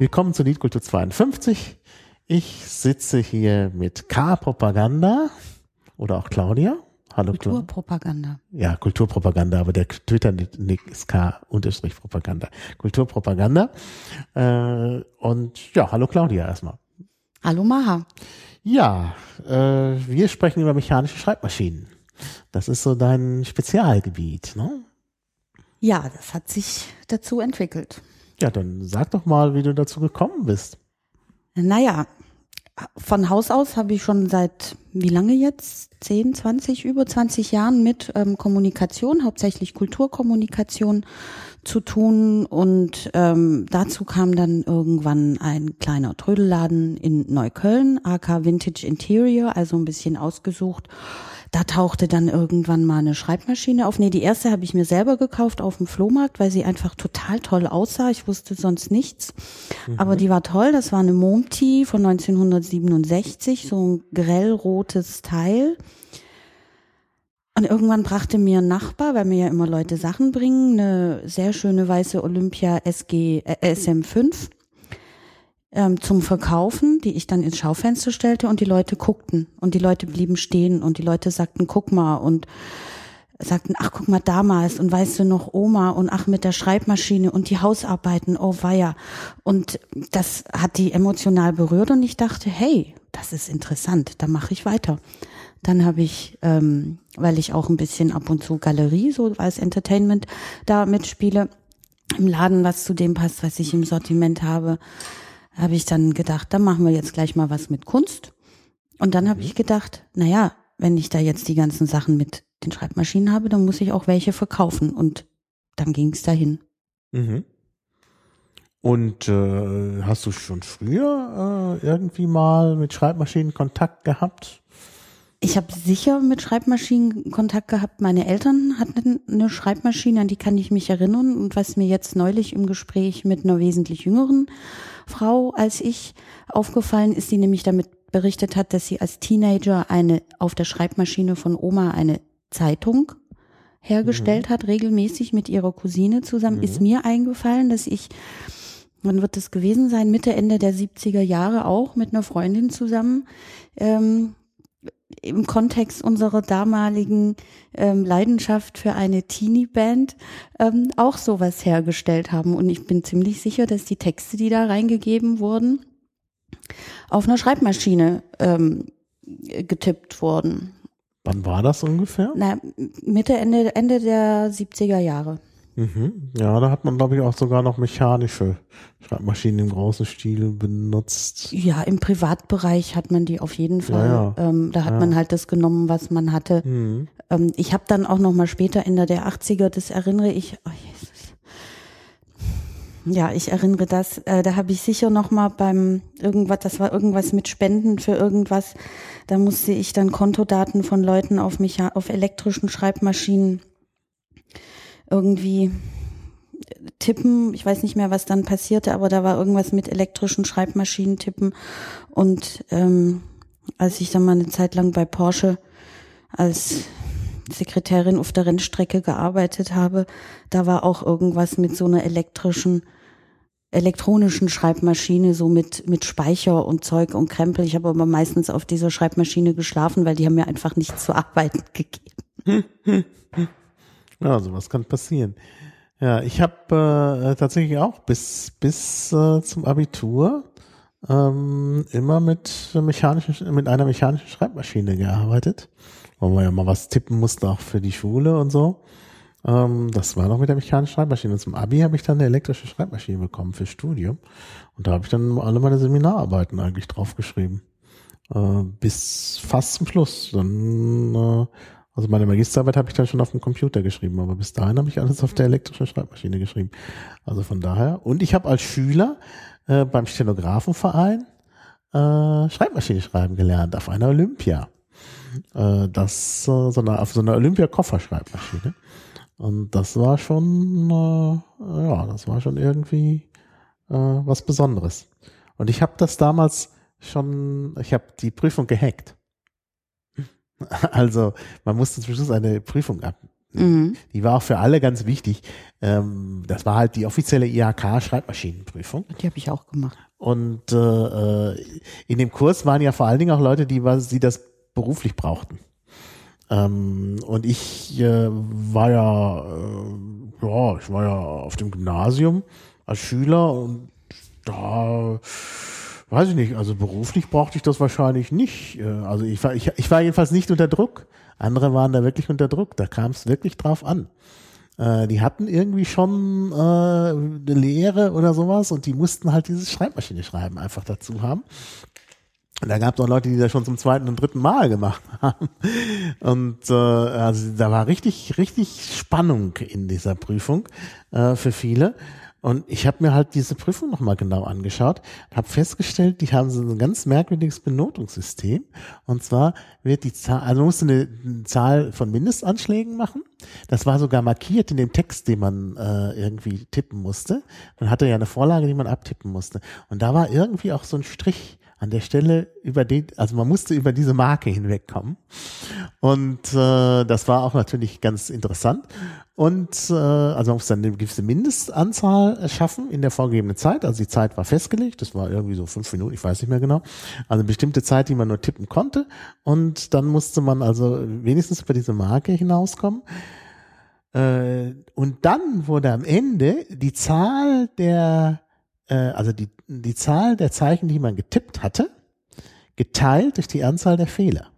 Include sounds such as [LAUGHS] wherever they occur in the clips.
Willkommen zu Liedkultur 52. Ich sitze hier mit K-Propaganda oder auch Claudia. Hallo Kulturpropaganda. Ja, Kulturpropaganda, aber der Twitter-Nick ist K-Propaganda. Kulturpropaganda. Äh, und ja, hallo Claudia erstmal. Hallo Maha. Ja, äh, wir sprechen über mechanische Schreibmaschinen. Das ist so dein Spezialgebiet, ne? Ja, das hat sich dazu entwickelt. Ja, dann sag doch mal, wie du dazu gekommen bist. Naja, von Haus aus habe ich schon seit wie lange jetzt? 10, 20, über 20 Jahren mit ähm, Kommunikation, hauptsächlich Kulturkommunikation zu tun. Und ähm, dazu kam dann irgendwann ein kleiner Trödelladen in Neukölln, AK Vintage Interior, also ein bisschen ausgesucht. Da tauchte dann irgendwann mal eine Schreibmaschine auf. Nee, die erste habe ich mir selber gekauft auf dem Flohmarkt, weil sie einfach total toll aussah. Ich wusste sonst nichts. Mhm. Aber die war toll. Das war eine Momti von 1967, so ein grellrotes Teil. Und irgendwann brachte mir ein Nachbar, weil mir ja immer Leute Sachen bringen, eine sehr schöne weiße Olympia SG äh, SM5 ähm, zum Verkaufen, die ich dann ins Schaufenster stellte und die Leute guckten und die Leute blieben stehen und die Leute sagten, guck mal und sagten, ach guck mal damals und weißt du noch Oma und ach mit der Schreibmaschine und die Hausarbeiten, oh weia. Und das hat die emotional berührt und ich dachte, hey, das ist interessant, da mache ich weiter. Dann habe ich, ähm, weil ich auch ein bisschen ab und zu Galerie, so als Entertainment da mitspiele, im Laden was zu dem passt, was ich im Sortiment habe, habe ich dann gedacht, dann machen wir jetzt gleich mal was mit Kunst. Und dann habe mhm. ich gedacht, na ja, wenn ich da jetzt die ganzen Sachen mit den Schreibmaschinen habe, dann muss ich auch welche verkaufen. Und dann ging es dahin. Mhm. Und äh, hast du schon früher äh, irgendwie mal mit Schreibmaschinen Kontakt gehabt? Ich habe sicher mit Schreibmaschinen Kontakt gehabt. Meine Eltern hatten eine Schreibmaschine, an die kann ich mich erinnern. Und was mir jetzt neulich im Gespräch mit einer wesentlich jüngeren Frau als ich aufgefallen ist, die nämlich damit berichtet hat, dass sie als Teenager eine auf der Schreibmaschine von Oma eine Zeitung hergestellt mhm. hat, regelmäßig mit ihrer Cousine zusammen, mhm. ist mir eingefallen, dass ich, wann wird es gewesen sein, Mitte, Ende der 70er Jahre auch mit einer Freundin zusammen ähm, im Kontext unserer damaligen ähm, Leidenschaft für eine Teenie-Band ähm, auch sowas hergestellt haben. Und ich bin ziemlich sicher, dass die Texte, die da reingegeben wurden, auf einer Schreibmaschine ähm, getippt wurden. Wann war das ungefähr? Na, Mitte, Ende, Ende der 70er Jahre. Mhm. Ja, da hat man, glaube ich, auch sogar noch mechanische Schreibmaschinen im großen Stil benutzt. Ja, im Privatbereich hat man die auf jeden Fall. Ja, ja. Ähm, da hat ja. man halt das genommen, was man hatte. Mhm. Ähm, ich habe dann auch noch mal später Ende der 80er, das erinnere ich, oh Jesus. Ja, ich erinnere das. Äh, da habe ich sicher noch mal beim irgendwas, das war irgendwas mit Spenden für irgendwas. Da musste ich dann Kontodaten von Leuten auf mich auf elektrischen Schreibmaschinen irgendwie tippen. Ich weiß nicht mehr, was dann passierte, aber da war irgendwas mit elektrischen Schreibmaschinen tippen. Und ähm, als ich dann mal eine Zeit lang bei Porsche als Sekretärin auf der Rennstrecke gearbeitet habe, da war auch irgendwas mit so einer elektrischen elektronischen Schreibmaschine, so mit, mit Speicher und Zeug und Krempel. Ich habe aber meistens auf dieser Schreibmaschine geschlafen, weil die haben mir einfach nichts zu [LAUGHS] arbeiten gegeben. Ja, sowas kann passieren. Ja, ich habe äh, tatsächlich auch bis bis äh, zum Abitur ähm, immer mit mechanischen mit einer mechanischen Schreibmaschine gearbeitet, wo man ja mal was tippen musste auch für die Schule und so. Ähm, das war noch mit der mechanischen Schreibmaschine. Und zum Abi habe ich dann eine elektrische Schreibmaschine bekommen fürs Studium und da habe ich dann alle meine Seminararbeiten eigentlich draufgeschrieben äh, bis fast zum Schluss. Dann äh, also meine Magisterarbeit habe ich dann schon auf dem Computer geschrieben, aber bis dahin habe ich alles auf der elektrischen Schreibmaschine geschrieben. Also von daher. Und ich habe als Schüler äh, beim Stenografenverein äh, Schreibmaschine schreiben gelernt auf einer Olympia. Äh, das äh, so eine, auf so einer Olympia-Kofferschreibmaschine. Und das war schon, äh, ja, das war schon irgendwie äh, was Besonderes. Und ich habe das damals schon, ich habe die Prüfung gehackt. [LAUGHS] Also man musste zum Schluss eine Prüfung ab, Mhm. Die war auch für alle ganz wichtig. Ähm, das war halt die offizielle IHK-Schreibmaschinenprüfung. Die habe ich auch gemacht. Und äh, in dem Kurs waren ja vor allen Dingen auch Leute, die, was, die das beruflich brauchten. Ähm, und ich äh, war ja, äh, ja, ich war ja auf dem Gymnasium als Schüler und da weiß ich nicht, also beruflich brauchte ich das wahrscheinlich nicht. Äh, Also ich war, ich, ich war jedenfalls nicht unter Druck. Andere waren da wirklich unter Druck. Da kam es wirklich drauf an. Äh, die hatten irgendwie schon äh, eine Lehre oder sowas und die mussten halt dieses Schreibmaschine schreiben einfach dazu haben. Und da gab es auch Leute, die das schon zum zweiten und dritten Mal gemacht [LAUGHS] haben. Und äh, also da war richtig, richtig Spannung in dieser Prüfung äh, für viele. Und ich habe mir halt diese Prüfung nochmal genau angeschaut und habe festgestellt, die haben so ein ganz merkwürdiges Benotungssystem. Und zwar wird die Zahl, also musste eine, eine Zahl von Mindestanschlägen machen. Das war sogar markiert in dem Text, den man äh, irgendwie tippen musste. Man hatte ja eine Vorlage, die man abtippen musste. Und da war irgendwie auch so ein Strich an der Stelle über den, also man musste über diese Marke hinwegkommen. Und äh, das war auch natürlich ganz interessant. Und äh, also man musste dann eine gewisse Mindestanzahl schaffen in der vorgegebenen Zeit. Also die Zeit war festgelegt, das war irgendwie so fünf Minuten, ich weiß nicht mehr genau. Also eine bestimmte Zeit, die man nur tippen konnte. Und dann musste man also wenigstens über diese Marke hinauskommen. Äh, und dann wurde am Ende die Zahl der, äh, also die, die Zahl der Zeichen, die man getippt hatte, geteilt durch die Anzahl der Fehler.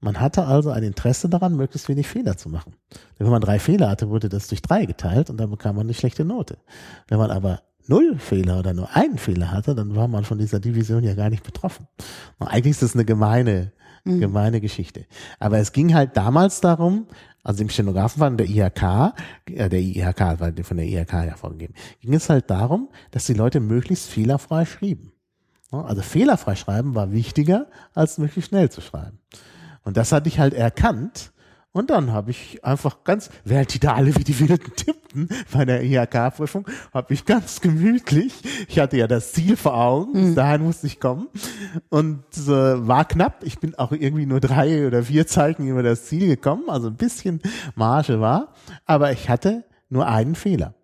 Man hatte also ein Interesse daran, möglichst wenig Fehler zu machen. Wenn man drei Fehler hatte, wurde das durch drei geteilt und dann bekam man eine schlechte Note. Wenn man aber null Fehler oder nur einen Fehler hatte, dann war man von dieser Division ja gar nicht betroffen. Und eigentlich ist das eine gemeine, Mhm. gemeine Geschichte. Aber es ging halt damals darum, also im Stenografenverein der IHK, äh, der IHK, war von der IHK ja vorgegeben, ging es halt darum, dass die Leute möglichst fehlerfrei schrieben. Also fehlerfrei schreiben war wichtiger, als möglichst schnell zu schreiben. Und das hatte ich halt erkannt. Und dann habe ich einfach ganz, während die da alle wie die Wilden tippten bei der IHK-Prüfung, habe ich ganz gemütlich, ich hatte ja das Ziel vor Augen, bis dahin musste ich kommen und äh, war knapp. Ich bin auch irgendwie nur drei oder vier Zeichen über das Ziel gekommen, also ein bisschen Marge war, aber ich hatte nur einen Fehler.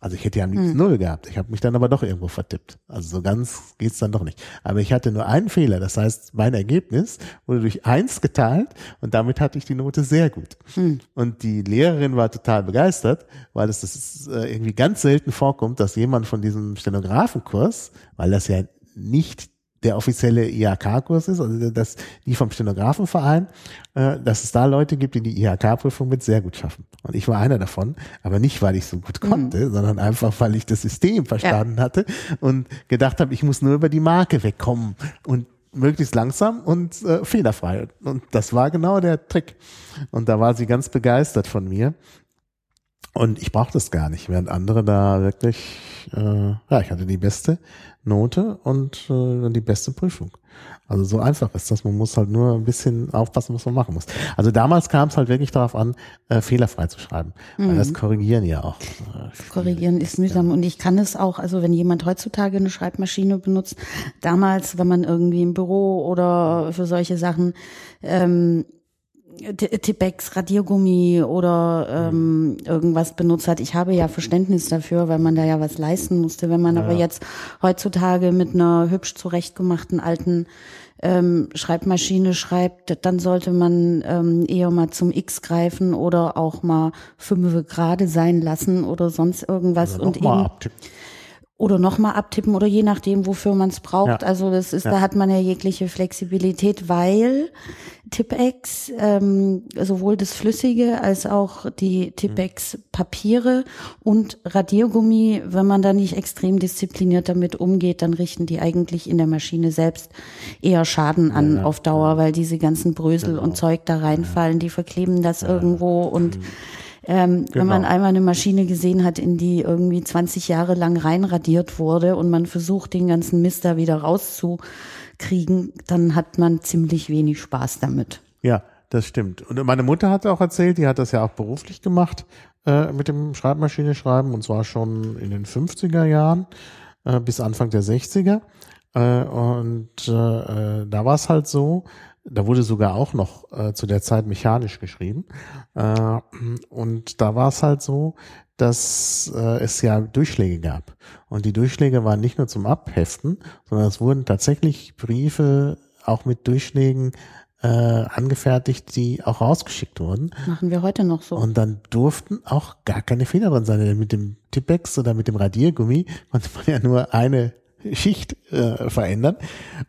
Also ich hätte ja am liebsten null gehabt. Ich habe mich dann aber doch irgendwo vertippt. Also so ganz geht's dann doch nicht. Aber ich hatte nur einen Fehler. Das heißt, mein Ergebnis wurde durch eins geteilt und damit hatte ich die Note sehr gut. Und die Lehrerin war total begeistert, weil es das äh, irgendwie ganz selten vorkommt, dass jemand von diesem Stenografenkurs, weil das ja nicht der offizielle IHK-Kurs ist, also das, die vom Stenografenverein, äh, dass es da Leute gibt, die die IHK-Prüfung mit sehr gut schaffen. Und ich war einer davon, aber nicht, weil ich so gut konnte, sondern einfach, weil ich das System verstanden hatte und gedacht habe, ich muss nur über die Marke wegkommen und möglichst langsam und äh, fehlerfrei. Und das war genau der Trick. Und da war sie ganz begeistert von mir. Und ich brauchte es gar nicht, während andere da wirklich, äh, ja, ich hatte die beste Note und äh, die beste Prüfung. Also so einfach ist das. Man muss halt nur ein bisschen aufpassen, was man machen muss. Also damals kam es halt wirklich darauf an, äh, fehlerfrei zu schreiben. Weil das korrigieren ja auch. Äh, viele. Korrigieren ist mühsam und ich kann es auch, also wenn jemand heutzutage eine Schreibmaschine benutzt, damals, wenn man irgendwie im Büro oder für solche Sachen ähm, Tippex, Radiergummi oder ähm, irgendwas benutzt hat. Ich habe ja Verständnis dafür, weil man da ja was leisten musste. Wenn man aber jetzt heutzutage mit einer hübsch zurechtgemachten alten ähm, Schreibmaschine schreibt, dann sollte man ähm, eher mal zum X greifen oder auch mal fünf gerade sein lassen oder sonst irgendwas Also und mal eben abtippen. Oder nochmal abtippen oder je nachdem, wofür man es braucht. Ja. Also das ist, Ja. da hat man ja jegliche Flexibilität, weil Tippex ähm, sowohl das Flüssige als auch die Tippex Papiere und Radiergummi, wenn man da nicht extrem diszipliniert damit umgeht, dann richten die eigentlich in der Maschine selbst eher Schaden an Ja, auf Dauer, weil diese ganzen Brösel Genau. und Zeug da reinfallen, die verkleben das irgendwo und ähm, Wenn man Genau. einmal eine Maschine gesehen hat, in die irgendwie 20 Jahre lang reinradiert wurde und man versucht, den ganzen Mist da wieder rauszukriegen, dann hat man ziemlich wenig Spaß damit. Ja, das stimmt. Und meine Mutter hat auch erzählt, die hat das ja auch beruflich gemacht äh, mit dem Schreibmaschine schreiben und zwar schon in den 50er Jahren äh, bis Anfang der 60er. Äh, und äh, äh, da war es halt so, da wurde sogar auch noch äh, zu der Zeit mechanisch geschrieben. Äh, und da war es halt so, dass äh, es ja Durchschläge gab. Und die Durchschläge waren nicht nur zum Abheften, sondern es wurden tatsächlich Briefe auch mit Durchschlägen äh, angefertigt, die auch rausgeschickt wurden. Machen wir heute noch so. Und dann durften auch gar keine Fehler drin sein. Mit dem Tippex oder mit dem Radiergummi konnte man ja nur eine Schicht äh, verändern.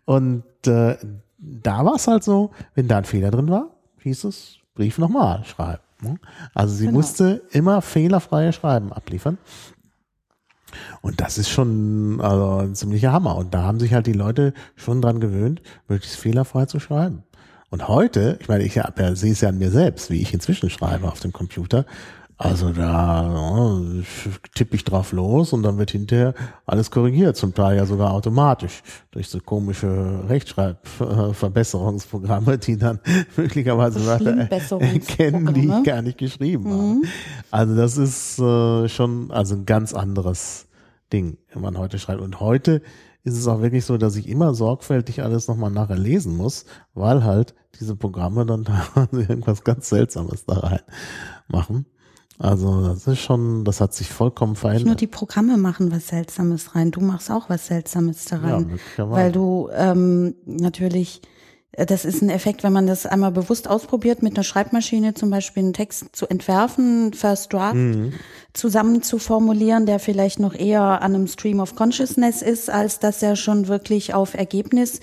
Und äh, da war es halt so, wenn da ein Fehler drin war, hieß es Brief nochmal schreiben. Ne? Also sie genau. musste immer fehlerfreie Schreiben abliefern. Und das ist schon also ein ziemlicher Hammer. Und da haben sich halt die Leute schon dran gewöhnt, möglichst fehlerfrei zu schreiben. Und heute, ich meine, ich sehe es ja an mir selbst, wie ich inzwischen schreibe auf dem Computer. Also da ja, tippe ich drauf los und dann wird hinterher alles korrigiert, zum Teil ja sogar automatisch durch so komische Rechtschreibverbesserungsprogramme, die dann [LAUGHS] möglicherweise Wörter erkennen, die ich gar nicht geschrieben mhm. habe. Also das ist äh, schon also ein ganz anderes Ding, wenn man heute schreibt. Und heute ist es auch wirklich so, dass ich immer sorgfältig alles nochmal nachher lesen muss, weil halt diese Programme dann [LAUGHS] irgendwas ganz Seltsames da rein machen. Also das ist schon, das hat sich vollkommen verändert. Nicht nur die Programme machen was Seltsames rein, du machst auch was Seltsames da rein, ja, weil du ähm, natürlich äh, das ist ein Effekt, wenn man das einmal bewusst ausprobiert, mit einer Schreibmaschine zum Beispiel einen Text zu entwerfen, First Draft mhm. zusammen zu formulieren, der vielleicht noch eher an einem Stream of Consciousness ist, als dass er schon wirklich auf Ergebnis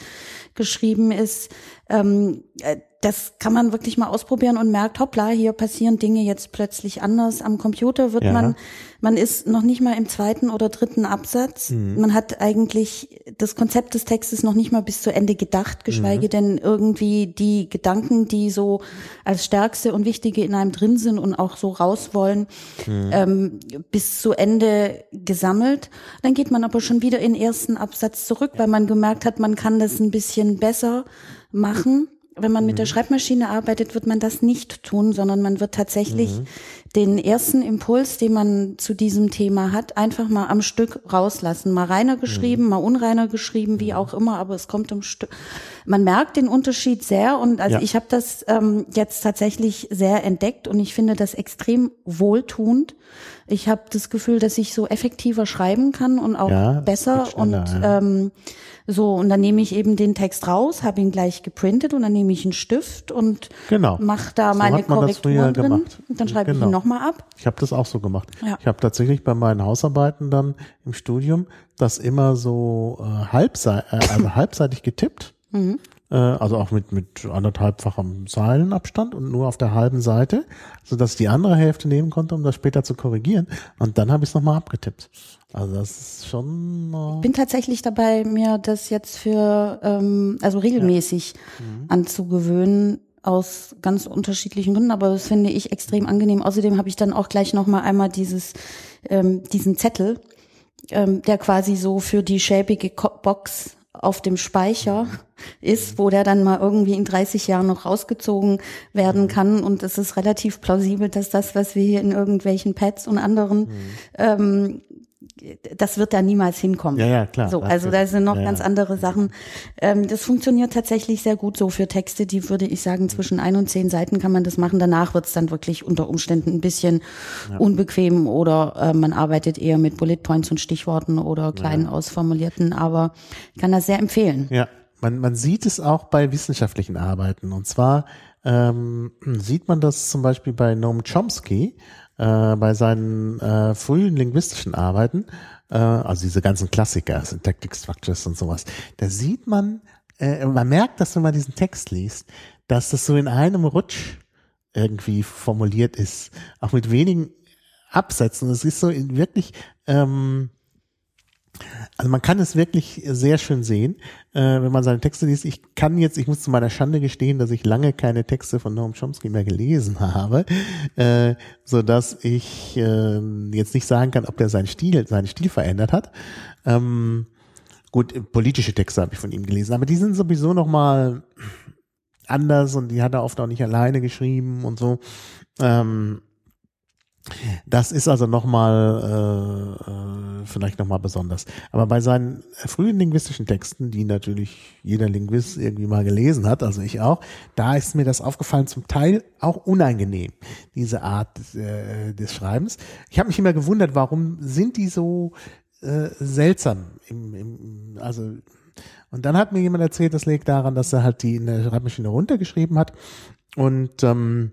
geschrieben ist. Ähm, äh, das kann man wirklich mal ausprobieren und merkt, hoppla, hier passieren Dinge jetzt plötzlich anders. Am Computer wird ja. man, man ist noch nicht mal im zweiten oder dritten Absatz. Mhm. Man hat eigentlich das Konzept des Textes noch nicht mal bis zu Ende gedacht, geschweige mhm. denn irgendwie die Gedanken, die so als stärkste und wichtige in einem drin sind und auch so raus wollen, mhm. ähm, bis zu Ende gesammelt. Dann geht man aber schon wieder in den ersten Absatz zurück, weil man gemerkt hat, man kann das ein bisschen besser machen wenn man mit der mhm. Schreibmaschine arbeitet, wird man das nicht tun, sondern man wird tatsächlich mhm. den ersten Impuls, den man zu diesem Thema hat, einfach mal am Stück rauslassen. Mal reiner geschrieben, mhm. mal unreiner geschrieben, wie mhm. auch immer, aber es kommt im Stück. Man merkt den Unterschied sehr und also ja. ich habe das ähm, jetzt tatsächlich sehr entdeckt und ich finde das extrem wohltuend. Ich habe das Gefühl, dass ich so effektiver schreiben kann und auch ja, besser und ja. ähm, so, und dann nehme ich eben den Text raus, habe ihn gleich geprintet und dann nehme ich einen Stift und genau. mache da so meine Korrekturen drin. Gemacht. Und dann schreibe genau. ich ihn genau. nochmal ab. Ich habe das auch so gemacht. Ja. Ich habe tatsächlich bei meinen Hausarbeiten dann im Studium das immer so äh, halbsei äh, also halbseitig getippt. Mhm. Äh, also auch mit, mit anderthalbfachem Zeilenabstand und nur auf der halben Seite, so dass ich die andere Hälfte nehmen konnte, um das später zu korrigieren. Und dann habe ich es nochmal abgetippt. Also das ist schon. Äh ich bin tatsächlich dabei, mir das jetzt für ähm, also regelmäßig ja. mhm. anzugewöhnen aus ganz unterschiedlichen Gründen, aber das finde ich extrem angenehm. Außerdem habe ich dann auch gleich noch mal einmal dieses ähm, diesen Zettel, ähm, der quasi so für die schäbige Box auf dem Speicher ist, wo der dann mal irgendwie in 30 Jahren noch rausgezogen werden mhm. kann. Und es ist relativ plausibel, dass das, was wir hier in irgendwelchen Pads und anderen mhm. ähm, das wird da niemals hinkommen. Ja, ja, klar. So, also da sind noch ja, ganz andere Sachen. Ähm, das funktioniert tatsächlich sehr gut so für Texte, die würde ich sagen, zwischen ein und zehn Seiten kann man das machen. Danach wird es dann wirklich unter Umständen ein bisschen ja. unbequem oder äh, man arbeitet eher mit Bullet Points und Stichworten oder kleinen ja. ausformulierten, aber ich kann das sehr empfehlen. Ja, man, man sieht es auch bei wissenschaftlichen Arbeiten. Und zwar ähm, sieht man das zum Beispiel bei Noam Chomsky, äh, bei seinen äh, frühen linguistischen Arbeiten, äh, also diese ganzen Klassiker, Syntactic Structures und sowas, da sieht man, äh, man merkt, dass wenn man diesen Text liest, dass das so in einem Rutsch irgendwie formuliert ist, auch mit wenigen Absätzen. Es ist so wirklich ähm, also man kann es wirklich sehr schön sehen, äh, wenn man seine Texte liest. Ich kann jetzt, ich muss zu meiner Schande gestehen, dass ich lange keine Texte von Noam Chomsky mehr gelesen [LAUGHS] habe, äh, so dass ich äh, jetzt nicht sagen kann, ob der seinen Stil, seinen Stil verändert hat. Ähm, gut, politische Texte habe ich von ihm gelesen, aber die sind sowieso noch mal anders und die hat er oft auch nicht alleine geschrieben und so. Ähm, Das ist also nochmal, äh, äh, vielleicht nochmal besonders. Aber bei seinen frühen linguistischen Texten, die natürlich jeder Linguist irgendwie mal gelesen hat, also ich auch, da ist mir das aufgefallen, zum Teil auch unangenehm, diese Art äh, des Schreibens. Ich habe mich immer gewundert, warum sind die so äh, seltsam im, im, also und dann hat mir jemand erzählt, das liegt daran, dass er halt die in der Schreibmaschine runtergeschrieben hat und ähm,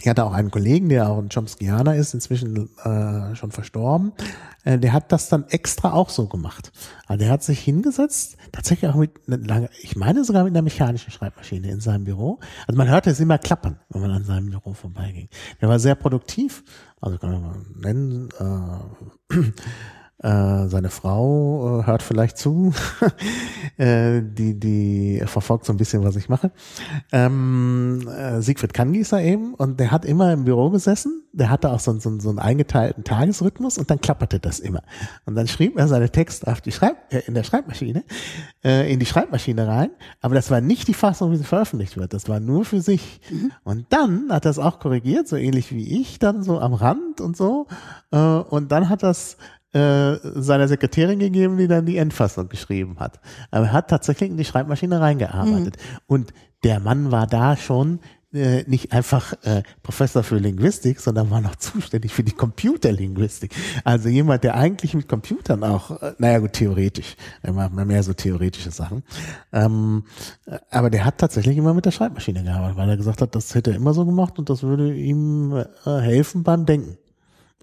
ich hatte auch einen Kollegen, der auch ein Chomskyaner ist, inzwischen äh, schon verstorben. Äh, der hat das dann extra auch so gemacht. Also der hat sich hingesetzt, tatsächlich auch mit, einer, ich meine sogar mit einer mechanischen Schreibmaschine in seinem Büro. Also man hörte es immer klappern, wenn man an seinem Büro vorbeiging. Der war sehr produktiv, also kann man nennen. Äh, äh, seine Frau äh, hört vielleicht zu, [LAUGHS] äh, die, die verfolgt so ein bisschen, was ich mache. Ähm, äh, Siegfried Kangießer eben und der hat immer im Büro gesessen, der hatte auch so, so, so einen eingeteilten Tagesrhythmus und dann klapperte das immer. Und dann schrieb er seine Texte auf die Schreib äh, in der Schreibmaschine, in die Schreibmaschine rein, aber das war nicht die Fassung, wie sie veröffentlicht wird, das war nur für sich. Mhm. Und dann hat er es auch korrigiert, so ähnlich wie ich, dann so am Rand und so. Und dann hat das äh, seiner Sekretärin gegeben, die dann die Endfassung geschrieben hat. Aber er hat tatsächlich in die Schreibmaschine reingearbeitet. Mhm. Und der Mann war da schon äh, nicht einfach äh, Professor für Linguistik, sondern war noch zuständig für die Computerlinguistik. Also jemand, der eigentlich mit Computern auch, äh, naja gut, theoretisch, er macht mehr so theoretische Sachen. Ähm, äh, aber der hat tatsächlich immer mit der Schreibmaschine gearbeitet, weil er gesagt hat, das hätte er immer so gemacht und das würde ihm äh, helfen beim Denken.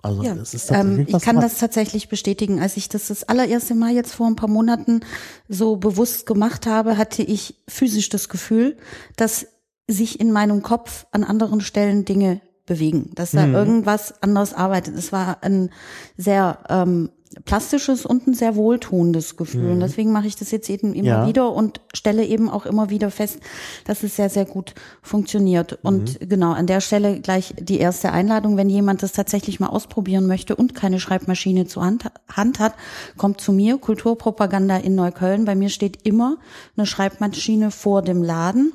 Also ja, das ist ähm, ich kann das tatsächlich bestätigen. Als ich das das allererste Mal jetzt vor ein paar Monaten so bewusst gemacht habe, hatte ich physisch das Gefühl, dass sich in meinem Kopf an anderen Stellen Dinge bewegen, dass da mhm. irgendwas anders arbeitet. Es war ein sehr ähm, plastisches und ein sehr wohltuendes Gefühl. Mhm. Und deswegen mache ich das jetzt eben immer ja. wieder und stelle eben auch immer wieder fest, dass es sehr, sehr gut funktioniert. Und mhm. genau, an der Stelle gleich die erste Einladung, wenn jemand das tatsächlich mal ausprobieren möchte und keine Schreibmaschine zur Hand, Hand hat, kommt zu mir, Kulturpropaganda in Neukölln. Bei mir steht immer eine Schreibmaschine vor dem Laden.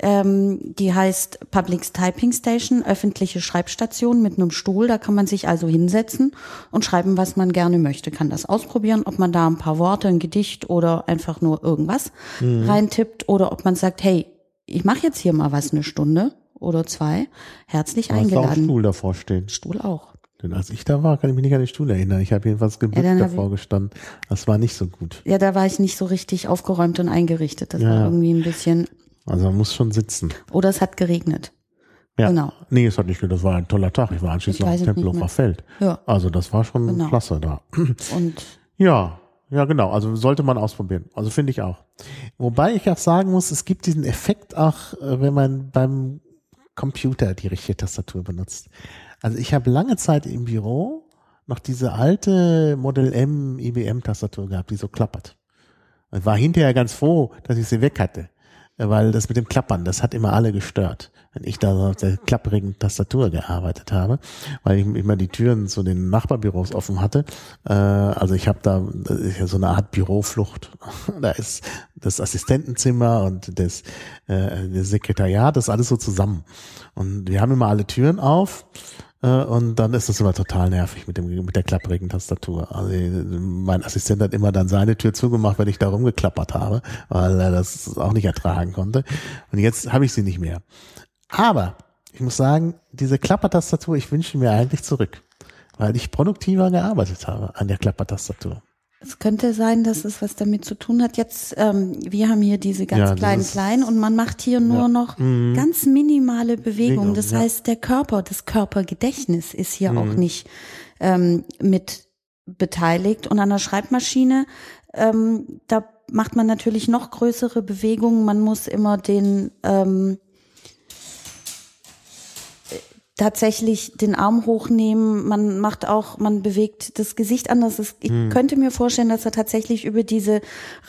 Ähm, die heißt Public Typing Station, öffentliche Schreibstation mit einem Stuhl. Da kann man sich also hinsetzen und schreiben, was man gerne möchte. Kann das ausprobieren, ob man da ein paar Worte, ein Gedicht oder einfach nur irgendwas mhm. reintippt oder ob man sagt, hey, ich mache jetzt hier mal was eine Stunde oder zwei. Herzlich Aber eingeladen. Auch Stuhl davor stehen. Stuhl auch. Denn als ich da war, kann ich mich nicht an den Stuhl erinnern. Ich habe jedenfalls gebückt ja, davor gestanden. Das war nicht so gut. Ja, da war ich nicht so richtig aufgeräumt und eingerichtet. Das ja. war irgendwie ein bisschen also man muss schon sitzen. Oder es hat geregnet. Ja. Genau. Nee, es hat nicht geregnet. Das war ein toller Tag. Ich war anschließend auf Tempelhofer Feld. Ja. Also das war schon genau. klasse da. [CLEARS THROAT] Und ja, ja, genau. Also sollte man ausprobieren. Also finde ich auch. Wobei ich auch sagen muss, es gibt diesen Effekt auch, äh, wenn man beim Computer die richtige Tastatur benutzt. Also ich habe lange Zeit im Büro noch diese alte Model M IBM Tastatur gehabt, die so klappert. Und war hinterher ganz froh, dass ich sie weg hatte weil das mit dem Klappern, das hat immer alle gestört, wenn ich da auf der klapprigen Tastatur gearbeitet habe, weil ich immer die Türen zu den Nachbarbüros offen hatte. Äh, also ich habe da ja so eine Art Büroflucht. [LAUGHS] da ist das Assistentenzimmer und das, äh, das Sekretariat, das ist alles so zusammen. Und wir haben immer alle Türen auf und dann ist das immer total nervig mit dem mit der klapprigen Tastatur. Also mein Assistent hat immer dann seine Tür zugemacht, wenn ich da rumgeklappert habe, weil er das auch nicht ertragen konnte. Und jetzt habe ich sie nicht mehr. Aber ich muss sagen, diese Klappertastatur, ich wünsche mir eigentlich zurück, weil ich produktiver gearbeitet habe an der Klappertastatur. Es könnte sein, dass es was damit zu tun hat. Jetzt, ähm, wir haben hier diese ganz ja, kleinen kleinen und man macht hier nur ja. noch mhm. ganz minimale Bewegungen. Das ja. heißt, der Körper, das Körpergedächtnis ist hier mhm. auch nicht ähm, mit beteiligt. Und an der Schreibmaschine, ähm, da macht man natürlich noch größere Bewegungen. Man muss immer den ähm, tatsächlich den Arm hochnehmen, man macht auch, man bewegt das Gesicht anders. Ich hm. könnte mir vorstellen, dass er tatsächlich über diese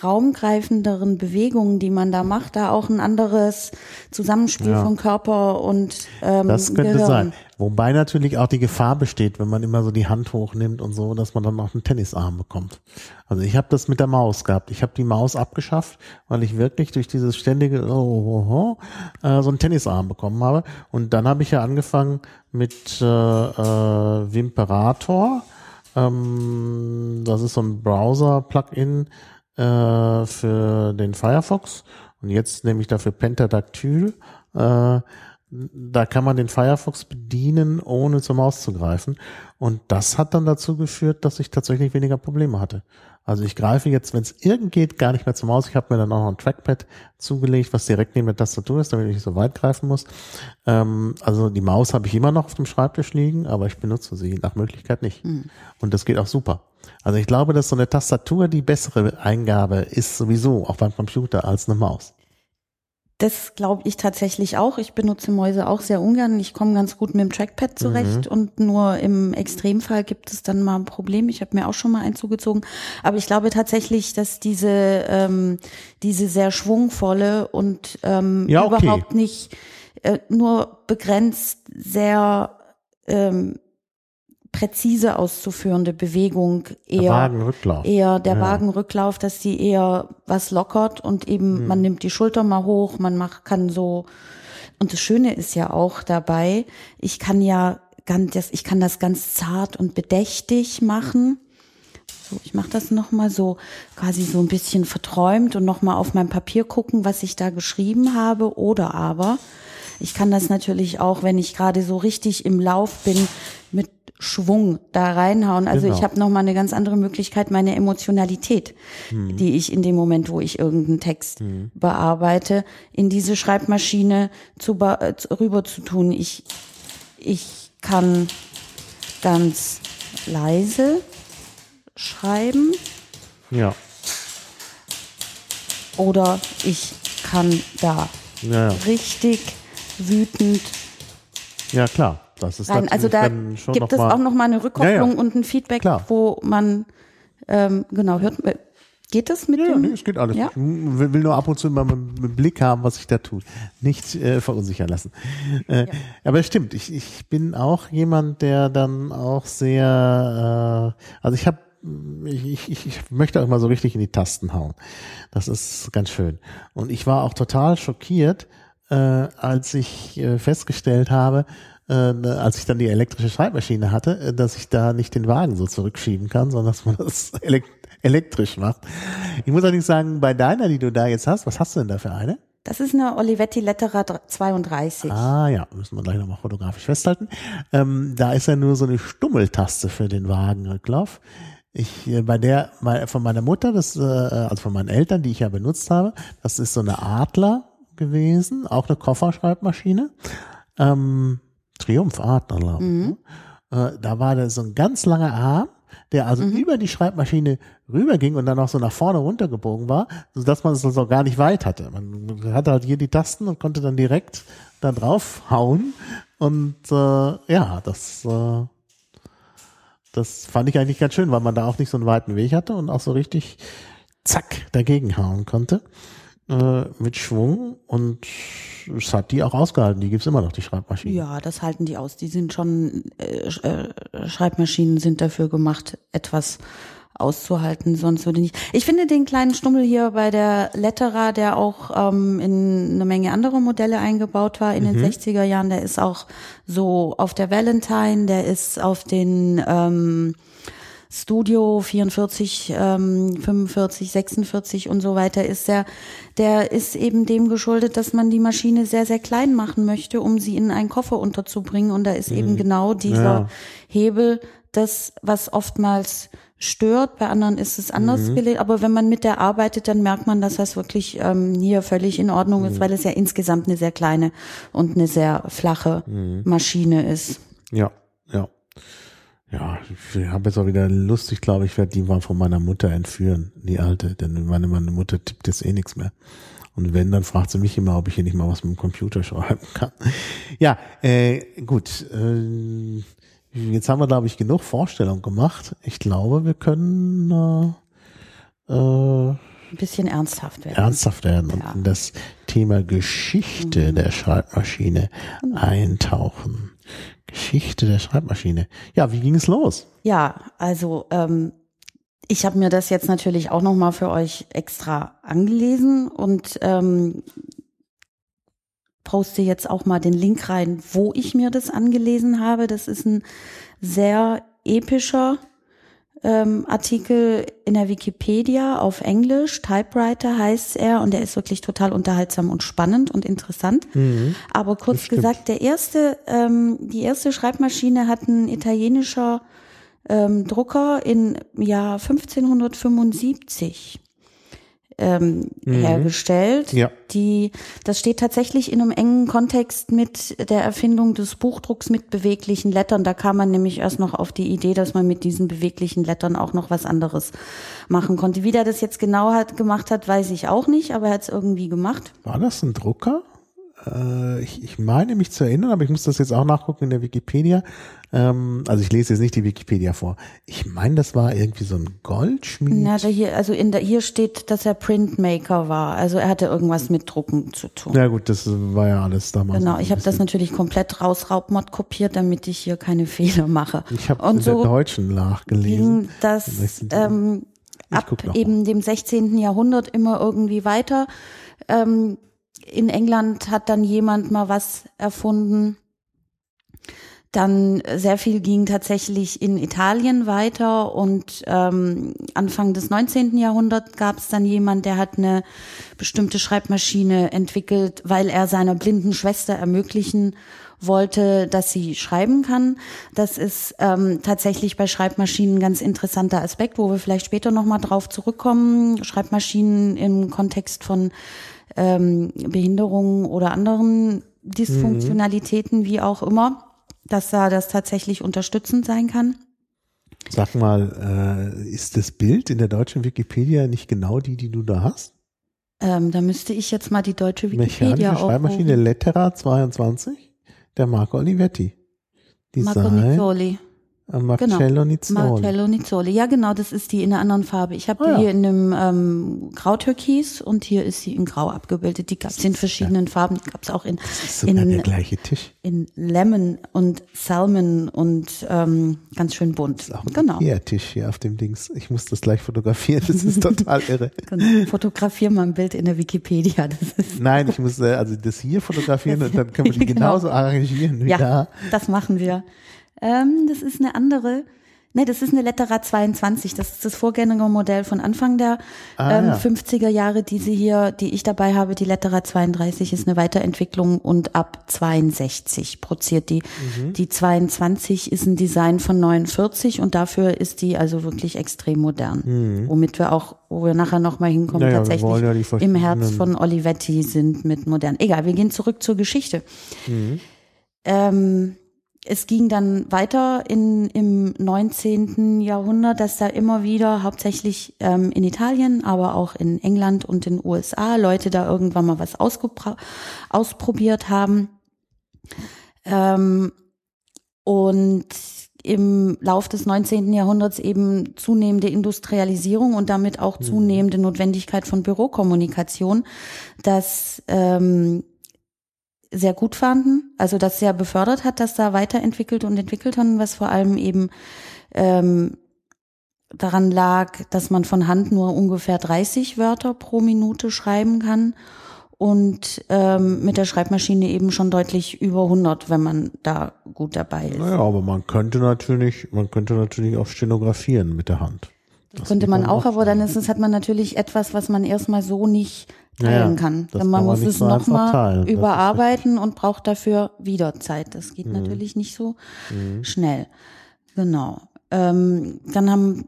raumgreifenderen Bewegungen, die man da macht, da auch ein anderes Zusammenspiel ja. von Körper und ähm, Das könnte Gehirn. sein. Wobei natürlich auch die Gefahr besteht, wenn man immer so die Hand hochnimmt und so, dass man dann auch einen Tennisarm bekommt. Also ich habe das mit der Maus gehabt. Ich habe die Maus abgeschafft, weil ich wirklich durch dieses ständige oh, oh, oh, äh, so einen Tennisarm bekommen habe. Und dann habe ich ja angefangen mit äh, äh, Vimperator. Ähm, das ist so ein Browser-Plugin äh, für den Firefox. Und jetzt nehme ich dafür Pentadactyl. Äh, da kann man den Firefox bedienen, ohne zur Maus zu greifen. Und das hat dann dazu geführt, dass ich tatsächlich weniger Probleme hatte. Also ich greife jetzt, wenn es irgend geht, gar nicht mehr zur Maus. Ich habe mir dann auch noch ein Trackpad zugelegt, was direkt neben der Tastatur ist, damit ich nicht so weit greifen muss. Ähm, also die Maus habe ich immer noch auf dem Schreibtisch liegen, aber ich benutze sie nach Möglichkeit nicht. Mhm. Und das geht auch super. Also ich glaube, dass so eine Tastatur die bessere Eingabe ist sowieso, auch beim Computer, als eine Maus. Das glaube ich tatsächlich auch. Ich benutze Mäuse auch sehr ungern. Ich komme ganz gut mit dem Trackpad zurecht mhm. und nur im Extremfall gibt es dann mal ein Problem. Ich habe mir auch schon mal einzugezogen. Aber ich glaube tatsächlich, dass diese, ähm, diese sehr schwungvolle und ähm, ja, okay. überhaupt nicht äh, nur begrenzt sehr ähm, präzise auszuführende Bewegung eher der Wagenrücklauf. eher der ja. Wagenrücklauf, dass die eher was lockert und eben mhm. man nimmt die Schulter mal hoch, man macht kann so und das Schöne ist ja auch dabei, ich kann ja ganz ich kann das ganz zart und bedächtig machen. So, ich mache das noch mal so quasi so ein bisschen verträumt und noch mal auf mein Papier gucken, was ich da geschrieben habe oder aber ich kann das natürlich auch, wenn ich gerade so richtig im Lauf bin, mit Schwung da reinhauen. Also genau. ich habe noch mal eine ganz andere Möglichkeit, meine Emotionalität, mhm. die ich in dem Moment, wo ich irgendeinen Text mhm. bearbeite, in diese Schreibmaschine zu, äh, rüber zu tun. Ich ich kann ganz leise schreiben. Ja. Oder ich kann da ja, ja. richtig wütend. Ja, klar. Das ist rein. Also da gibt es auch noch mal eine Rückkopplung ja, ja. und ein Feedback, Klar. wo man ähm, genau hört. Geht das mit ja, dem? Nee, es geht alles. Ja? Ich will nur ab und zu mal mit Blick haben, was sich da tut. Nicht äh, verunsichern lassen. Äh, ja. Aber es stimmt, ich, ich bin auch jemand, der dann auch sehr, äh, also ich habe ich, ich, ich möchte auch mal so richtig in die Tasten hauen. Das ist ganz schön. Und ich war auch total schockiert, äh, als ich äh, festgestellt habe, äh, als ich dann die elektrische Schreibmaschine hatte, äh, dass ich da nicht den Wagen so zurückschieben kann, sondern dass man [LAUGHS] das elekt elektrisch macht. Ich muss allerdings sagen, bei deiner, die du da jetzt hast, was hast du denn da für eine? Das ist eine Olivetti Lettera 32. Ah ja, müssen wir gleich nochmal fotografisch festhalten. Ähm, da ist ja nur so eine Stummeltaste für den Wagenrücklauf. Ich äh, bei der von meiner Mutter, das äh, also von meinen Eltern, die ich ja benutzt habe, das ist so eine Adler gewesen, auch eine Kofferschreibmaschine. Ähm, Triumph Adler. Mhm. Ne? Äh, da war da so ein ganz langer Arm, der also mhm. über die Schreibmaschine rüberging und dann auch so nach vorne runtergebogen war, sodass man es also gar nicht weit hatte. Man hatte halt hier die Tasten und konnte dann direkt da drauf hauen. Und äh, ja, das, äh, das fand ich eigentlich ganz schön, weil man da auch nicht so einen weiten Weg hatte und auch so richtig zack dagegen hauen konnte äh, mit Schwung und es hat die auch ausgehalten. Die gibt's immer noch, die Schreibmaschinen. Ja, das halten die aus. Die sind schon, äh, äh, Schreibmaschinen sind dafür gemacht, etwas auszuhalten, sonst würde nicht. Ich finde den kleinen Stummel hier bei der Lettera, der auch ähm, in eine Menge andere Modelle eingebaut war in mhm. den 60er Jahren, der ist auch so auf der Valentine, der ist auf den ähm, Studio 44, ähm, 45, 46 und so weiter ist der, der ist eben dem geschuldet, dass man die Maschine sehr, sehr klein machen möchte, um sie in einen Koffer unterzubringen. Und da ist mhm. eben genau dieser ja. Hebel das, was oftmals stört, bei anderen ist es anders mhm. gelegt, aber wenn man mit der arbeitet, dann merkt man, dass das wirklich ähm, hier völlig in Ordnung ist, mhm. weil es ja insgesamt eine sehr kleine und eine sehr flache mhm. Maschine ist. Ja, ja. Ich habe jetzt auch wieder Lust, ich glaube, ich werde die mal von meiner Mutter entführen, die alte, denn meine, meine Mutter tippt jetzt eh nichts mehr. Und wenn, dann fragt sie mich immer, ob ich hier nicht mal was mit dem Computer schreiben kann. Ja, äh, gut. Äh, jetzt haben wir, glaube ich, genug Vorstellung gemacht. Ich glaube, wir können äh, äh, ein bisschen ernsthaft werden. Ernsthaft werden und ja. in das Thema Geschichte mhm. der Schreibmaschine mhm. eintauchen. Geschichte der Schreibmaschine. Ja, wie ging es los? Ja, also ähm, ich habe mir das jetzt natürlich auch noch mal für euch extra angelesen und ähm, poste jetzt auch mal den Link rein, wo ich mir das angelesen habe. Das ist ein sehr epischer ähm, Artikel in der Wikipedia auf Englisch. Typewriter heißt er und der ist wirklich total unterhaltsam und spannend und interessant. Mhm. Aber kurz gesagt, der erste, ähm, die erste Schreibmaschine hat ein italienischer ähm, Drucker im Jahr 1575 ähm, mhm. hergestellt. Ja. Die, das steht tatsächlich in einem engen Kontext mit der Erfindung des Buchdrucks mit beweglichen Lettern. Da kam man nämlich erst noch auf die Idee, dass man mit diesen beweglichen Lettern auch noch was anderes machen konnte. Wie der das jetzt genau hat, gemacht hat, weiß ich auch nicht, aber er hat es irgendwie gemacht. War das ein Drucker? Äh, ich, ich meine mich zu erinnern, aber ich muss das jetzt auch nachgucken in der Wikipedia. Ähm, also ich lese jetzt nicht die Wikipedia vor. Ich meine, das war irgendwie so ein Goldschmied. Na, da hier, also in der, hier steht, dass er Printmaker war. Also er hatte irgendwas mit Drucken zu tun. Ja gut, das war ja alles damals. Genau, ich habe das natürlich komplett raus Raubmod kopiert, damit ich hier keine [LAUGHS] Fehler mache. Ich habe in so der Deutschen nachgelesen. Das ähm, ab eben dem 16. Jahrhundert immer irgendwie weiter. Ähm, in England hat dann jemand mal was erfunden. Dann sehr viel ging tatsächlich in Italien weiter und ähm, Anfang des 19. Jahrhunderts gab es dann jemand, der hat eine bestimmte Schreibmaschine entwickelt, weil er seiner blinden Schwester ermöglichen wollte, dass sie schreiben kann. Das ist ähm, tatsächlich bei Schreibmaschinen ein ganz interessanter Aspekt, wo wir vielleicht später nochmal drauf zurückkommen. Schreibmaschinen im Kontext von ähm, Behinderungen oder anderen Dysfunktionalitäten, mhm. wie auch immer, dass da das tatsächlich unterstützend sein kann. Sag mal, äh, ist das Bild in der deutschen Wikipedia nicht genau die, die du da hast? Ähm, da müsste ich jetzt mal die deutsche Wikipedia Mechanische Schreibmaschine Lettera 22, der Marco Olivetti. Design. Marco Nizzoli. Äh, Marcello genau. Nizzoli. Marcello Nizzoli. Ja, genau, das ist die in einer anderen Farbe. Ich habe ah, die ja. hier in einem ähm, Grautürkis und hier ist sie in Grau abgebildet. Die gab es in verschiedenen ja. Farben. Die gab es auch in, das ist sogar in der gleiche Tisch. In Lemon und Salmon und ähm, ganz schön bunt. Das ist auch ein genau. Tisch hier auf dem Dings. Ich muss das gleich fotografieren. Das ist total irre. [LAUGHS] genau. Fotografier mal ein Bild in der Wikipedia. [LAUGHS] Nein, ich muss äh, also das hier fotografieren und dann können wir die [LAUGHS] genau. genauso arrangieren wie ja, da. Das machen wir. Ähm, das ist eine andere. Nee, das ist eine Lettera 22. Das ist das Vorgängermodell von Anfang der ah, ähm, ja. 50er Jahre. Diese hier, die ich dabei habe, die Lettera 32 ist eine Weiterentwicklung und ab 62 produziert die. Mhm. Die 22 ist ein Design von 49 und dafür ist die also wirklich extrem modern. Mhm. Womit wir auch, wo wir nachher nochmal hinkommen, naja, tatsächlich ja im Herz von Olivetti sind mit modern. Egal, wir gehen zurück zur Geschichte. Mhm. Ähm, es ging dann weiter in, im 19. Jahrhundert, dass da immer wieder hauptsächlich ähm, in Italien, aber auch in England und in den USA Leute da irgendwann mal was ausprobiert haben. Ähm, und im Lauf des 19. Jahrhunderts eben zunehmende Industrialisierung und damit auch mhm. zunehmende Notwendigkeit von Bürokommunikation, dass ähm, sehr gut fanden, also das sehr befördert hat, dass da weiterentwickelt und entwickelt haben, was vor allem eben ähm, daran lag, dass man von Hand nur ungefähr 30 Wörter pro Minute schreiben kann und ähm, mit der Schreibmaschine eben schon deutlich über 100, wenn man da gut dabei ist. Naja, aber man könnte natürlich, man könnte natürlich auch stenografieren mit der Hand. Das, das könnte man auch, aber dann ist es, hat man natürlich etwas, was man erstmal so nicht teilen ja, kann. Denn man muss es nochmal überarbeiten und braucht dafür wieder Zeit. Das geht mhm. natürlich nicht so mhm. schnell. Genau. Ähm, dann haben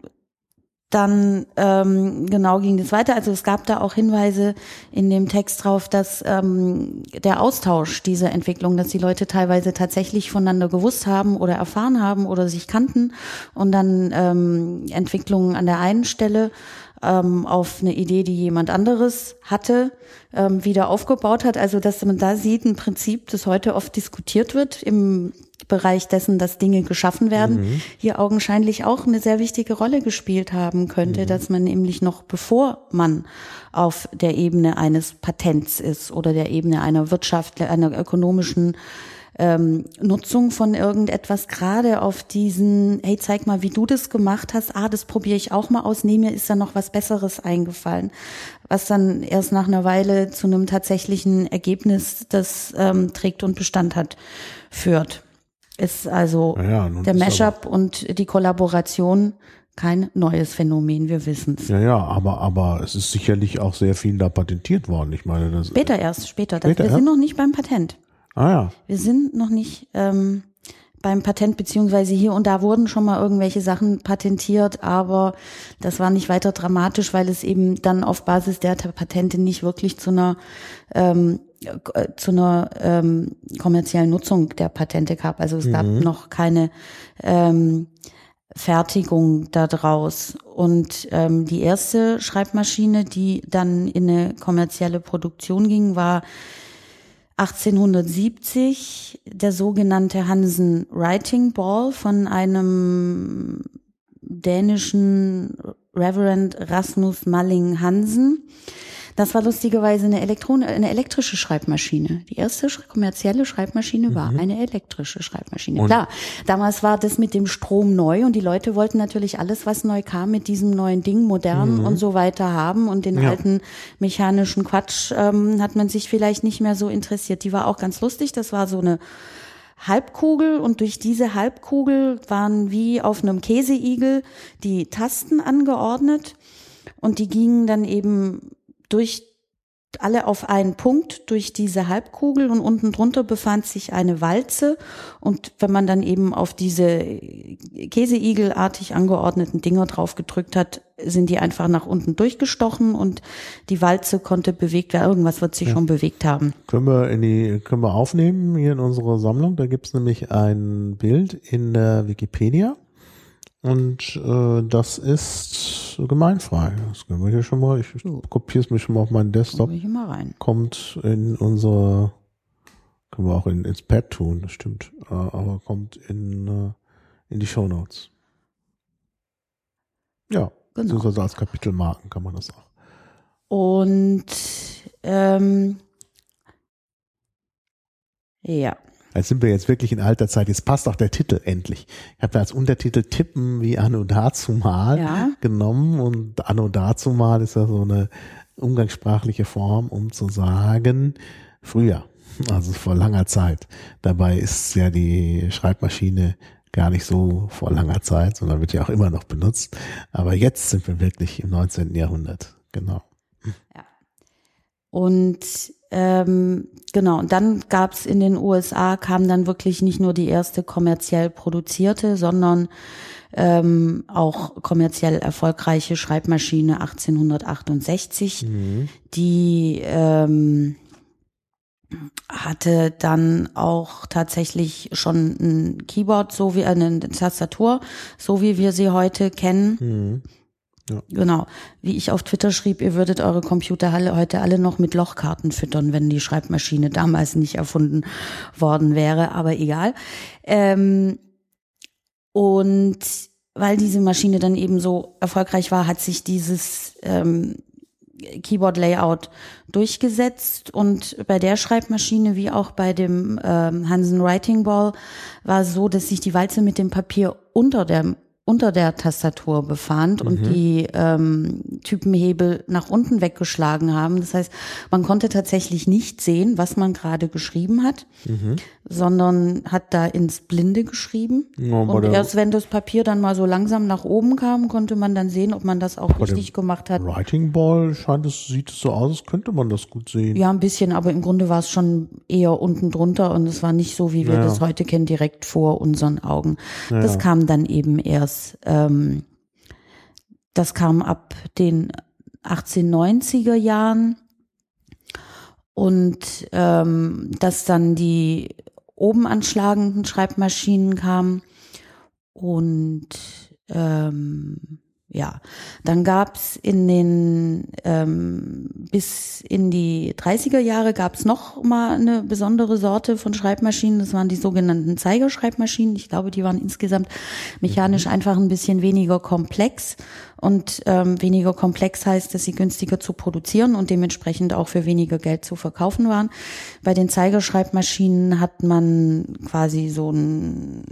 dann ähm, genau ging es weiter. Also es gab da auch Hinweise in dem Text drauf, dass ähm, der Austausch dieser Entwicklung, dass die Leute teilweise tatsächlich voneinander gewusst haben oder erfahren haben oder sich kannten und dann ähm, Entwicklungen an der einen Stelle ähm, auf eine Idee, die jemand anderes hatte, ähm, wieder aufgebaut hat. Also dass man da sieht, ein Prinzip, das heute oft diskutiert wird im Bereich dessen, dass Dinge geschaffen werden, mhm. hier augenscheinlich auch eine sehr wichtige Rolle gespielt haben könnte, mhm. dass man nämlich noch bevor man auf der Ebene eines Patents ist oder der Ebene einer Wirtschaft, einer ökonomischen ähm, Nutzung von irgendetwas, gerade auf diesen, hey, zeig mal, wie du das gemacht hast, ah, das probiere ich auch mal aus, nee, mir ist da noch was Besseres eingefallen, was dann erst nach einer Weile zu einem tatsächlichen Ergebnis, das ähm, trägt und Bestand hat, führt. Ist also Ja, ja, der Mashup und die Kollaboration kein neues Phänomen, wir wissen es. Ja, ja, aber, aber es ist sicherlich auch sehr viel da patentiert worden. Ich meine, das. Später erst, später. Das, Später wir erst? sind noch nicht beim Patent. Ah ja. Wir sind noch nicht ähm, beim Patent, beziehungsweise hier und da wurden schon mal irgendwelche Sachen patentiert, aber das war nicht weiter dramatisch, weil es eben dann auf Basis der Patente nicht wirklich zu einer ähm, äh, zu einer ähm, kommerziellen Nutzung der Patente gab. Also es gab noch keine ähm, Fertigung daraus. Und ähm, die erste Schreibmaschine, die dann in eine kommerzielle Produktion ging, war 1870 der sogenannte Hansen Writing Ball von einem dänischen Reverend Rasmus Malling Hansen. Das war lustigerweise eine, Elektron eine elektrische Schreibmaschine. Die erste kommerzielle Schreibmaschine war eine elektrische Schreibmaschine. Und- Klar, damals war das mit dem Strom neu und die Leute wollten natürlich alles, was neu kam, mit diesem neuen Ding, modern und so weiter haben. Und den Ja. alten mechanischen Quatsch ähm, hat man sich vielleicht nicht mehr so interessiert. Die war auch ganz lustig. Das war so eine Halbkugel und durch diese Halbkugel waren wie auf einem Käseigel die Tasten angeordnet und die gingen dann eben durch alle auf einen Punkt durch diese Halbkugel und unten drunter befand sich eine Walze und wenn man dann eben auf diese Käseigelartig angeordneten Dinger drauf gedrückt hat, sind die einfach nach unten durchgestochen und die Walze konnte bewegt werden. Irgendwas wird sich schon bewegt haben. Können wir in die, können wir aufnehmen hier in unserer Sammlung. Da gibt's nämlich ein Bild in der Wikipedia. Und äh, das ist gemeinfrei. Das können wir hier schon mal, ich, ich kopiere es mir schon mal auf meinen Desktop. Ich mal rein. Kommt in unsere, können wir auch in, ins Pad tun, das stimmt. Äh, aber kommt in, äh, in die Show Notes. Ja, Genau. beziehungsweise als Kapitelmarken kann man das auch. Und ähm, ja, Jetzt sind wir jetzt wirklich in alter Zeit. Jetzt passt auch der Titel endlich. Ich habe da als Untertitel Tippen wie Anno dazumal Ja. genommen und Anno dazumal ist ja so eine umgangssprachliche Form, um zu sagen früher, also vor langer Zeit. Dabei ist ja die Schreibmaschine gar nicht so vor langer Zeit, sondern wird ja auch immer noch benutzt. Aber jetzt sind wir wirklich im 19. Jahrhundert. Genau. Und ähm, genau, und dann gab's in den USA, kam dann wirklich nicht nur die erste kommerziell produzierte, sondern ähm, auch kommerziell erfolgreiche Schreibmaschine 1868, die ähm, hatte dann auch tatsächlich schon ein Keyboard, so wie eine Tastatur, so wie wir sie heute kennen. Mhm. Genau. Wie ich auf Twitter schrieb, ihr würdet eure Computer alle, heute alle noch mit Lochkarten füttern, wenn die Schreibmaschine damals nicht erfunden worden wäre, aber egal. Ähm, und weil diese Maschine dann eben so erfolgreich war, hat sich dieses ähm, Keyboard-Layout durchgesetzt und bei der Schreibmaschine wie auch bei dem ähm, Hansen Writing Ball war es so, dass sich die Walze mit dem Papier unter der unter der Tastatur befand und die ähm, Typenhebel nach unten weggeschlagen haben. Das heißt, man konnte tatsächlich nicht sehen, was man gerade geschrieben hat, sondern hat da ins Blinde geschrieben. Ja, und erst wenn das Papier dann mal so langsam nach oben kam, konnte man dann sehen, ob man das auch richtig gemacht hat. Writing Ball scheint es, sieht es so aus, als könnte man das gut sehen. Ja, ein bisschen, aber im Grunde war es schon eher unten drunter und es war nicht so, wie wir Ja. das heute kennen, direkt vor unseren Augen. Das kam dann eben erst, ähm, das kam ab den 1890er Jahren. Und ähm, dass dann die oben anschlagenden Schreibmaschinen kamen. Und ähm, ja, dann gab's in den ähm, bis in die 30er Jahre gab's noch mal eine besondere Sorte von Schreibmaschinen. Das waren die sogenannten Zeigerschreibmaschinen. Ich glaube, die waren insgesamt mechanisch Mhm. einfach ein bisschen weniger komplex. Und ähm, weniger komplex heißt, dass sie günstiger zu produzieren und dementsprechend auch für weniger Geld zu verkaufen waren. Bei den Zeigerschreibmaschinen hat man quasi so ein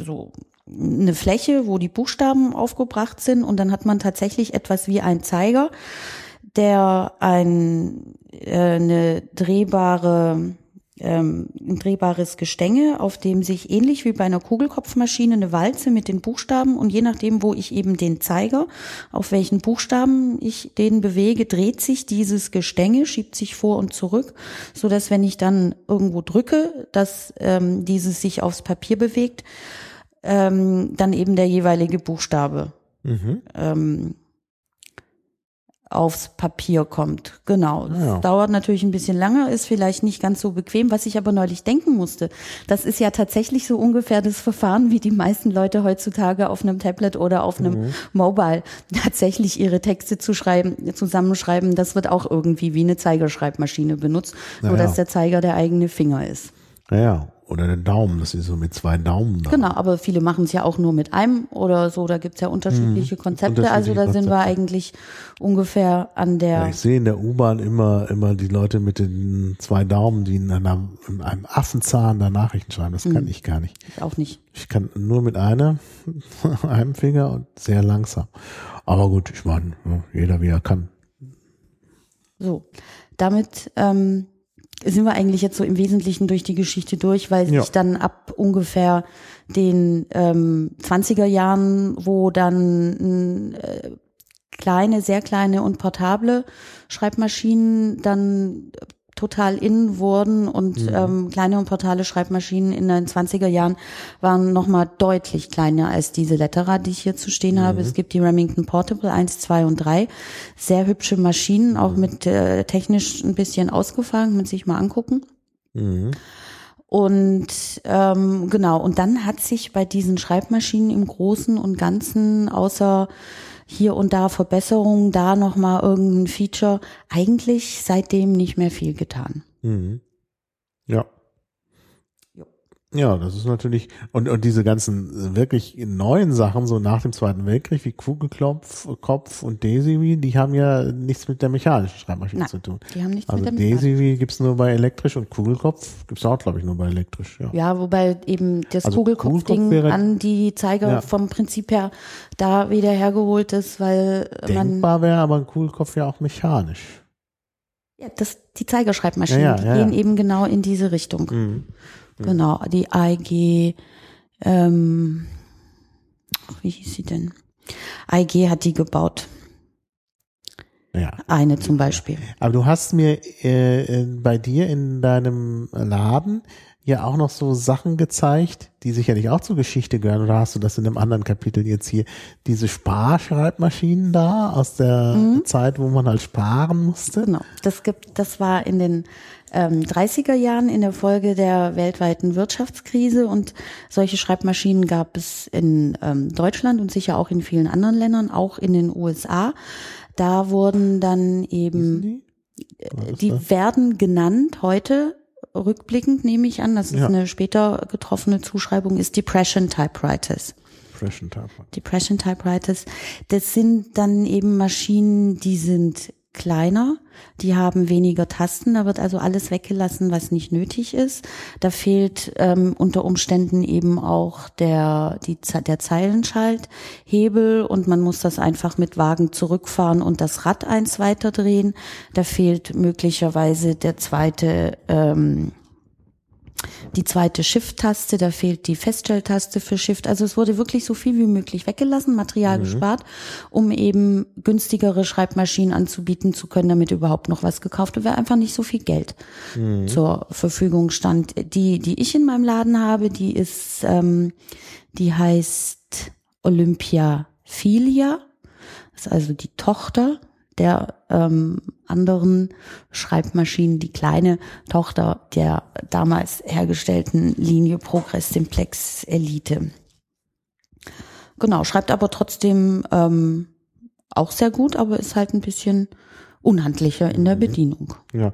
so eine Fläche, wo die Buchstaben aufgebracht sind und dann hat man tatsächlich etwas wie ein Zeiger, der ein äh, eine drehbare ähm, ein drehbares Gestänge, auf dem sich ähnlich wie bei einer Kugelkopfmaschine eine Walze mit den Buchstaben und je nachdem, wo ich eben den Zeiger, auf welchen Buchstaben ich den bewege, dreht sich dieses Gestänge, schiebt sich vor und zurück, so dass wenn ich dann irgendwo drücke, dass ähm, dieses sich aufs Papier bewegt, ähm, dann eben der jeweilige Buchstabe Mhm. ähm, aufs Papier kommt. Genau. Das Ja. dauert natürlich ein bisschen länger, ist vielleicht nicht ganz so bequem. Was ich aber neulich denken musste, das ist ja tatsächlich so ungefähr das Verfahren, wie die meisten Leute heutzutage auf einem Tablet oder auf einem Mhm. Mobile tatsächlich ihre Texte zu schreiben, zusammenschreiben. Das wird auch irgendwie wie eine Zeigerschreibmaschine benutzt, Ja, nur dass der Zeiger der eigene Finger ist. Ja, ja. Oder der Daumen, das ist so mit zwei Daumen da. Genau, aber viele machen es ja auch nur mit einem oder so. Da gibt's ja unterschiedliche Konzepte. also da Mhm. unterschiedliche sind wir Konzepte. eigentlich ungefähr an der. Ja, ich sehe in der U-Bahn immer, immer die Leute mit den zwei Daumen, die in, einer, in einem Affenzahn da Nachrichten schreiben. Das Mhm. kann ich gar nicht. Ich auch nicht. Ich kann nur mit einer, [LAUGHS] einem Finger und sehr langsam. Aber gut, ich meine, jeder wie er kann. So, damit ähm, sind wir eigentlich jetzt so im Wesentlichen durch die Geschichte durch, weil Ja. sich dann ab ungefähr den ähm, 20er Jahren, wo dann äh, kleine, sehr kleine und portable Schreibmaschinen dann total in wurden und ähm, kleine und portale Schreibmaschinen in den 20er Jahren waren nochmal deutlich kleiner als diese Letterer, die ich hier zu stehen habe. Es gibt die Remington Portable 1, 2 und 3. Sehr hübsche Maschinen, auch mit äh, technisch ein bisschen ausgefallen, kann man sich mal angucken. Mhm. Und ähm, genau, und dann hat sich bei diesen Schreibmaschinen im Großen und Ganzen, außer hier und da Verbesserungen, da nochmal irgendein Feature, eigentlich seitdem nicht mehr viel getan. Mhm. Ja. Ja, das ist natürlich, und, und diese ganzen wirklich neuen Sachen, so nach dem Zweiten Weltkrieg, wie Kugelklopf, Kopf und Desivi, die haben ja nichts mit der mechanischen Schreibmaschine Nein, zu tun. Die haben nichts Also mit dem Mechanik. Desivi gibt's nur bei elektrisch und Kugelkopf gibt's auch, glaube ich, nur bei elektrisch, ja. Ja, wobei eben das Also Kugelkopfding Kugelkopf an die Zeiger Ja. vom Prinzip her da wieder hergeholt ist, weil man Denkbar wäre aber ein Kugelkopf ja auch mechanisch. ja, das die Zeigerschreibmaschinen, Ja, ja, ja, gehen eben genau in diese Richtung. Mhm. Genau, die AIG, ähm, wie hieß sie denn? AIG hat die gebaut. Ja. Eine zum Beispiel. Aber du hast mir äh, äh, bei dir in deinem Laden ja auch noch so Sachen gezeigt, die sicherlich auch zur Geschichte gehören. Oder hast du das in einem anderen Kapitel jetzt hier? Diese Sparschreibmaschinen da aus der Zeit, wo man halt sparen musste. Genau. Das gibt, das war in den ähm, 30er Jahren in der Folge der weltweiten Wirtschaftskrise und solche Schreibmaschinen gab es in ähm, Deutschland und sicher auch in vielen anderen Ländern, auch in den USA. Da wurden dann eben Die? Das? werden genannt heute, rückblickend nehme ich an, das ist Ja. eine später getroffene Zuschreibung, ist Depression Typewriters. Fresh and Type. Depression Typewriters, das sind dann eben Maschinen, die sind kleiner, die haben weniger Tasten, da wird also alles weggelassen, was nicht nötig ist. Da fehlt ähm, unter Umständen eben auch der, die, der Zeilenschalthebel und man muss das einfach mit Wagen zurückfahren und das Rad eins weiterdrehen. Da fehlt möglicherweise der zweite ähm, die zweite Shift-Taste, da fehlt die Feststelltaste für Shift. Also es wurde wirklich so viel wie möglich weggelassen, Material gespart, um eben günstigere Schreibmaschinen anzubieten zu können, damit überhaupt noch was gekauft wird, weil einfach nicht so viel Geld zur Verfügung stand. Die, die ich in meinem Laden habe, die ist, ähm, die heißt Olympia Filia. Das ist also die Tochter der ähm, anderen Schreibmaschinen, die kleine Tochter der damals hergestellten Linie Progress Simplex Elite. Genau, schreibt aber trotzdem ähm, auch sehr gut, aber ist halt ein bisschen unhandlicher in der Mhm. Bedienung. Ja.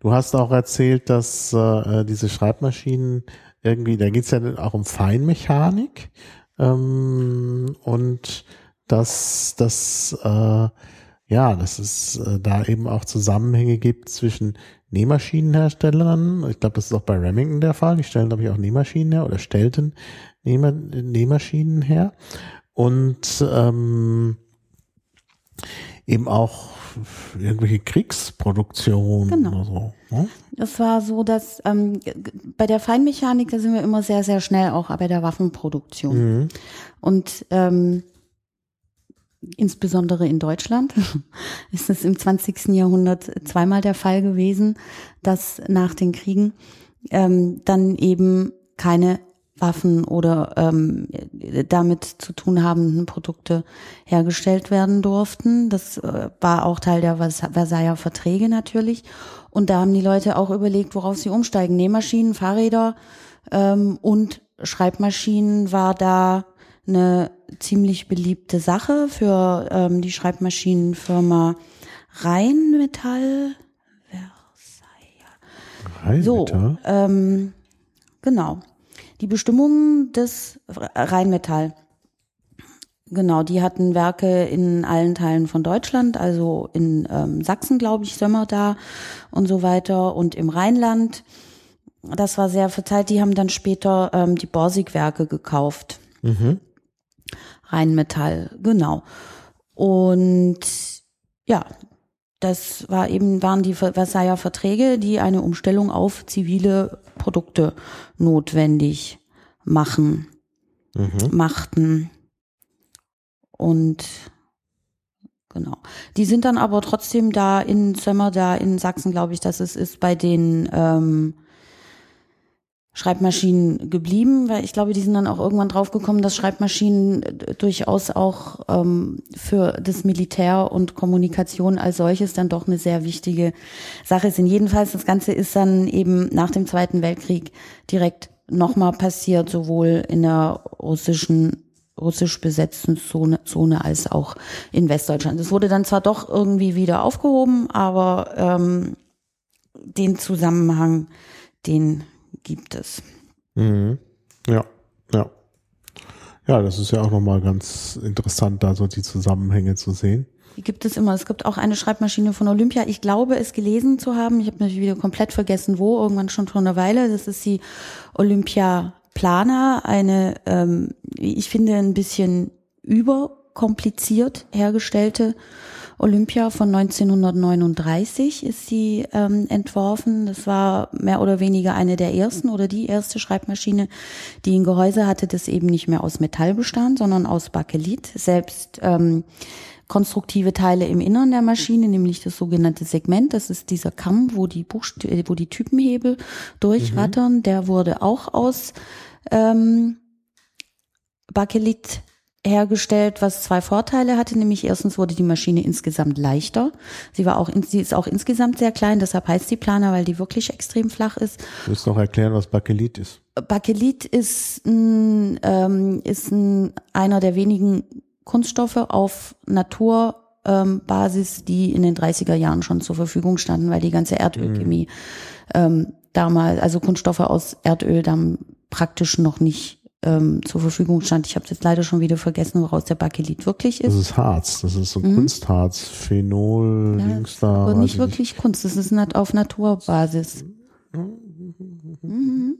Du hast auch erzählt, dass äh, diese Schreibmaschinen irgendwie, da geht's ja auch um Feinmechanik ähm, und dass das äh, ja, dass es äh, da eben auch Zusammenhänge gibt zwischen Nähmaschinenherstellern. Ich glaube, das ist auch bei Remington der Fall. Die stellen, glaube ich, auch Nähmaschinen her oder stellten Nähma Nähmaschinen her. Und ähm, eben auch irgendwelche Kriegsproduktionen Genau. oder so. Ne? Es war so, dass ähm, bei der Feinmechanik, da sind wir immer sehr, sehr schnell auch bei der Waffenproduktion. Mhm. Und ähm, insbesondere in Deutschland [LAUGHS] ist es im 20. Jahrhundert zweimal der Fall gewesen, dass nach den Kriegen ähm, dann eben keine Waffen oder ähm, damit zu tun habenden Produkte hergestellt werden durften. Das äh, war auch Teil der Vers Versailler Verträge natürlich. Und da haben die Leute auch überlegt, worauf sie umsteigen. Nähmaschinen, Fahrräder ähm, und Schreibmaschinen war da eine ziemlich beliebte Sache für ähm, die Schreibmaschinenfirma Rheinmetall. So, Rheinmetall? ähm, genau. Die Bestimmungen des Rheinmetall. Genau, die hatten Werke in allen Teilen von Deutschland, also in ähm, Sachsen, glaube ich, Sömmer da und so weiter und im Rheinland. Das war sehr verteilt. Die haben dann später ähm, die Borsig-Werke gekauft. Mhm. Rheinmetall, genau. Und ja, das war eben, waren die Versailler Verträge, die eine Umstellung auf zivile Produkte notwendig machen, Mhm. machten. Und genau. Die sind dann aber trotzdem da in Sömmer, da in Sachsen, glaube ich, dass es ist, bei den ähm, Schreibmaschinen geblieben, weil ich glaube, die sind dann auch irgendwann draufgekommen, dass Schreibmaschinen äh, durchaus auch ähm, für das Militär und Kommunikation als solches dann doch eine sehr wichtige Sache sind. Jedenfalls, das Ganze ist dann eben nach dem Zweiten Weltkrieg direkt nochmal passiert, sowohl in der russischen russisch besetzten Zone, Zone als auch in Westdeutschland. Es wurde dann zwar doch irgendwie wieder aufgehoben, aber ähm, den Zusammenhang, den gibt es. Mhm. Ja, ja. Ja, das ist ja auch nochmal ganz interessant, da so die Zusammenhänge zu sehen. Die gibt es immer. Es gibt auch eine Schreibmaschine von Olympia. Ich glaube, es gelesen zu haben. Ich habe natürlich wieder komplett vergessen, wo. Irgendwann schon vor einer Weile. Das ist die Olympia Plana. Eine, ähm, ich finde, ein bisschen überkompliziert hergestellte Olympia von 1939 ist sie ähm, entworfen. Das war mehr oder weniger eine der ersten oder die erste Schreibmaschine, die ein Gehäuse hatte, das eben nicht mehr aus Metall bestand, sondern aus Bakelit. Selbst ähm, konstruktive Teile im Innern der Maschine, nämlich das sogenannte Segment, das ist dieser Kamm, wo die, Buchst äh, wo die Typenhebel durchrattern, der wurde auch aus ähm, Bakelit hergestellt, was zwei Vorteile hatte, nämlich erstens wurde die Maschine insgesamt leichter. Sie war auch, sie ist auch insgesamt sehr klein, deshalb heißt sie Planer, weil die wirklich extrem flach ist. Du musst noch erklären, was Bakelit ist. Bakelit ist, ein, ähm, ist ein, einer der wenigen Kunststoffe auf Naturbasis, ähm, Basis, die in den 30er Jahren schon zur Verfügung standen, weil die ganze Erdölchemie ähm, damals, also Kunststoffe aus Erdöl dann praktisch noch nicht ähm, zur Verfügung stand. Ich habe jetzt leider schon wieder vergessen, woraus der Bakelit wirklich Das ist. ist Harz. Das ist so ein Kunstharz. Phenol, Ja, Dings da. Aber nicht ich wirklich Kunst, das ist auf Naturbasis. Mhm.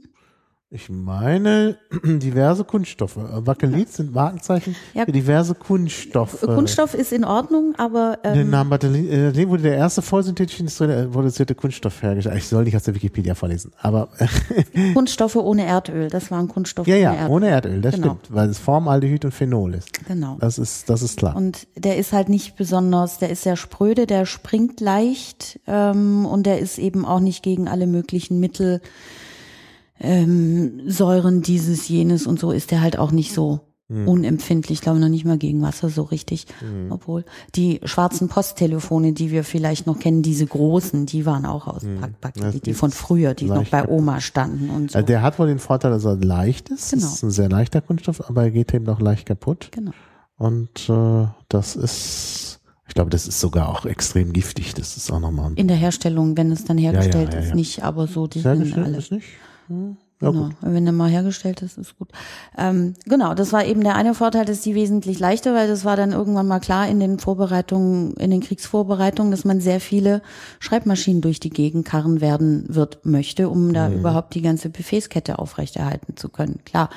Ich meine [CLEARS THROAT] diverse Kunststoffe. Äh, Bakelit sind Markenzeichen Ja. für diverse Kunststoffe. Kunststoff ist in Ordnung, aber Den ähm, Namen Bakelit, äh, wurde der erste vollsynthetisch industriell produzierte Kunststoff hergestellt. Ich soll nicht aus der Wikipedia vorlesen, aber [LAUGHS] Kunststoffe ohne Erdöl, das waren Kunststoffe ja, ohne ja, Erdöl. ohne Erdöl, das Genau. stimmt, weil es Formaldehyd und Phenol ist. Genau. Das ist, das ist klar. Und der ist halt nicht besonders, der ist sehr spröde, der springt leicht ähm, und der ist eben auch nicht gegen alle möglichen Mittel, ähm, Säuren dieses, jenes und so ist der halt auch nicht so unempfindlich, glaube noch nicht mal gegen Wasser so richtig. Obwohl die schwarzen Posttelefone, die wir vielleicht noch kennen, diese großen, die waren auch aus Das Bakelit, die ist von früher, die noch bei. Oma standen und so. Also der hat wohl den Vorteil, dass er leicht ist. Genau. Das ist ein sehr leichter Kunststoff, aber er geht eben auch leicht kaputt. genau. Und äh, das ist, ich glaube, das ist sogar auch extrem giftig. Das ist auch nochmal In der Herstellung, wenn es dann hergestellt ja, ist, ja. nicht, aber so, die sind alle. ist nicht. Hm. Ja, Genau. gut. Wenn der mal hergestellt ist, ist gut. Ähm, genau, das war eben der eine Vorteil, dass die wesentlich leichter, weil das war dann irgendwann mal klar in den Vorbereitungen, in den Kriegsvorbereitungen, dass man sehr viele Schreibmaschinen durch die Gegend karren werden wird möchte, um da überhaupt die ganze Befehlskette aufrechterhalten zu können. Klar.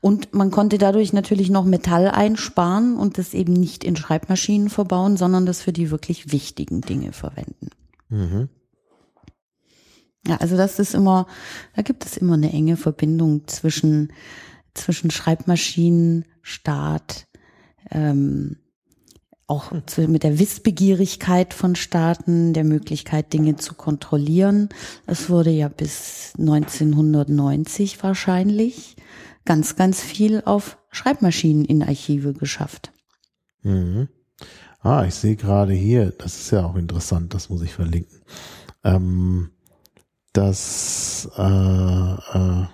Und man konnte dadurch natürlich noch Metall einsparen und das eben nicht in Schreibmaschinen verbauen, sondern das für die wirklich wichtigen Dinge verwenden. Mhm. Ja, also das ist immer, da gibt es immer eine enge Verbindung zwischen, zwischen Schreibmaschinen, Staat, ähm, auch zu, mit der Wissbegierigkeit von Staaten, der Möglichkeit, Dinge zu kontrollieren. Es wurde ja bis 1990 wahrscheinlich ganz, ganz viel auf Schreibmaschinen in Archive geschafft. Mhm. Ah, ich sehe gerade hier, das ist ja auch interessant, das muss ich verlinken. Ähm, das, äh, äh,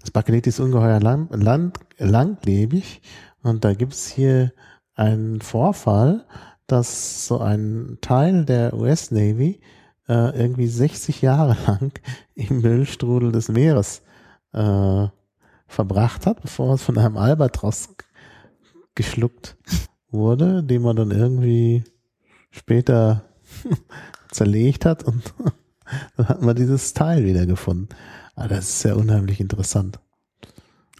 das Bakelit ist ungeheuer lang, lang, langlebig. Und da gibt's hier einen Vorfall, dass so ein Teil der US Navy äh, irgendwie 60 Jahre [LAUGHS] lang im Müllstrudel des Meeres äh, verbracht hat, bevor es von einem Albatros geschluckt wurde, den man dann irgendwie später [LAUGHS] zerlegt hat und dann hat man dieses Teil wieder gefunden. Aber das ist ja unheimlich interessant.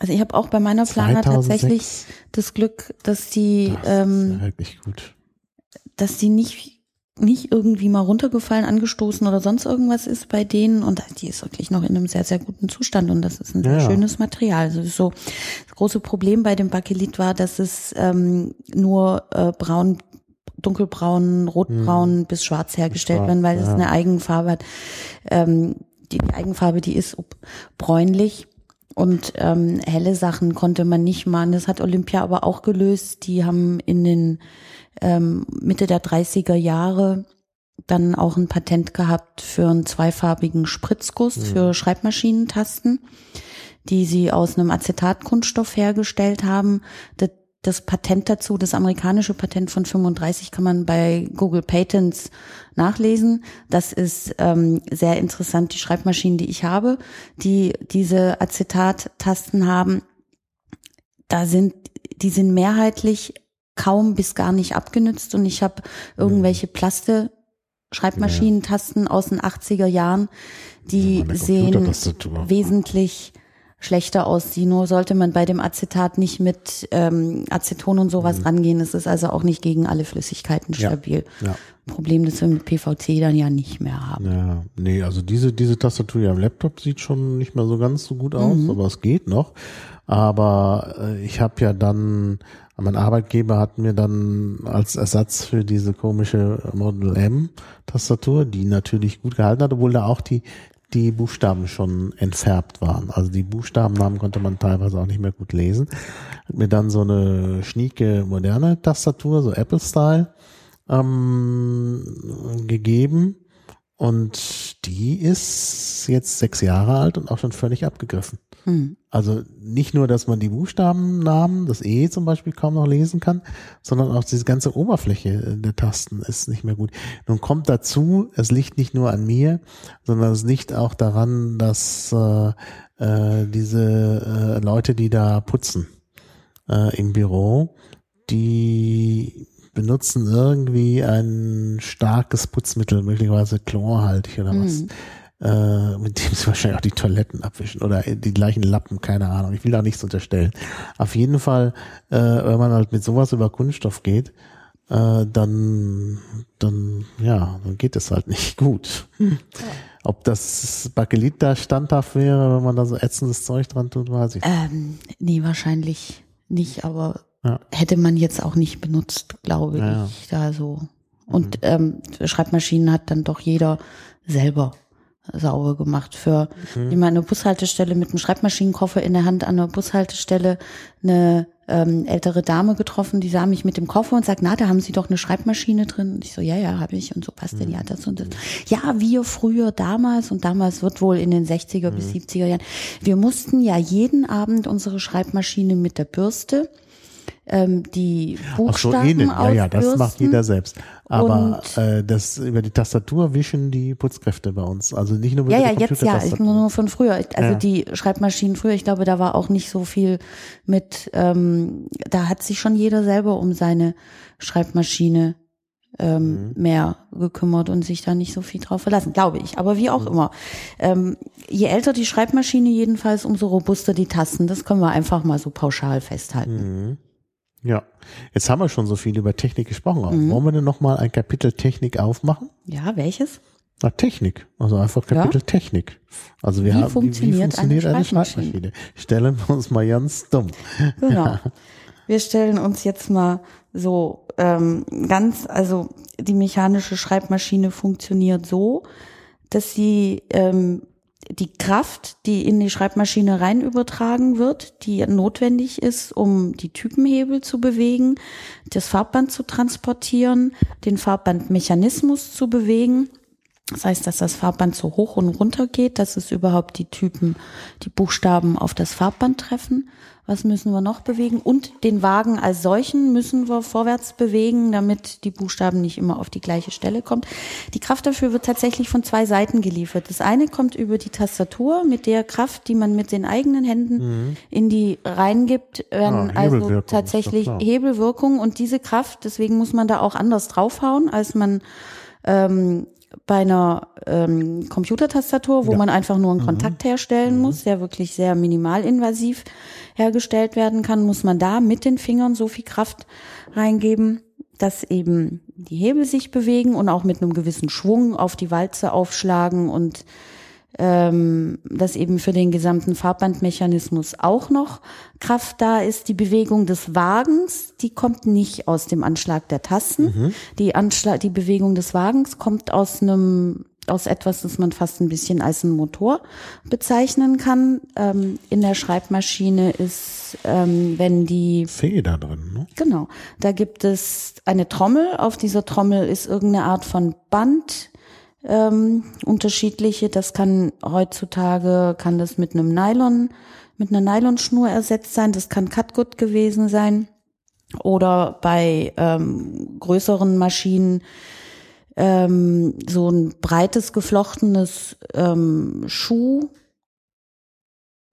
Also ich habe auch bei meiner Planer 2006, tatsächlich das Glück, dass die das ähm, wirklich gut. dass die nicht nicht irgendwie mal runtergefallen, angestoßen oder sonst irgendwas ist bei denen und die ist wirklich noch in einem sehr, sehr guten Zustand und das ist ein sehr Ja. schönes Material. Also so das große Problem bei dem Bakelit war, dass es ähm, nur äh, braun, dunkelbraun, rotbraun bis schwarz hergestellt Hm. Schwarz, werden, weil es ja. eine Eigenfarbe hat. Ähm, die Eigenfarbe, die ist bräunlich und ähm, helle Sachen konnte man nicht machen. Das hat Olympia aber auch gelöst. Die haben in den ähm, Mitte der 30er Jahre dann auch ein Patent gehabt für einen zweifarbigen Spritzguss für Schreibmaschinentasten, die sie aus einem Acetatkunststoff hergestellt haben. Das, das Patent dazu, das amerikanische Patent von 35 kann man bei Google Patents nachlesen. Das ist ähm, sehr interessant. Die Schreibmaschinen, die ich habe, die diese Acetat-Tasten haben, da sind, die sind mehrheitlich kaum bis gar nicht abgenützt und ich habe irgendwelche Plaste Schreibmaschinentasten aus den 80er Jahren, die Meine sehen wesentlich schlechter aus. Die nur sollte man bei dem Acetat nicht mit ähm, Aceton und sowas rangehen. Es ist also auch nicht gegen alle Flüssigkeiten Mhm. Ja. stabil. Ja. Problem, das wir mit PVC dann ja nicht mehr haben. Ja, nee, also diese, diese Tastatur hier am Laptop sieht schon nicht mehr so ganz so gut aus, aber es geht noch. Aber äh, ich habe ja dann, mein Arbeitgeber hat mir dann als Ersatz für diese komische Model M Tastatur, die natürlich gut gehalten hat, obwohl da auch die, die Buchstaben schon entfärbt waren. Also die Buchstabennamen konnte man teilweise auch nicht mehr gut lesen. Hat mir dann so eine schnieke moderne Tastatur, so Apple-Style, ähm, gegeben. Und die ist jetzt sechs Jahre alt und auch schon völlig abgegriffen. Hm. Also nicht nur, dass man die Buchstabennamen, das E zum Beispiel kaum noch lesen kann, sondern auch diese ganze Oberfläche der Tasten ist nicht mehr gut. Nun kommt dazu, es liegt nicht nur an mir, sondern es liegt auch daran, dass äh, äh, diese äh, Leute, die da putzen äh, im Büro, die benutzen irgendwie ein starkes Putzmittel, möglicherweise chlorhaltig oder was, äh, mit dem sie [LAUGHS] wahrscheinlich auch die Toiletten abwischen oder die gleichen Lappen, keine Ahnung. Ich will da nichts unterstellen. Auf jeden Fall, äh, wenn man halt mit sowas über Kunststoff geht, äh, dann, dann, ja, dann geht es halt nicht gut. Ob das Bakelit da standhaft wäre, wenn man da so ätzendes Zeug dran tut, weiß ich. nicht. Ähm, nee, wahrscheinlich nicht, aber Ja. hätte man jetzt auch nicht benutzt, glaube Ja, ich, da so. Und ähm, Schreibmaschinen hat dann doch jeder selber sauber gemacht. Für Mhm. jemand eine Bushaltestelle mit einem Schreibmaschinenkoffer in der Hand an einer Bushaltestelle eine ähm, ältere Dame getroffen, die sah mich mit dem Koffer und sagt, na, da haben Sie doch eine Schreibmaschine drin. Und ich so, ja, ja, habe ich. Und so, was denn? Ja, das und das. Ja, wir früher damals, und damals wird wohl in den 60er bis 70er Jahren, wir mussten ja jeden Abend unsere Schreibmaschine mit der Bürste ähm, die Buchstaben Ach so, ähnlich. Ja, ja, das macht jeder selbst. Aber äh, das über die Tastatur wischen die Putzkräfte bei uns. Also nicht nur über Ja, die ja, jetzt ja, ich nur von früher. Also Ja. die Schreibmaschinen früher, ich glaube, da war auch nicht so viel mit, ähm, da hat sich schon jeder selber um seine Schreibmaschine ähm, Mhm. mehr gekümmert und sich da nicht so viel drauf verlassen, glaube ich. Aber wie auch Mhm. immer. Ähm, je älter die Schreibmaschine jedenfalls, umso robuster die Tasten. Das können wir einfach mal so pauschal festhalten. Mhm. Ja, jetzt haben wir schon so viel über Technik gesprochen. Aber Mhm. Wollen wir denn noch mal ein Kapitel Technik aufmachen? Ja, welches? Na, Technik, also einfach Kapitel Technik. Also wir Wie haben funktioniert wie funktioniert eine eine, Schreibmaschine? Stellen wir uns mal ganz dumm. Genau. Wir stellen uns jetzt mal so ähm, ganz, also die mechanische Schreibmaschine funktioniert so, dass sie ähm, die Kraft, die in die Schreibmaschine rein übertragen wird, die notwendig ist, um die Typenhebel zu bewegen, das Farbband zu transportieren, den Farbbandmechanismus zu bewegen. Das heißt, dass das Farbband so hoch und runter geht, dass es überhaupt die Typen, die Buchstaben auf das Farbband treffen. Was müssen wir noch bewegen? Und den Wagen als solchen müssen wir vorwärts bewegen, damit die Buchstaben nicht immer auf die gleiche Stelle kommt. Die Kraft dafür wird tatsächlich von zwei Seiten geliefert. Das eine kommt über die Tastatur mit der Kraft, die man mit den eigenen Händen in die reingibt, werden Ah, also tatsächlich. Hebelwirkung und diese Kraft, deswegen muss man da auch anders draufhauen, als man ähm, bei einer ähm, Computertastatur, wo Ja. man einfach nur einen Kontakt herstellen muss, der wirklich sehr minimalinvasiv hergestellt werden kann, muss man da mit den Fingern so viel Kraft reingeben, dass eben die Hebel sich bewegen und auch mit einem gewissen Schwung auf die Walze aufschlagen und ähm, dass eben für den gesamten Farbbandmechanismus auch noch Kraft da ist. Die Bewegung des Wagens, die kommt nicht aus dem Anschlag der Tasten. Die Anschlag, die Bewegung des Wagens kommt aus einem aus etwas, das man fast ein bisschen als einen Motor bezeichnen kann. Ähm, in der Schreibmaschine ist, ähm, wenn die Feder drin, ne? Genau. Da gibt es eine Trommel. Auf dieser Trommel ist irgendeine Art von Band. Ähm, unterschiedliche. Das kann heutzutage, kann das mit einem Nylon, mit einer Nylonschnur ersetzt sein. Das kann Cutgut gewesen sein. Oder bei ähm, größeren Maschinen ähm, so ein breites geflochtenes ähm, Schuh,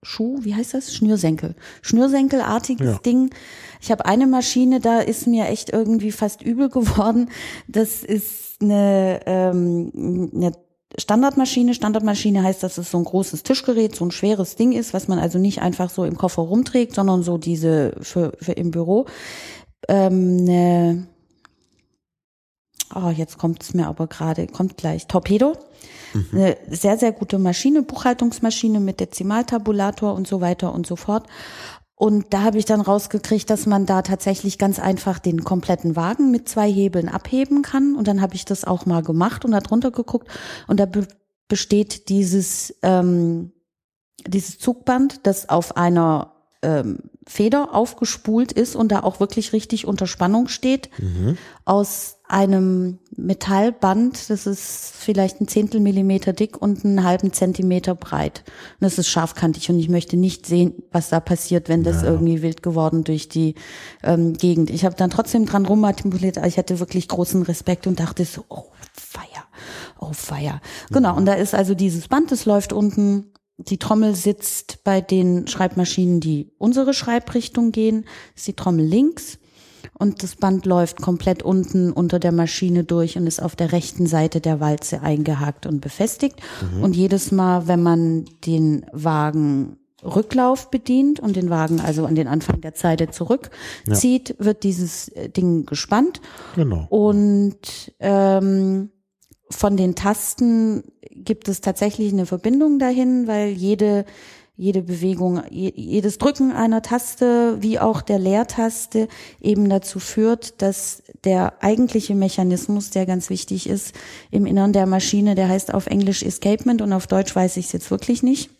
Schuh, wie heißt das? Schnürsenkel. Schnürsenkelartiges Ja. Ding. Ich habe eine Maschine, da ist mir echt irgendwie fast übel geworden. Das ist eine, ähm, eine Standardmaschine. Standardmaschine heißt, dass es so ein großes Tischgerät, so ein schweres Ding ist, was man also nicht einfach so im Koffer rumträgt, sondern so diese für, für im Büro. Ähm, eine, oh, jetzt kommt es mir aber gerade, kommt gleich. Torpedo. Eine sehr, sehr gute Maschine, Buchhaltungsmaschine mit Dezimaltabulator und so weiter und so fort. Und da habe ich dann rausgekriegt, dass man da tatsächlich ganz einfach den kompletten Wagen mit zwei Hebeln abheben kann. Und dann habe ich das auch mal gemacht und da drunter geguckt. Und da be besteht dieses, ähm, dieses Zugband, das auf einer ähm, Feder aufgespult ist und da auch wirklich richtig unter Spannung steht, aus einem Metallband, das ist vielleicht ein Zehntel Millimeter dick und einen halben Zentimeter breit. Und das ist scharfkantig und ich möchte nicht sehen, was da passiert, wenn das irgendwie wild geworden durch die ähm, Gegend. Ich habe dann trotzdem dran rumartikuliert, aber ich hatte wirklich großen Respekt und dachte so, oh Feier, oh Feier. Genau, und da ist also dieses Band, das läuft unten die Trommel sitzt bei den Schreibmaschinen, die unsere Schreibrichtung gehen, ist die Trommel links und das Band läuft komplett unten unter der Maschine durch und ist auf der rechten Seite der Walze eingehakt und befestigt. Und jedes Mal, wenn man den Wagen Rücklauf bedient und den Wagen also an den Anfang der Zeile zurückzieht, wird dieses äh, Ding gespannt. Genau. Und ähm, von den Tasten gibt es tatsächlich eine Verbindung dahin, weil jede jede Bewegung, je- jedes Drücken einer Taste, wie auch der Leertaste, eben dazu führt, dass der eigentliche Mechanismus, der ganz wichtig ist, im Innern der Maschine, der heißt auf Englisch Escapement und auf Deutsch weiß ich es jetzt wirklich nicht.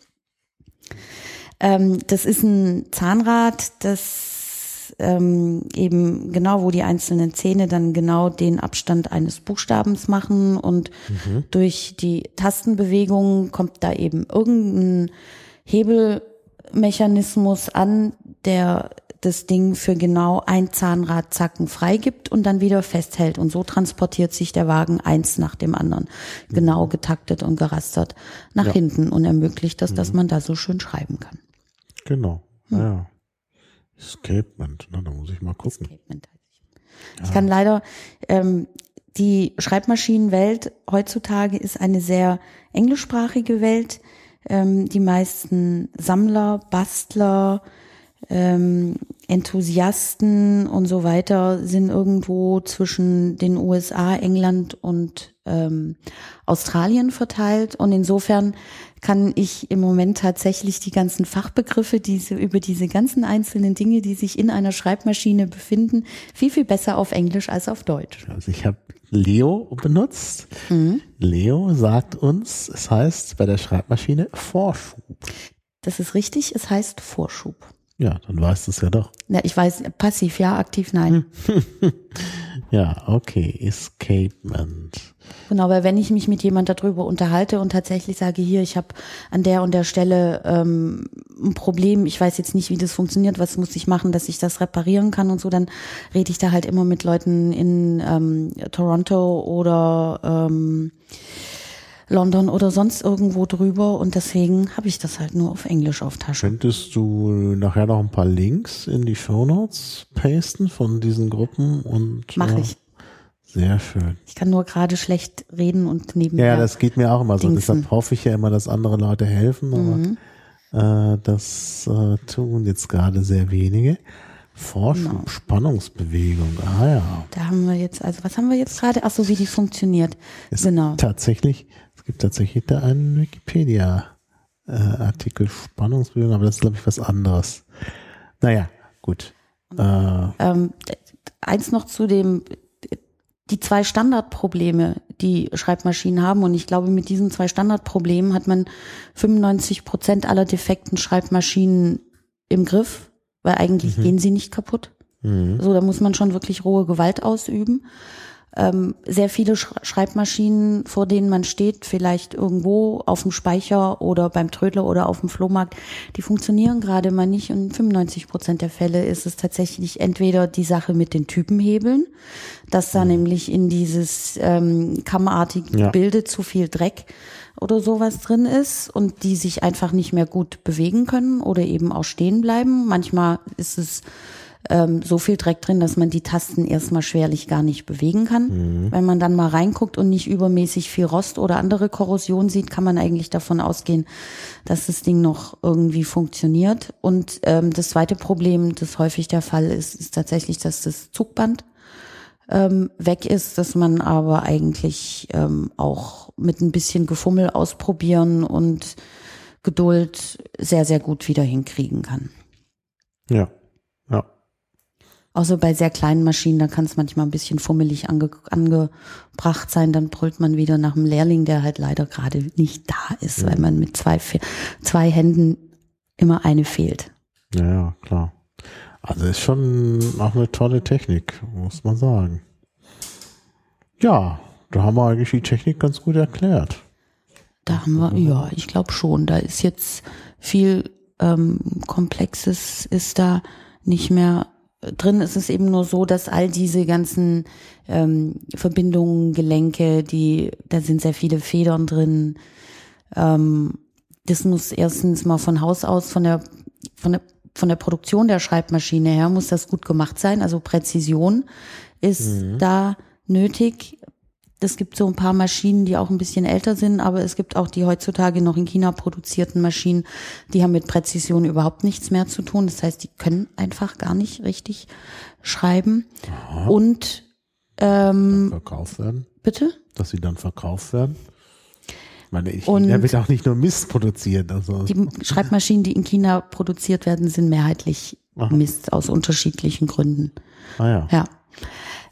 Ähm, das ist ein Zahnrad, das ähm, eben genau, wo die einzelnen Zähne dann genau den Abstand eines Buchstabens machen und Mhm. durch die Tastenbewegung kommt da eben irgendein Hebelmechanismus an, der das Ding für genau ein Zahnradzacken freigibt und dann wieder festhält. Und so transportiert sich der Wagen eins nach dem anderen, genau getaktet und gerastert nach Mhm. Ja. hinten und ermöglicht das, dass man da so schön schreiben kann. Genau. Hm. Ja. Escapement, na, da muss ich mal gucken. Escapement. Ich kann leider, ähm, die Schreibmaschinenwelt heutzutage ist eine sehr englischsprachige Welt. Ähm, die meisten Sammler, Bastler, ähm, Enthusiasten und so weiter sind irgendwo zwischen den USA, England und ähm, Australien verteilt. Und insofern kann ich im Moment tatsächlich die ganzen Fachbegriffe, diese, über diese ganzen einzelnen Dinge, die sich in einer Schreibmaschine befinden, viel, viel besser auf Englisch als auf Deutsch. Also ich habe Leo benutzt. Mhm. Leo sagt uns, es heißt bei der Schreibmaschine Vorschub. Das ist richtig, es heißt Vorschub. Ja, dann weißt du es ja doch. Ja, ich weiß, passiv ja, aktiv nein. [LAUGHS] Ja, okay. Escapement. Genau, weil wenn ich mich mit jemand darüber unterhalte und tatsächlich sage, hier, ich habe an der und der Stelle ähm, ein Problem, ich weiß jetzt nicht, wie das funktioniert, was muss ich machen, dass ich das reparieren kann und so, dann rede ich da halt immer mit Leuten in ähm, Toronto oder ähm, London oder sonst irgendwo drüber und deswegen habe ich das halt nur auf Englisch auf Tasche. Könntest du nachher noch ein paar Links in die Shownotes pasten von diesen Gruppen und Mach äh, ich. Sehr schön. Ich kann nur gerade schlecht reden und nebenher. Ja, das geht mir auch immer so. Dingsen. Deshalb hoffe ich ja immer, dass andere Leute helfen, aber Mhm. äh, das äh, tun jetzt gerade sehr wenige. Forschung, Genau. Spannungsbewegung. Ah ja. Da haben wir jetzt, also was haben wir jetzt gerade? Ach so, wie die funktioniert. Es genau. Tatsächlich, gibt tatsächlich da einen Wikipedia-Artikel Spannungsbewegung, aber das ist, glaube ich, was anderes. Naja, gut. Äh, Ähm, eins noch zu dem, die zwei Standardprobleme, die Schreibmaschinen haben. Und ich glaube, mit diesen zwei Standardproblemen hat man 95 Prozent aller defekten Schreibmaschinen im Griff, weil eigentlich gehen sie nicht kaputt. mhm. So, da muss man schon wirklich rohe Gewalt ausüben. Ähm, sehr viele Sch Schreibmaschinen, vor denen man steht, vielleicht irgendwo auf dem Speicher oder beim Trödler oder auf dem Flohmarkt, die funktionieren gerade mal nicht. Und in 95 Prozent der Fälle ist es tatsächlich entweder die Sache mit den Typenhebeln, dass da nämlich in dieses ähm, kammarartige Ja. Gebilde zu viel Dreck oder sowas drin ist und die sich einfach nicht mehr gut bewegen können oder eben auch stehen bleiben. Manchmal ist es ähm, so viel Dreck drin, dass man die Tasten erstmal schwerlich gar nicht bewegen kann. Wenn man dann mal reinguckt und nicht übermäßig viel Rost oder andere Korrosion sieht, kann man eigentlich davon ausgehen, dass das Ding noch irgendwie funktioniert. Und ähm, das zweite Problem, das häufig der Fall ist, ist tatsächlich, dass das Zugband ähm, weg ist, dass man aber eigentlich ähm, auch mit ein bisschen Gefummel ausprobieren und Geduld sehr, sehr gut wieder hinkriegen kann. Ja. Außer bei sehr kleinen Maschinen, da kann es manchmal ein bisschen fummelig ange angebracht sein. Dann brüllt man wieder nach einem Lehrling, der halt leider gerade nicht da ist, weil man mit zwei, zwei Händen immer eine fehlt. Ja, ja, klar. Also ist schon auch eine tolle Technik, muss man sagen. Ja, da haben wir eigentlich die Technik ganz gut erklärt. Da haben wir, ja, ich glaube schon. Da ist jetzt viel ähm, Komplexes ist da nicht mehr drin. Es ist eben nur so, dass all diese ganzen ähm, Verbindungen, Gelenke, die, da sind sehr viele Federn drin. Ähm, das muss erstens mal von Haus aus, von der, von der, von der Produktion der Schreibmaschine her, muss das gut gemacht sein. Also Präzision ist da nötig. Es gibt so ein paar Maschinen, die auch ein bisschen älter sind, aber es gibt auch die heutzutage noch in China produzierten Maschinen, die haben mit Präzision überhaupt nichts mehr zu tun. Das heißt, die können einfach gar nicht richtig schreiben. Und ähm, Verkauft werden, bitte? dass sie dann verkauft werden. Ich meine, ich, Und- da wird auch nicht nur Mist produziert. Also, Die Schreibmaschinen, die in China produziert werden, sind mehrheitlich Mist aus unterschiedlichen Gründen. ah ja. Ja.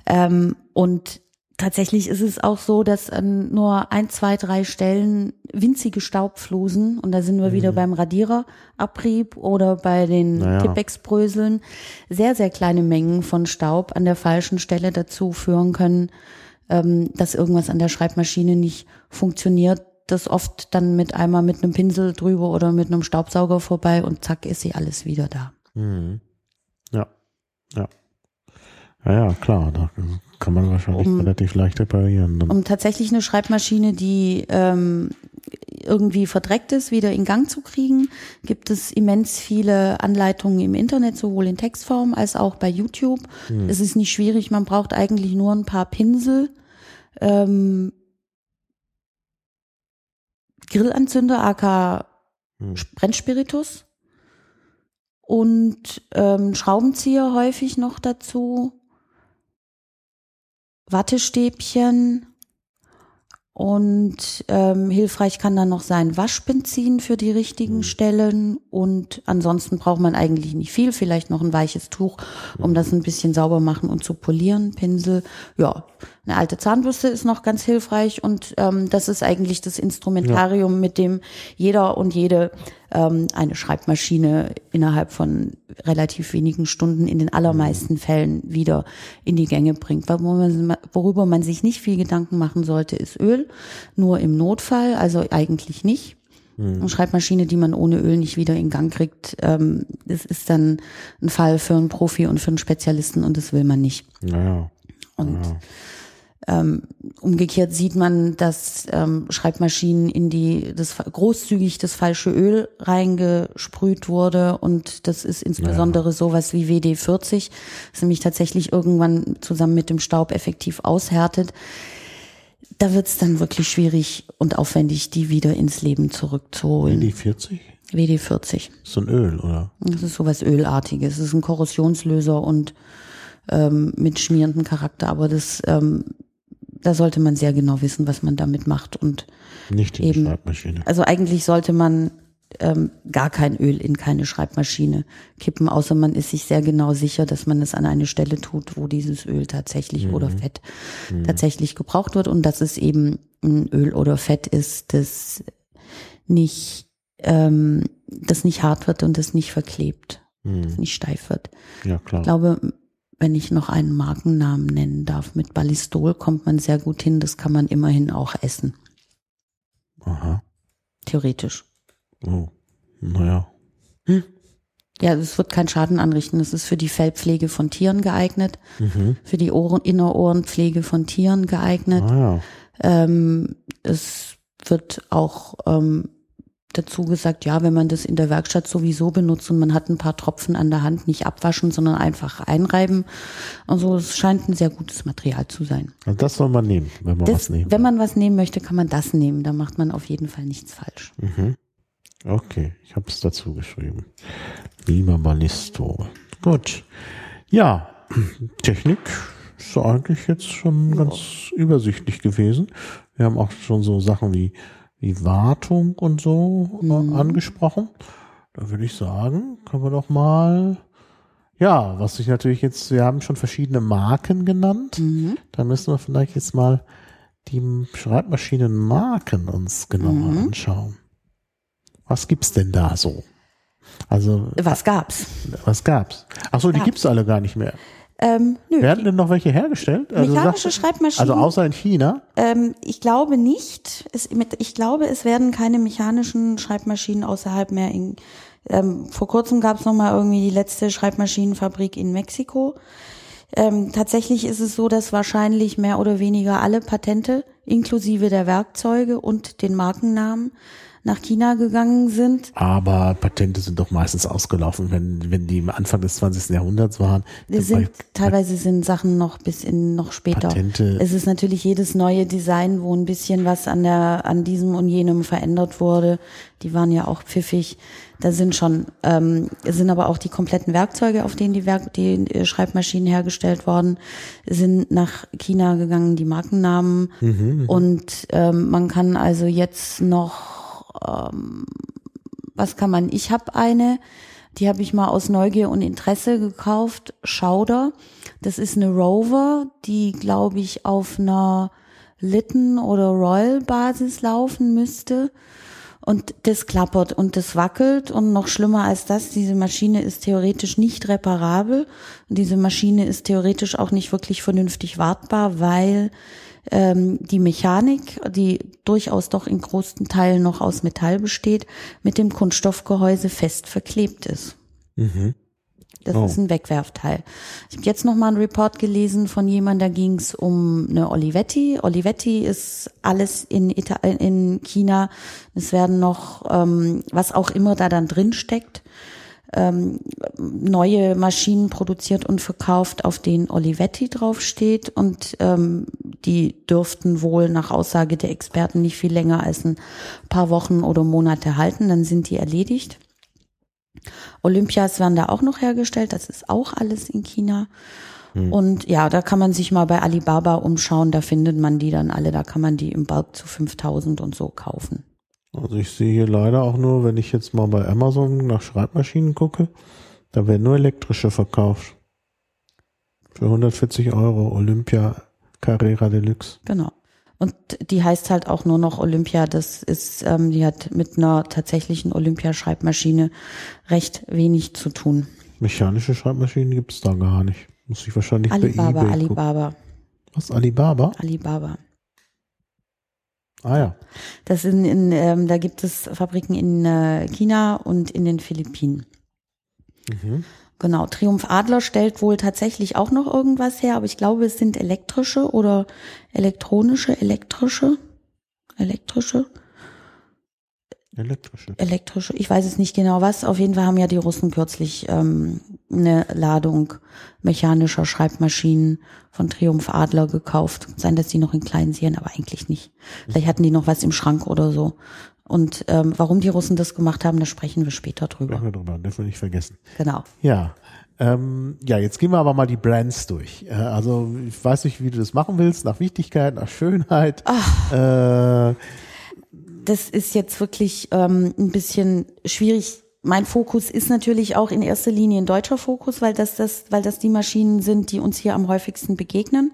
Ähm, und Tatsächlich ist es auch so, dass an nur ein, zwei, drei Stellen winzige Staubflusen, und da sind wir mhm. wieder beim Radiererabrieb oder bei den naja. Tippex-Bröseln, sehr, sehr kleine Mengen von Staub an der falschen Stelle dazu führen können, ähm, dass irgendwas an der Schreibmaschine nicht funktioniert. Das oft dann mit einmal mit einem Pinsel drüber oder mit einem Staubsauger vorbei und zack ist sie alles wieder da. Mhm. Ja, ja. Ja, ja, klar, da kann man wahrscheinlich um, relativ leicht reparieren. Um tatsächlich eine Schreibmaschine, die ähm, irgendwie verdreckt ist, wieder in Gang zu kriegen, gibt es immens viele Anleitungen im Internet, sowohl in Textform als auch bei YouTube. Hm. Es ist nicht schwierig, man braucht eigentlich nur ein paar Pinsel, ähm, Grillanzünder, aka hm. Brennspiritus und ähm, Schraubenzieher häufig noch dazu Wattestäbchen und ähm, hilfreich kann dann noch sein Waschbenzin für die richtigen mhm. Stellen und ansonsten braucht man eigentlich nicht viel, vielleicht noch ein weiches Tuch, um das ein bisschen sauber machen und zu polieren, Pinsel. Ja, eine alte Zahnbürste ist noch ganz hilfreich und ähm, das ist eigentlich das Instrumentarium, ja. mit dem jeder und jede ähm, eine Schreibmaschine innerhalb von relativ wenigen Stunden in den allermeisten Fällen wieder in die Gänge bringt. Worüber man sich nicht viel Gedanken machen sollte, ist Öl. Nur im Notfall, also eigentlich nicht. Mhm. Eine Schreibmaschine, die man ohne Öl nicht wieder in Gang kriegt, ähm, das ist dann ein Fall für einen Profi und für einen Spezialisten und das will man nicht. Naja. Und naja. Ähm, umgekehrt sieht man, dass ähm, Schreibmaschinen in die das großzügig das falsche Öl reingesprüht wurde und das ist insbesondere ja. sowas wie WD40, das nämlich tatsächlich irgendwann zusammen mit dem Staub effektiv aushärtet. Da wird es dann wirklich schwierig und aufwendig, die wieder ins Leben zurückzuholen. WD40? WD40. So ein Öl, oder? Das ist sowas Ölartiges. Es ist ein Korrosionslöser und ähm, mit schmierenden Charakter, aber das ähm, da sollte man sehr genau wissen, was man damit macht und nicht in eben, die Schreibmaschine. Also eigentlich sollte man ähm, gar kein Öl in keine Schreibmaschine kippen, außer man ist sich sehr genau sicher, dass man es an eine Stelle tut, wo dieses Öl tatsächlich mhm. oder Fett mhm. tatsächlich gebraucht wird und dass es eben ein Öl oder Fett ist, das nicht, ähm, das nicht hart wird und das nicht verklebt, mhm. das nicht steif wird. Ja, klar. Ich glaube, wenn ich noch einen Markennamen nennen darf. Mit Ballistol kommt man sehr gut hin. Das kann man immerhin auch essen. Aha. Theoretisch. Oh, naja. Hm. Ja, es wird keinen Schaden anrichten. Es ist für die Fellpflege von Tieren geeignet, mhm. für die Ohren, Innerohrenpflege von Tieren geeignet. Ah, ja. ähm, es wird auch ähm, dazu gesagt, ja, wenn man das in der Werkstatt sowieso benutzt und man hat ein paar Tropfen an der Hand, nicht abwaschen, sondern einfach einreiben. Also es scheint ein sehr gutes Material zu sein. Und das soll man nehmen, wenn man das, was nehmen Wenn man was nehmen möchte, kann man das nehmen. Da macht man auf jeden Fall nichts falsch. Mhm. Okay, ich habe es dazu geschrieben. Lima Ballisto. Gut. Ja, Technik ist eigentlich jetzt schon ja. ganz übersichtlich gewesen. Wir haben auch schon so Sachen wie wie Wartung und so äh, mhm. angesprochen. Da würde ich sagen, können wir doch mal, ja, was ich natürlich jetzt, wir haben schon verschiedene Marken genannt. Mhm. Da müssen wir vielleicht jetzt mal die Schreibmaschinenmarken uns genauer mhm. anschauen. Was gibt's denn da so? Also was gab's? Was gab's? Ach so, die gab's. gibt's alle gar nicht mehr. Ähm, nö, Werden denn noch welche hergestellt? Also mechanische sagt, Schreibmaschinen. Also außer in China? Ähm, ich glaube nicht. Es, ich glaube, es werden keine mechanischen Schreibmaschinen außerhalb mehr in. Ähm, vor kurzem gab es noch mal irgendwie die letzte Schreibmaschinenfabrik in Mexiko. Ähm, tatsächlich ist es so, dass wahrscheinlich mehr oder weniger alle Patente inklusive der Werkzeuge und den Markennamen nach China gegangen sind. Aber Patente sind doch meistens ausgelaufen, wenn, wenn die Anfang des 20. Jahrhunderts waren. Sind, teilweise sind Sachen noch bis in noch später. Patente. Es ist natürlich jedes neue Design, wo ein bisschen was an der, an diesem und jenem verändert wurde. Die waren ja auch pfiffig. Da sind schon, ähm, sind aber auch die kompletten Werkzeuge, auf denen die, Werk die äh, Schreibmaschinen hergestellt worden, sind nach China gegangen, die Markennamen. Mhm, mhm. und ähm, man kann also jetzt noch ähm, was kann man? Ich habe eine, Die habe ich mal aus Neugier und Interesse gekauft. Schauder. Das ist eine Rover, die, glaube ich, auf einer Litten- oder Royal-Basis laufen müsste. Und das klappert und das wackelt und noch schlimmer als das, diese Maschine ist theoretisch nicht reparabel und diese Maschine ist theoretisch auch nicht wirklich vernünftig wartbar, weil ähm, die Mechanik, die durchaus doch in großen Teilen noch aus Metall besteht, mit dem Kunststoffgehäuse fest verklebt ist. Mhm. Das Oh. ist ein Wegwerfteil. Ich habe jetzt noch mal einen Report gelesen von jemandem, da ging es um eine Olivetti. Olivetti ist alles in, Ita in China. Es werden noch, ähm, was auch immer da dann drin steckt, ähm, neue Maschinen produziert und verkauft, auf denen Olivetti draufsteht. Und ähm, die dürften wohl nach Aussage der Experten nicht viel länger als ein paar Wochen oder Monate halten. Dann sind die erledigt. Olympias werden da auch noch hergestellt. Das ist auch alles in China. Und ja, da kann man sich mal bei Alibaba umschauen. Da findet man die dann alle. Da kann man die im Bulk zu 5000 und so kaufen. Also ich sehe hier leider auch nur, wenn ich jetzt mal bei Amazon nach Schreibmaschinen gucke, da werden nur elektrische verkauft. Für 140 Euro Olympia Carrera Deluxe. Genau. Und die heißt halt auch nur noch Olympia. Das ist, ähm, die hat mit einer tatsächlichen Olympia-Schreibmaschine recht wenig zu tun. Mechanische Schreibmaschinen gibt's da gar nicht. Muss ich wahrscheinlich Alibaba, bei eBay gucken. Alibaba, Was, Alibaba? Alibaba. Ah ja. Das sind in, ähm, da gibt es Fabriken in äh, China und in den Philippinen. Mhm. Genau, Triumph Adler stellt wohl tatsächlich auch noch irgendwas her, aber ich glaube, es sind elektrische oder elektronische, elektrische, elektrische, Elektrische. elektrische, ich weiß es nicht genau was. Auf jeden Fall haben ja die Russen kürzlich ähm, eine Ladung mechanischer Schreibmaschinen von Triumph Adler gekauft. Sein, dass die noch in kleinen Serien, aber eigentlich nicht. Vielleicht hatten die noch was im Schrank oder so. Und ähm, warum die Russen das gemacht haben, da sprechen wir später drüber. Sprechen wir drüber, dürfen wir nicht vergessen. Genau. Ja. Ähm, ja, jetzt gehen wir aber mal die Brands durch. Äh, also ich weiß nicht, wie du das machen willst, nach Wichtigkeit, nach Schönheit. Äh, das ist jetzt wirklich ähm, ein bisschen schwierig. Mein Fokus ist natürlich auch in erster Linie ein deutscher Fokus, weil das, das, weil das die Maschinen sind, die uns hier am häufigsten begegnen.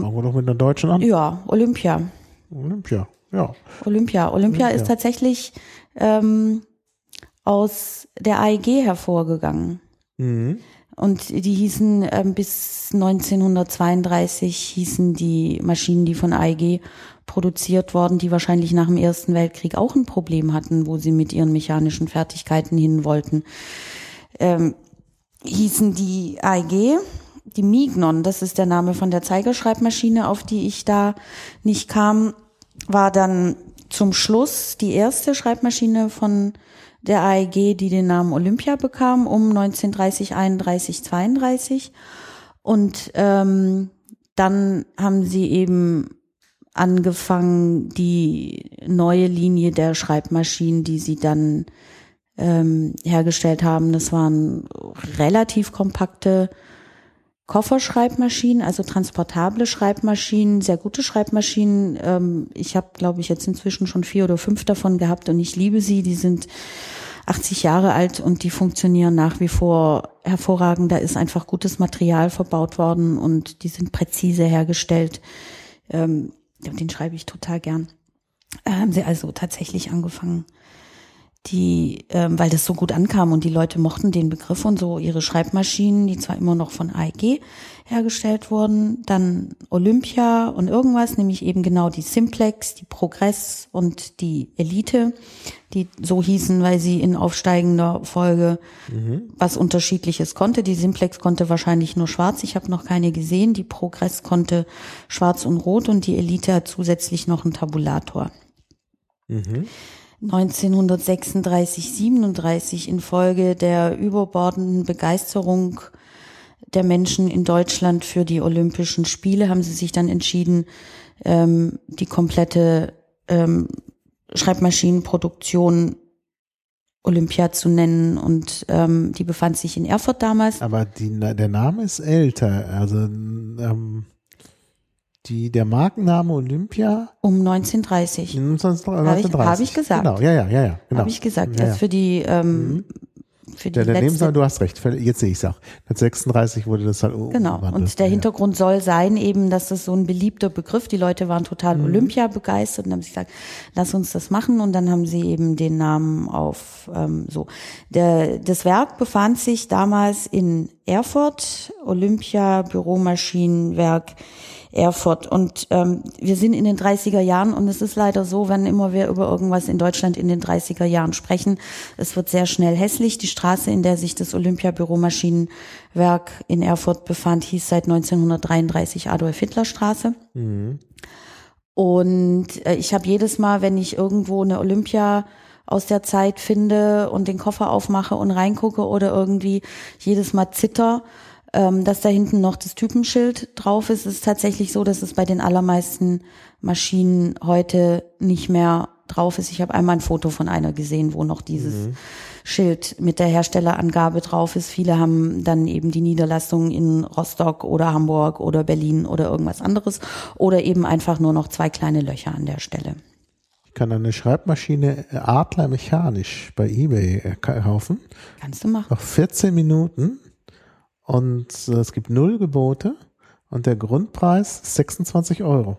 fangen wir doch mit einer deutschen an. Ja, Olympia. Olympia. Ja. Olympia. Olympia ist tatsächlich ähm, aus der AEG hervorgegangen. Mhm. Und die hießen ähm, bis 1932 hießen die Maschinen, die von AEG produziert worden, die wahrscheinlich nach dem Ersten Weltkrieg auch ein Problem hatten, wo sie mit ihren mechanischen Fertigkeiten hin wollten, ähm, hießen die AEG, die Mignon, das ist der Name von der Zeigerschreibmaschine, auf die ich da nicht kam, war dann zum Schluss die erste Schreibmaschine von der AEG, die den Namen Olympia bekam, um 1930, 31, 32. Und ähm, dann haben sie eben angefangen, die neue Linie der Schreibmaschinen, die sie dann ähm, hergestellt haben. Das waren relativ kompakte Kofferschreibmaschinen, also transportable Schreibmaschinen, sehr gute Schreibmaschinen. Ähm, ich habe, glaube ich, jetzt inzwischen schon vier oder fünf davon gehabt und ich liebe sie. Die sind 80 Jahre alt und die funktionieren nach wie vor hervorragend. Da ist einfach gutes Material verbaut worden und die sind präzise hergestellt. Ähm, den schreibe ich total gern. Äh, haben sie also tatsächlich angefangen, die, ähm, weil das so gut ankam und die Leute mochten den Begriff und so ihre Schreibmaschinen, die zwar immer noch von AEG hergestellt wurden, dann Olympia und irgendwas, nämlich eben genau die Simplex, die Progress und die Elite, die so hießen, weil sie in aufsteigender Folge was Unterschiedliches konnte. Die Simplex konnte wahrscheinlich nur schwarz, ich habe noch keine gesehen. Die Progress konnte schwarz und rot und die Elite hat zusätzlich noch einen Tabulator. 1936, 37 infolge der überbordenden Begeisterung der Menschen in Deutschland für die Olympischen Spiele haben sie sich dann entschieden, ähm, die komplette ähm, Schreibmaschinenproduktion Olympia zu nennen und ähm, die befand sich in Erfurt damals. Aber die, der Name ist älter. Also ähm, die, der Markenname Olympia Um 1930. in 1930. Hab ich- hab ich gesagt. Genau, ja, ja, ja, ja. Genau. Habe ich gesagt. Ja, ja. für die ähm, für die Ja, daneben letzte du hast recht, jetzt sehe ich es auch. Mit 36 wurde das halt Genau. umgewandelt. Und der Ja. Hintergrund soll sein eben, dass das so ein beliebter Begriff. Die Leute waren total Mhm. Olympia begeistert und haben sich gesagt, lass uns das machen. Und dann haben sie eben den Namen auf ähm, so. Der, das Werk befand sich damals in Erfurt, Olympia Büromaschinenwerk Erfurt. Und ähm, wir sind in den 30er Jahren und es ist leider so, wenn immer wir über irgendwas in Deutschland in den 30er Jahren sprechen, es wird sehr schnell hässlich. Die Straße, in der sich das Olympia-Büromaschinenwerk in Erfurt befand, hieß seit 1933 Adolf-Hitler-Straße. Und äh, ich habe jedes Mal, wenn ich irgendwo eine Olympia aus der Zeit finde und den Koffer aufmache und reingucke oder irgendwie jedes Mal zitter, ähm, dass da hinten noch das Typenschild drauf ist. Es ist tatsächlich so, dass es bei den allermeisten Maschinen heute nicht mehr drauf ist. Ich habe einmal ein Foto von einer gesehen, wo noch dieses Schild mit der Herstellerangabe drauf ist. Viele haben dann eben die Niederlassung in Rostock oder Hamburg oder Berlin oder irgendwas anderes oder eben einfach nur noch zwei kleine Löcher an der Stelle. Ich kann eine Schreibmaschine Adler mechanisch bei eBay äh, kaufen. Kannst du machen. Noch 14 Minuten und äh, es gibt null Gebote und der Grundpreis ist 26 Euro.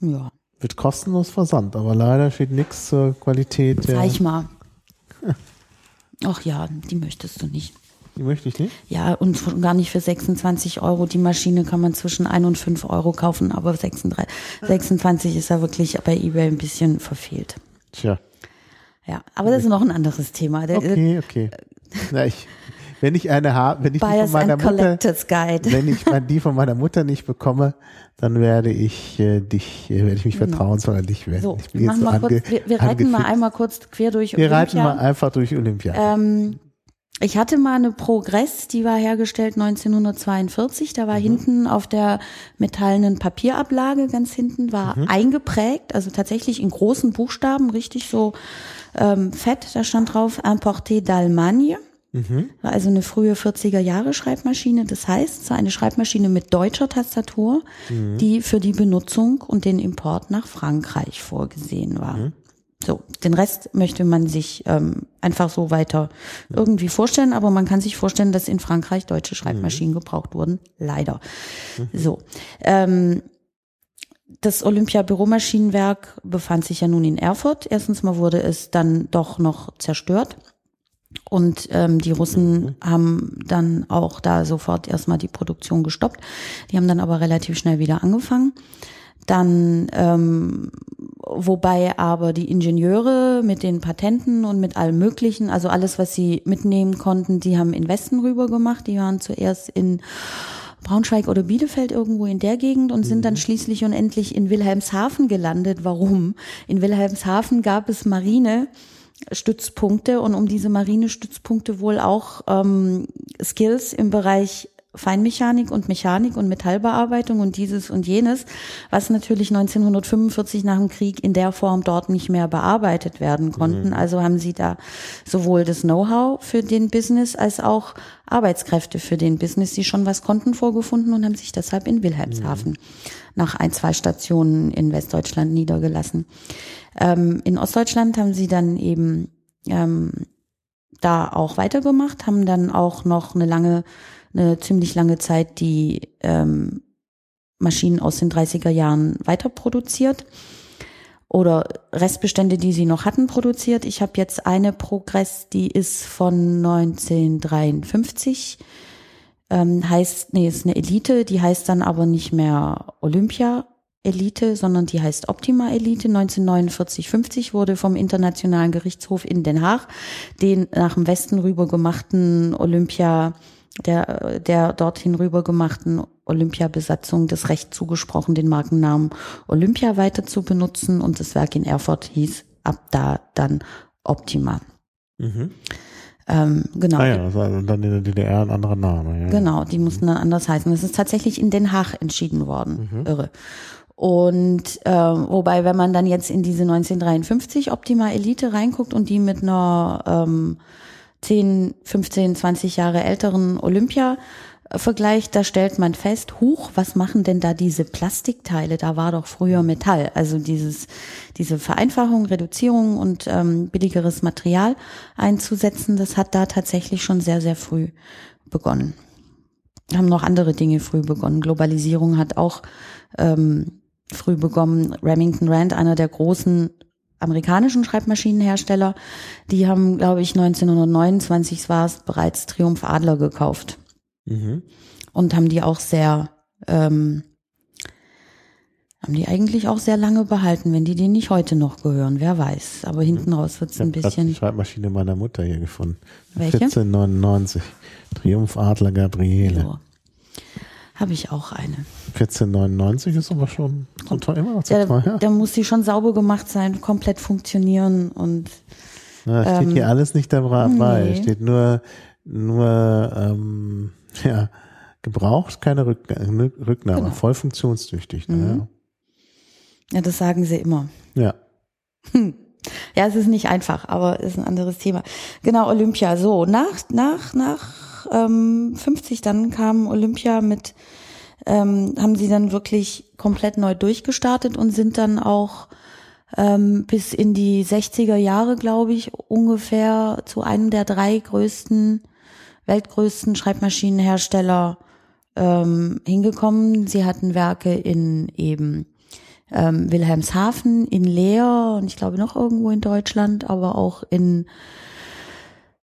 Ja, Wird kostenlos versandt, aber leider steht nichts zur Qualität. Der, zeig mal. [LAUGHS] Ach ja, die möchtest du nicht. die möchte ich nicht. Ja, und schon gar nicht für 26 Euro. Die Maschine kann man zwischen 1 und 5 Euro kaufen, aber 36, 26 ist ja wirklich bei eBay ein bisschen verfehlt. Tja, Ja, aber das ist noch ein anderes Thema. Der, okay, okay. Na, ich, wenn ich eine habe, wenn ich die von meiner Mutter, Guide. wenn ich die von meiner Mutter nicht bekomme, dann werde ich äh, dich, äh, werde ich mich vertrauensvoll an dich wenden. So, ich bin jetzt mal so kurz, ange, wir, wir reiten mal einmal kurz quer durch Wir reiten Olympia. mal einfach durch Olympia. Ähm, ich hatte mal eine Progress, die war hergestellt 1942. Da Mhm. war hinten auf der metallenen Papierablage, ganz hinten, war Mhm. eingeprägt, also tatsächlich in großen Buchstaben, richtig so ähm, fett, da stand drauf Importé d'Allemagne. Mhm. War also eine frühe 40er Jahre Schreibmaschine. Das heißt, es war eine Schreibmaschine mit deutscher Tastatur, Mhm. die für die Benutzung und den Import nach Frankreich vorgesehen war. Mhm. So, den Rest möchte man sich ähm, einfach so weiter irgendwie vorstellen, aber man kann sich vorstellen, dass in Frankreich deutsche Schreibmaschinen gebraucht wurden. Leider. So. Ähm, das Olympia-Büromaschinenwerk befand sich ja nun in Erfurt. Erstens mal wurde es dann doch noch zerstört. Und ähm, die Russen haben dann auch da sofort erstmal die Produktion gestoppt. Die haben dann aber relativ schnell wieder angefangen. Dann, ähm, wobei aber die Ingenieure mit den Patenten und mit allem Möglichen, also alles, was sie mitnehmen konnten, die haben in Westen rüber gemacht. Die waren zuerst in Braunschweig oder Bielefeld irgendwo in der Gegend und sind dann schließlich und endlich in Wilhelmshaven gelandet. Warum? In Wilhelmshaven gab es Marine. Stützpunkte und um diese Marinestützpunkte wohl auch ähm, Skills im Bereich Feinmechanik und Mechanik und Metallbearbeitung und dieses und jenes, was natürlich 1945 nach dem Krieg in der Form dort nicht mehr bearbeitet werden konnten. Also haben sie da sowohl das Know-how für den Business als auch Arbeitskräfte für den Business, die schon was konnten, vorgefunden und haben sich deshalb in Wilhelmshaven nach ein, zwei Stationen in Westdeutschland niedergelassen. Ähm, in Ostdeutschland haben sie dann eben ähm, da auch weitergemacht, haben dann auch noch eine lange, eine ziemlich lange Zeit die ähm, Maschinen aus den 30er Jahren weiter produziert oder Restbestände, die sie noch hatten, produziert. Ich habe jetzt eine Progress, die ist von 1953. Ähm, heißt, nee, ist eine Elite, die heißt dann aber nicht mehr Olympia Elite, sondern die heißt Optima Elite. 1949, 50 wurde vom Internationalen Gerichtshof in Den Haag den nach dem Westen rüber gemachten Olympia, der, der dorthin rüber gemachten Olympiabesatzung das Recht zugesprochen, den Markennamen Olympia weiter zu benutzen und das Werk in Erfurt hieß ab da dann Optima. Mhm. Ähm, genau. Ah ja, also dann in der DDR ein anderer Name. Ja. Genau, die mussten dann anders heißen. Das ist tatsächlich in Den Haag entschieden worden. Irre. Und äh, wobei, wenn man dann jetzt in diese 1953 Optima Elite reinguckt und die mit einer ähm, 10, 15, 20 Jahre älteren Olympia vergleicht, da stellt man fest, huch, was machen denn da diese Plastikteile? Da war doch früher Metall. Also dieses, diese Vereinfachung, Reduzierung und ähm, billigeres Material einzusetzen, das hat da tatsächlich schon sehr, sehr früh begonnen. Haben noch andere Dinge früh begonnen. Globalisierung hat auch ähm, früh begonnen. Remington Rand, einer der großen amerikanischen Schreibmaschinenhersteller, die haben, glaube ich, 1929 war es bereits Triumph Adler gekauft mhm. und haben die auch sehr, ähm, haben die eigentlich auch sehr lange behalten, wenn die denen nicht heute noch gehören, wer weiß. Aber hinten raus wird es ein bisschen. Ich die Schreibmaschine meiner Mutter hier gefunden. Welche? 1499. Triumph Adler Gabriele. So. Habe ich auch eine. 1499 ist aber schon so teuer, immer noch so Da, teuer. da muss die schon sauber gemacht sein, komplett funktionieren und Ja, steht ähm, hier alles nicht dabei. nee. Steht nur, nur ähm, ja, gebraucht, keine Rück Rücknahme, Genau. voll funktionstüchtig. Mhm. ja, das sagen sie immer. Ja. Ja, es ist nicht einfach, aber ist ein anderes Thema. Genau, Olympia. So, nach, nach, nach ähm, 50 dann kam Olympia mit, ähm, haben sie dann wirklich komplett neu durchgestartet und sind dann auch ähm, bis in die 60er Jahre, glaube ich, ungefähr zu einem der drei größten, weltgrößten Schreibmaschinenhersteller ähm, hingekommen. Sie hatten Werke in eben ähm, Wilhelmshaven, in Leer und ich glaube noch irgendwo in Deutschland, aber auch in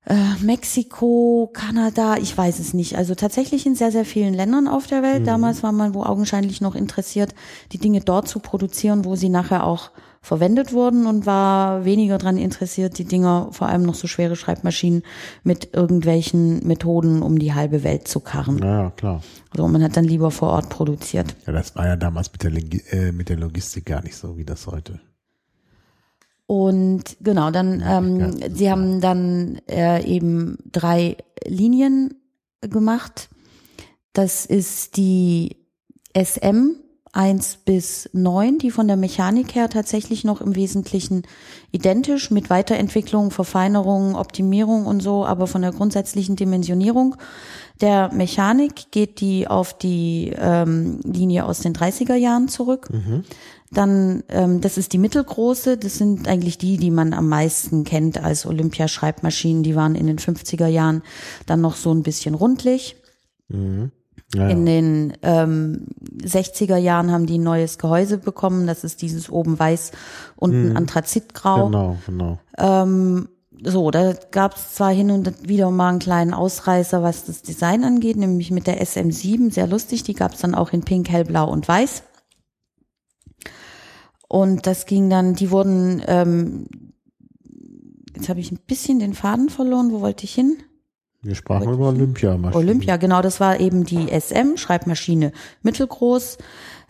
äh, Mexiko, Kanada, ich weiß es nicht. Also tatsächlich in sehr, sehr vielen Ländern auf der Welt. Damals war man wo augenscheinlich noch interessiert, die Dinge dort zu produzieren, wo sie nachher auch verwendet wurden und war weniger dran interessiert, die Dinger, vor allem noch so schwere Schreibmaschinen, mit irgendwelchen Methoden um die halbe Welt zu karren. Ja, klar. Also man hat dann lieber vor Ort produziert. Ja, das war ja damals mit der, äh, mit der Logistik gar nicht so, wie das heute. Und genau, dann, ähm, ja. sie haben dann äh, eben drei Linien gemacht. Das ist die SM 1 bis 9, die von der Mechanik her tatsächlich noch im Wesentlichen identisch mit Weiterentwicklung, Verfeinerung, Optimierung und so, aber von der grundsätzlichen Dimensionierung der Mechanik geht die auf die ähm, Linie aus den 30er Jahren zurück. Dann, ähm, das ist die mittelgroße, das sind eigentlich die, die man am meisten kennt als Olympiaschreibmaschinen. Die waren in den 50er Jahren dann noch so ein bisschen rundlich. Mhm. Ja, In ja. den ähm, 60er Jahren haben die ein neues Gehäuse bekommen. Das ist dieses oben weiß, unten Anthrazitgrau. Genau, genau. Ähm, so, da gab es zwar hin und wieder mal einen kleinen Ausreißer, was das Design angeht, nämlich mit der SM7, sehr lustig, die gab es dann auch in Pink, Hellblau und Weiß. Und das ging dann, die wurden, ähm, jetzt habe ich ein bisschen den Faden verloren, wo wollte ich hin? Wir sprachen über Olympia. Olympia, genau, das war eben die SM, Schreibmaschine mittelgroß,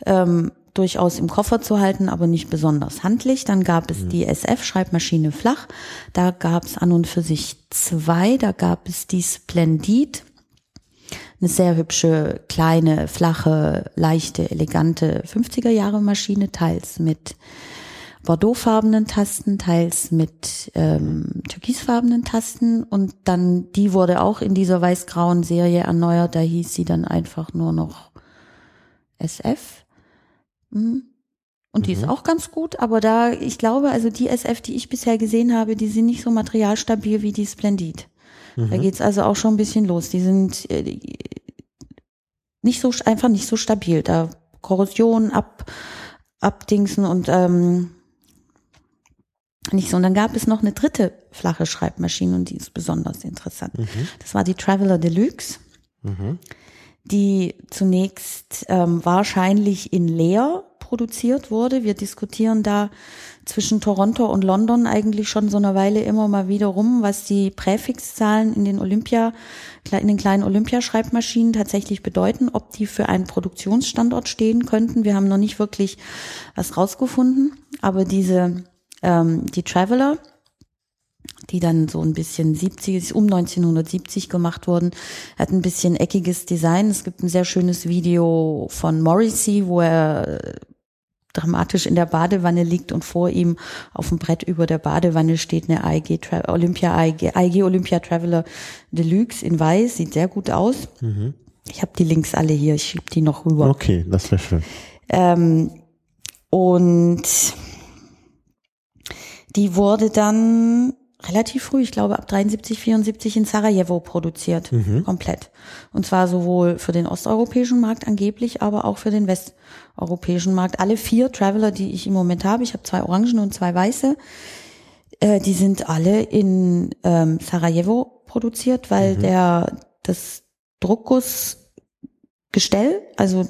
ähm, durchaus im Koffer zu halten, aber nicht besonders handlich. Dann gab es die SF, Schreibmaschine flach. Da gab es an und für sich zwei. Da gab es die Splendid, eine sehr hübsche, kleine, flache, leichte, elegante 50er Jahre Maschine, teils mit bordeauxfarbenen Tasten, teils mit ähm, türkisfarbenen Tasten und dann die wurde auch in dieser weiß-grauen Serie erneuert, da hieß sie dann einfach nur noch SF. Mhm. Und die ist auch ganz gut, aber da, ich glaube, also die SF, die ich bisher gesehen habe, die sind nicht so materialstabil wie die Splendid. Da geht's also auch schon ein bisschen los. Die sind äh, nicht so einfach nicht so stabil. Da Korrosion ab abdingsen und ähm, nicht so. Und dann gab es noch eine dritte flache Schreibmaschine und die ist besonders interessant. Das war die Traveler Deluxe, die zunächst ähm, wahrscheinlich in Leer produziert wurde. Wir diskutieren da zwischen Toronto und London eigentlich schon so eine Weile immer mal wieder rum, was die Präfixzahlen in den Olympia, in den kleinen Olympiaschreibmaschinen tatsächlich bedeuten, ob die für einen Produktionsstandort stehen könnten. Wir haben noch nicht wirklich was rausgefunden, aber diese, ähm, die Traveler, die dann so ein bisschen 70, um 1970 gemacht wurden, hat ein bisschen eckiges Design. Es gibt ein sehr schönes Video von Morrissey, wo er dramatisch in der Badewanne liegt und vor ihm auf dem Brett über der Badewanne steht eine AEG Tra Olympia AEG, AEG Olympia Traveler Deluxe in weiß, sieht sehr gut aus. Ich habe die Links alle hier, ich schieb die noch rüber. Okay, das wäre schön. Ähm, und die wurde dann relativ früh, ich glaube ab 73, 74 in Sarajevo produziert, Mhm. komplett. Und zwar sowohl für den osteuropäischen Markt angeblich, aber auch für den westeuropäischen Markt. Alle vier Traveler, die ich im Moment habe, ich habe zwei Orangen und zwei weiße, äh, die sind alle in ähm, Sarajevo produziert, weil der das Druckgussgestell, also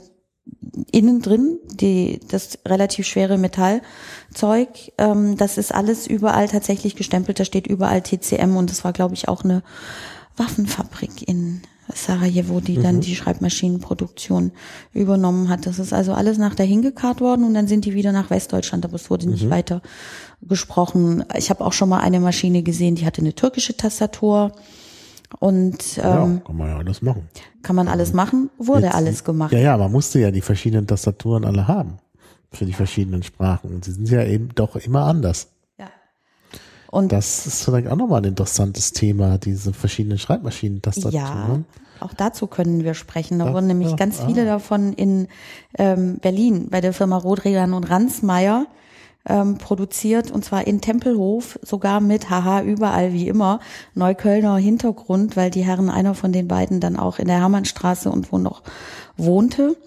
innen drin, die, das relativ schwere Metallzeug, ähm, das ist alles überall tatsächlich gestempelt, da steht überall TCM und das war, glaube ich, auch eine Waffenfabrik in Sarajevo, die dann die Schreibmaschinenproduktion übernommen hat. Das ist also alles nach dahin gekarrt worden und dann sind die wieder nach Westdeutschland, aber es wurde nicht weiter gesprochen. Ich habe auch schon mal eine Maschine gesehen, die hatte eine türkische Tastatur und Ja, ähm, kann man ja alles machen. kann man alles machen, wurde Jetzt- alles gemacht. Ja, ja, man musste ja die verschiedenen Tastaturen alle haben. Für die verschiedenen Sprachen. Und sie sind ja eben doch immer anders. Ja. Und Das ist vielleicht auch nochmal ein interessantes Thema, diese verschiedenen ja, Schreibmaschinentastaturen. auch dazu können wir sprechen. Da Ja, wurden nämlich ja, ganz ah. viele davon in ähm, Berlin bei der Firma Rodrian und Ransmeier ähm, produziert und zwar in Tempelhof, sogar mit haha überall wie immer Neuköllner Hintergrund, weil die Herren einer von den beiden dann auch in der Hermannstraße und wo noch wohnte.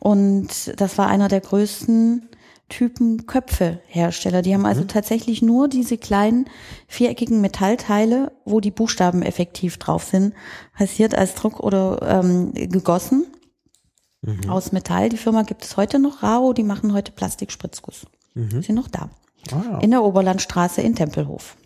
Und das war einer der größten Typen Köpfe-Hersteller. Die haben also tatsächlich nur diese kleinen viereckigen Metallteile, wo die Buchstaben effektiv drauf sind, passiert als Druck oder ähm, gegossen aus Metall. Die Firma gibt es heute noch, Rao, die machen heute Plastikspritzguss. Sind noch da. Ah ja, In der Oberlandstraße in Tempelhof.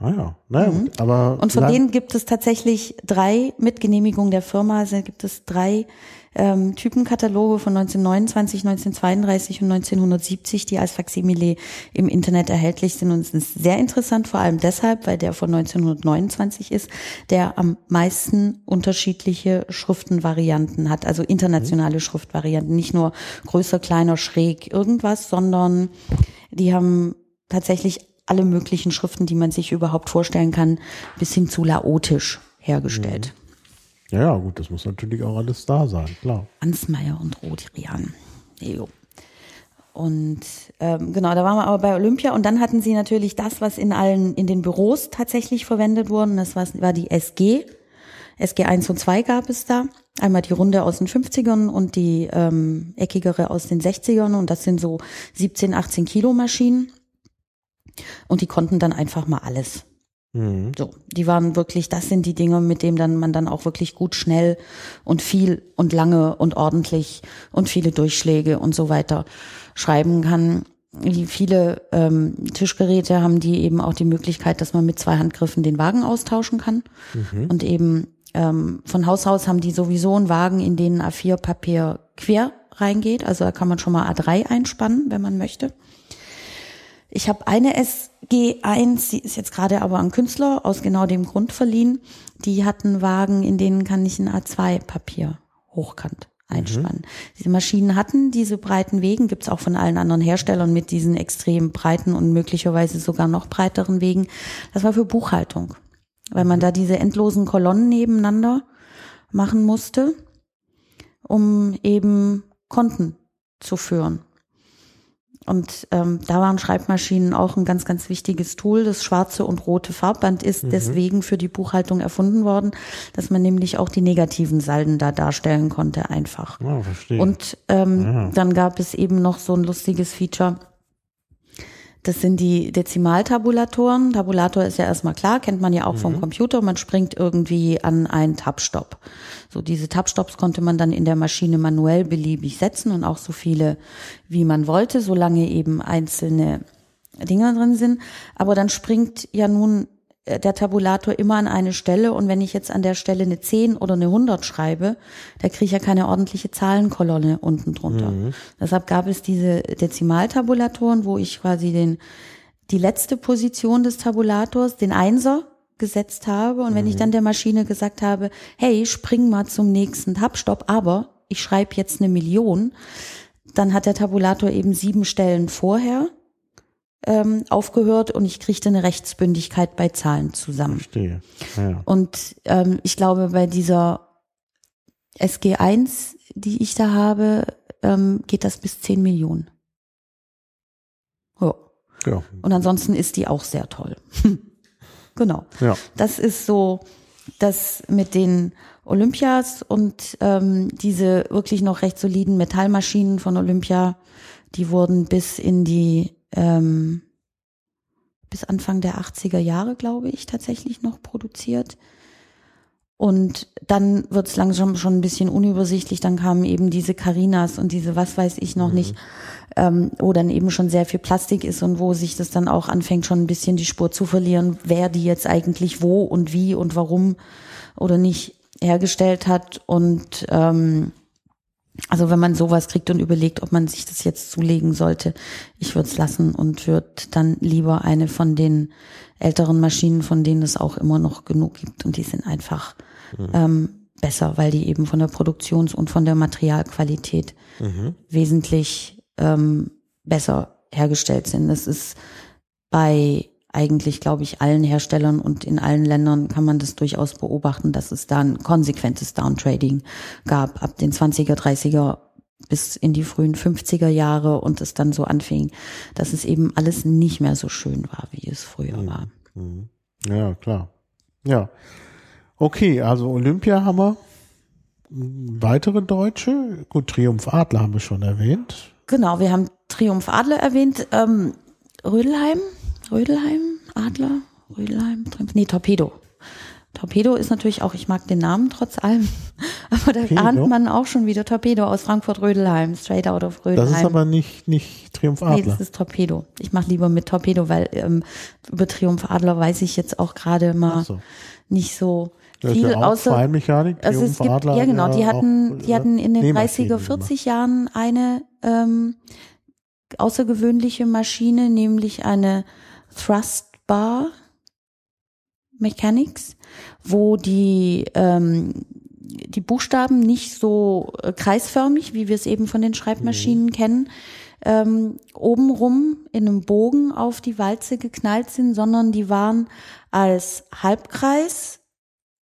ah ja. Naja, gut, aber Und von denen gibt es tatsächlich drei, mit Genehmigung der Firma, sind- gibt es drei ähm, Typenkataloge von 1929, 1932 und 1970, die als Faksimile im Internet erhältlich sind. Und ist sehr interessant, vor allem deshalb, weil der von 1929 ist, der am meisten unterschiedliche Schriftenvarianten hat, also internationale Schriftvarianten, nicht nur größer, kleiner, schräg, irgendwas, sondern die haben tatsächlich alle möglichen Schriften, die man sich überhaupt vorstellen kann, bis hin zu laotisch hergestellt. Ja, ja, gut, das muss natürlich auch alles da sein, klar. Ansmeier und Rodrian. Jo. Und ähm, genau, da waren wir aber bei Olympia und dann hatten sie natürlich das, was in allen, in den Büros tatsächlich verwendet wurden. Das war, war die SG. SG 1 und 2 gab es da. Einmal die Runde aus den 50ern und die ähm, eckigere aus den 60ern und das sind so 17, 18 Kilo Maschinen. Und die konnten dann einfach mal alles. Mhm. So, die waren wirklich, das sind die Dinge, mit denen dann man dann auch wirklich gut, schnell und viel und lange und ordentlich und viele Durchschläge und so weiter schreiben kann. Wie viele ähm, Tischgeräte haben die eben auch die Möglichkeit, dass man mit zwei Handgriffen den Wagen austauschen kann. Und eben ähm, von Haus aus haben die sowieso einen Wagen, in den A4-Papier quer reingeht. Also da kann man schon mal A3 einspannen, wenn man möchte. Ich habe eine SG1, die ist jetzt gerade aber an Künstler aus genau dem Grund verliehen. Die hatten Wagen, in denen kann ich ein A2-Papier hochkant einspannen. Diese Maschinen hatten diese breiten Wegen, gibt's auch von allen anderen Herstellern mit diesen extrem breiten und möglicherweise sogar noch breiteren Wegen. Das war für Buchhaltung, weil man da diese endlosen Kolonnen nebeneinander machen musste, um eben Konten zu führen. Und ähm, da waren Schreibmaschinen auch ein ganz, ganz wichtiges Tool. Das schwarze und rote Farbband ist deswegen für die Buchhaltung erfunden worden, dass man nämlich auch die negativen Salden da darstellen konnte einfach. Ja, verstehe. Und ähm, Ja. dann gab es eben noch so ein lustiges Feature. Das sind die Dezimaltabulatoren. Tabulator ist ja erstmal klar, kennt man ja auch vom Computer. Man springt irgendwie an einen Tabstopp. So diese Tabstops konnte man dann in der Maschine manuell beliebig setzen und auch so viele, wie man wollte, solange eben einzelne Dinger drin sind. Aber dann springt ja nun der Tabulator immer an eine Stelle und wenn ich jetzt an der Stelle eine 10 oder eine 100 schreibe, da kriege ich ja keine ordentliche Zahlenkolonne unten drunter. Deshalb gab es diese Dezimaltabulatoren, wo ich quasi den die letzte Position des Tabulators, den Einser, gesetzt habe. Und wenn ich dann der Maschine gesagt habe, hey, spring mal zum nächsten Tabstopp, aber ich schreibe jetzt eine Million, dann hat der Tabulator eben sieben Stellen vorher ähm, aufgehört und ich kriegte eine Rechtsbündigkeit bei Zahlen zusammen. verstehe. Ja. Und ähm, ich glaube, bei dieser SG1, die ich da habe, ähm, geht das bis 10 Millionen. Ja. Ja. Und ansonsten ist die auch sehr toll. [LAUGHS] genau. Ja. Das ist so das mit den Olympias und ähm, diese wirklich noch recht soliden Metallmaschinen von Olympia, die wurden bis in die ähm, bis Anfang der 80er Jahre, glaube ich, tatsächlich noch produziert. Und dann wird es langsam schon ein bisschen unübersichtlich. Dann kamen eben diese Carinas und diese was weiß ich noch nicht, ähm, wo dann eben schon sehr viel Plastik ist und wo sich das dann auch anfängt, schon ein bisschen die Spur zu verlieren, wer die jetzt eigentlich wo und wie und warum oder nicht hergestellt hat. Und ähm, also wenn man sowas kriegt und überlegt, ob man sich das jetzt zulegen sollte, ich würde es lassen und würde dann lieber eine von den älteren Maschinen, von denen es auch immer noch genug gibt und die sind einfach ähm, besser, weil die eben von der Produktions- und von der Materialqualität wesentlich ähm, besser hergestellt sind. Das ist bei eigentlich, glaube ich, allen Herstellern und in allen Ländern kann man das durchaus beobachten, dass es da ein konsequentes Downtrading gab ab den 20er, 30er bis in die frühen 50er Jahre und es dann so anfing, dass es eben alles nicht mehr so schön war, wie es früher war. Ja, klar. Ja. Okay, also Olympia haben wir. Weitere Deutsche? Gut, Triumph Adler haben wir schon erwähnt. Genau, wir haben Triumph Adler erwähnt, ähm, Rödelheim, Rödelheim, Adler, Rödelheim, nee, Torpedo. Torpedo ist natürlich auch, ich mag den Namen trotz allem, [LAUGHS] aber da Torpedo? ahnt man auch schon wieder Torpedo aus Frankfurt-Rödelheim, straight out of Rödelheim. Das ist aber nicht, nicht Triumph Nee, Adler. das ist Torpedo. Ich mache lieber mit Torpedo, weil ähm, über Triumph Adler weiß ich jetzt auch gerade mal so. nicht so Das ist viel, ja auch außer Feinmechanik. also es gibt, Adler ja genau, die hatten, die hatten in den äh, 30er, Nähmaschinen 40 Jahren eine ähm, außergewöhnliche Maschine, nämlich eine Thrust Bar Mechanics, wo die ähm, die Buchstaben nicht so äh, kreisförmig, wie wir es eben von den Schreibmaschinen kennen, ähm, obenrum in einem Bogen auf die Walze geknallt sind, sondern die waren als Halbkreis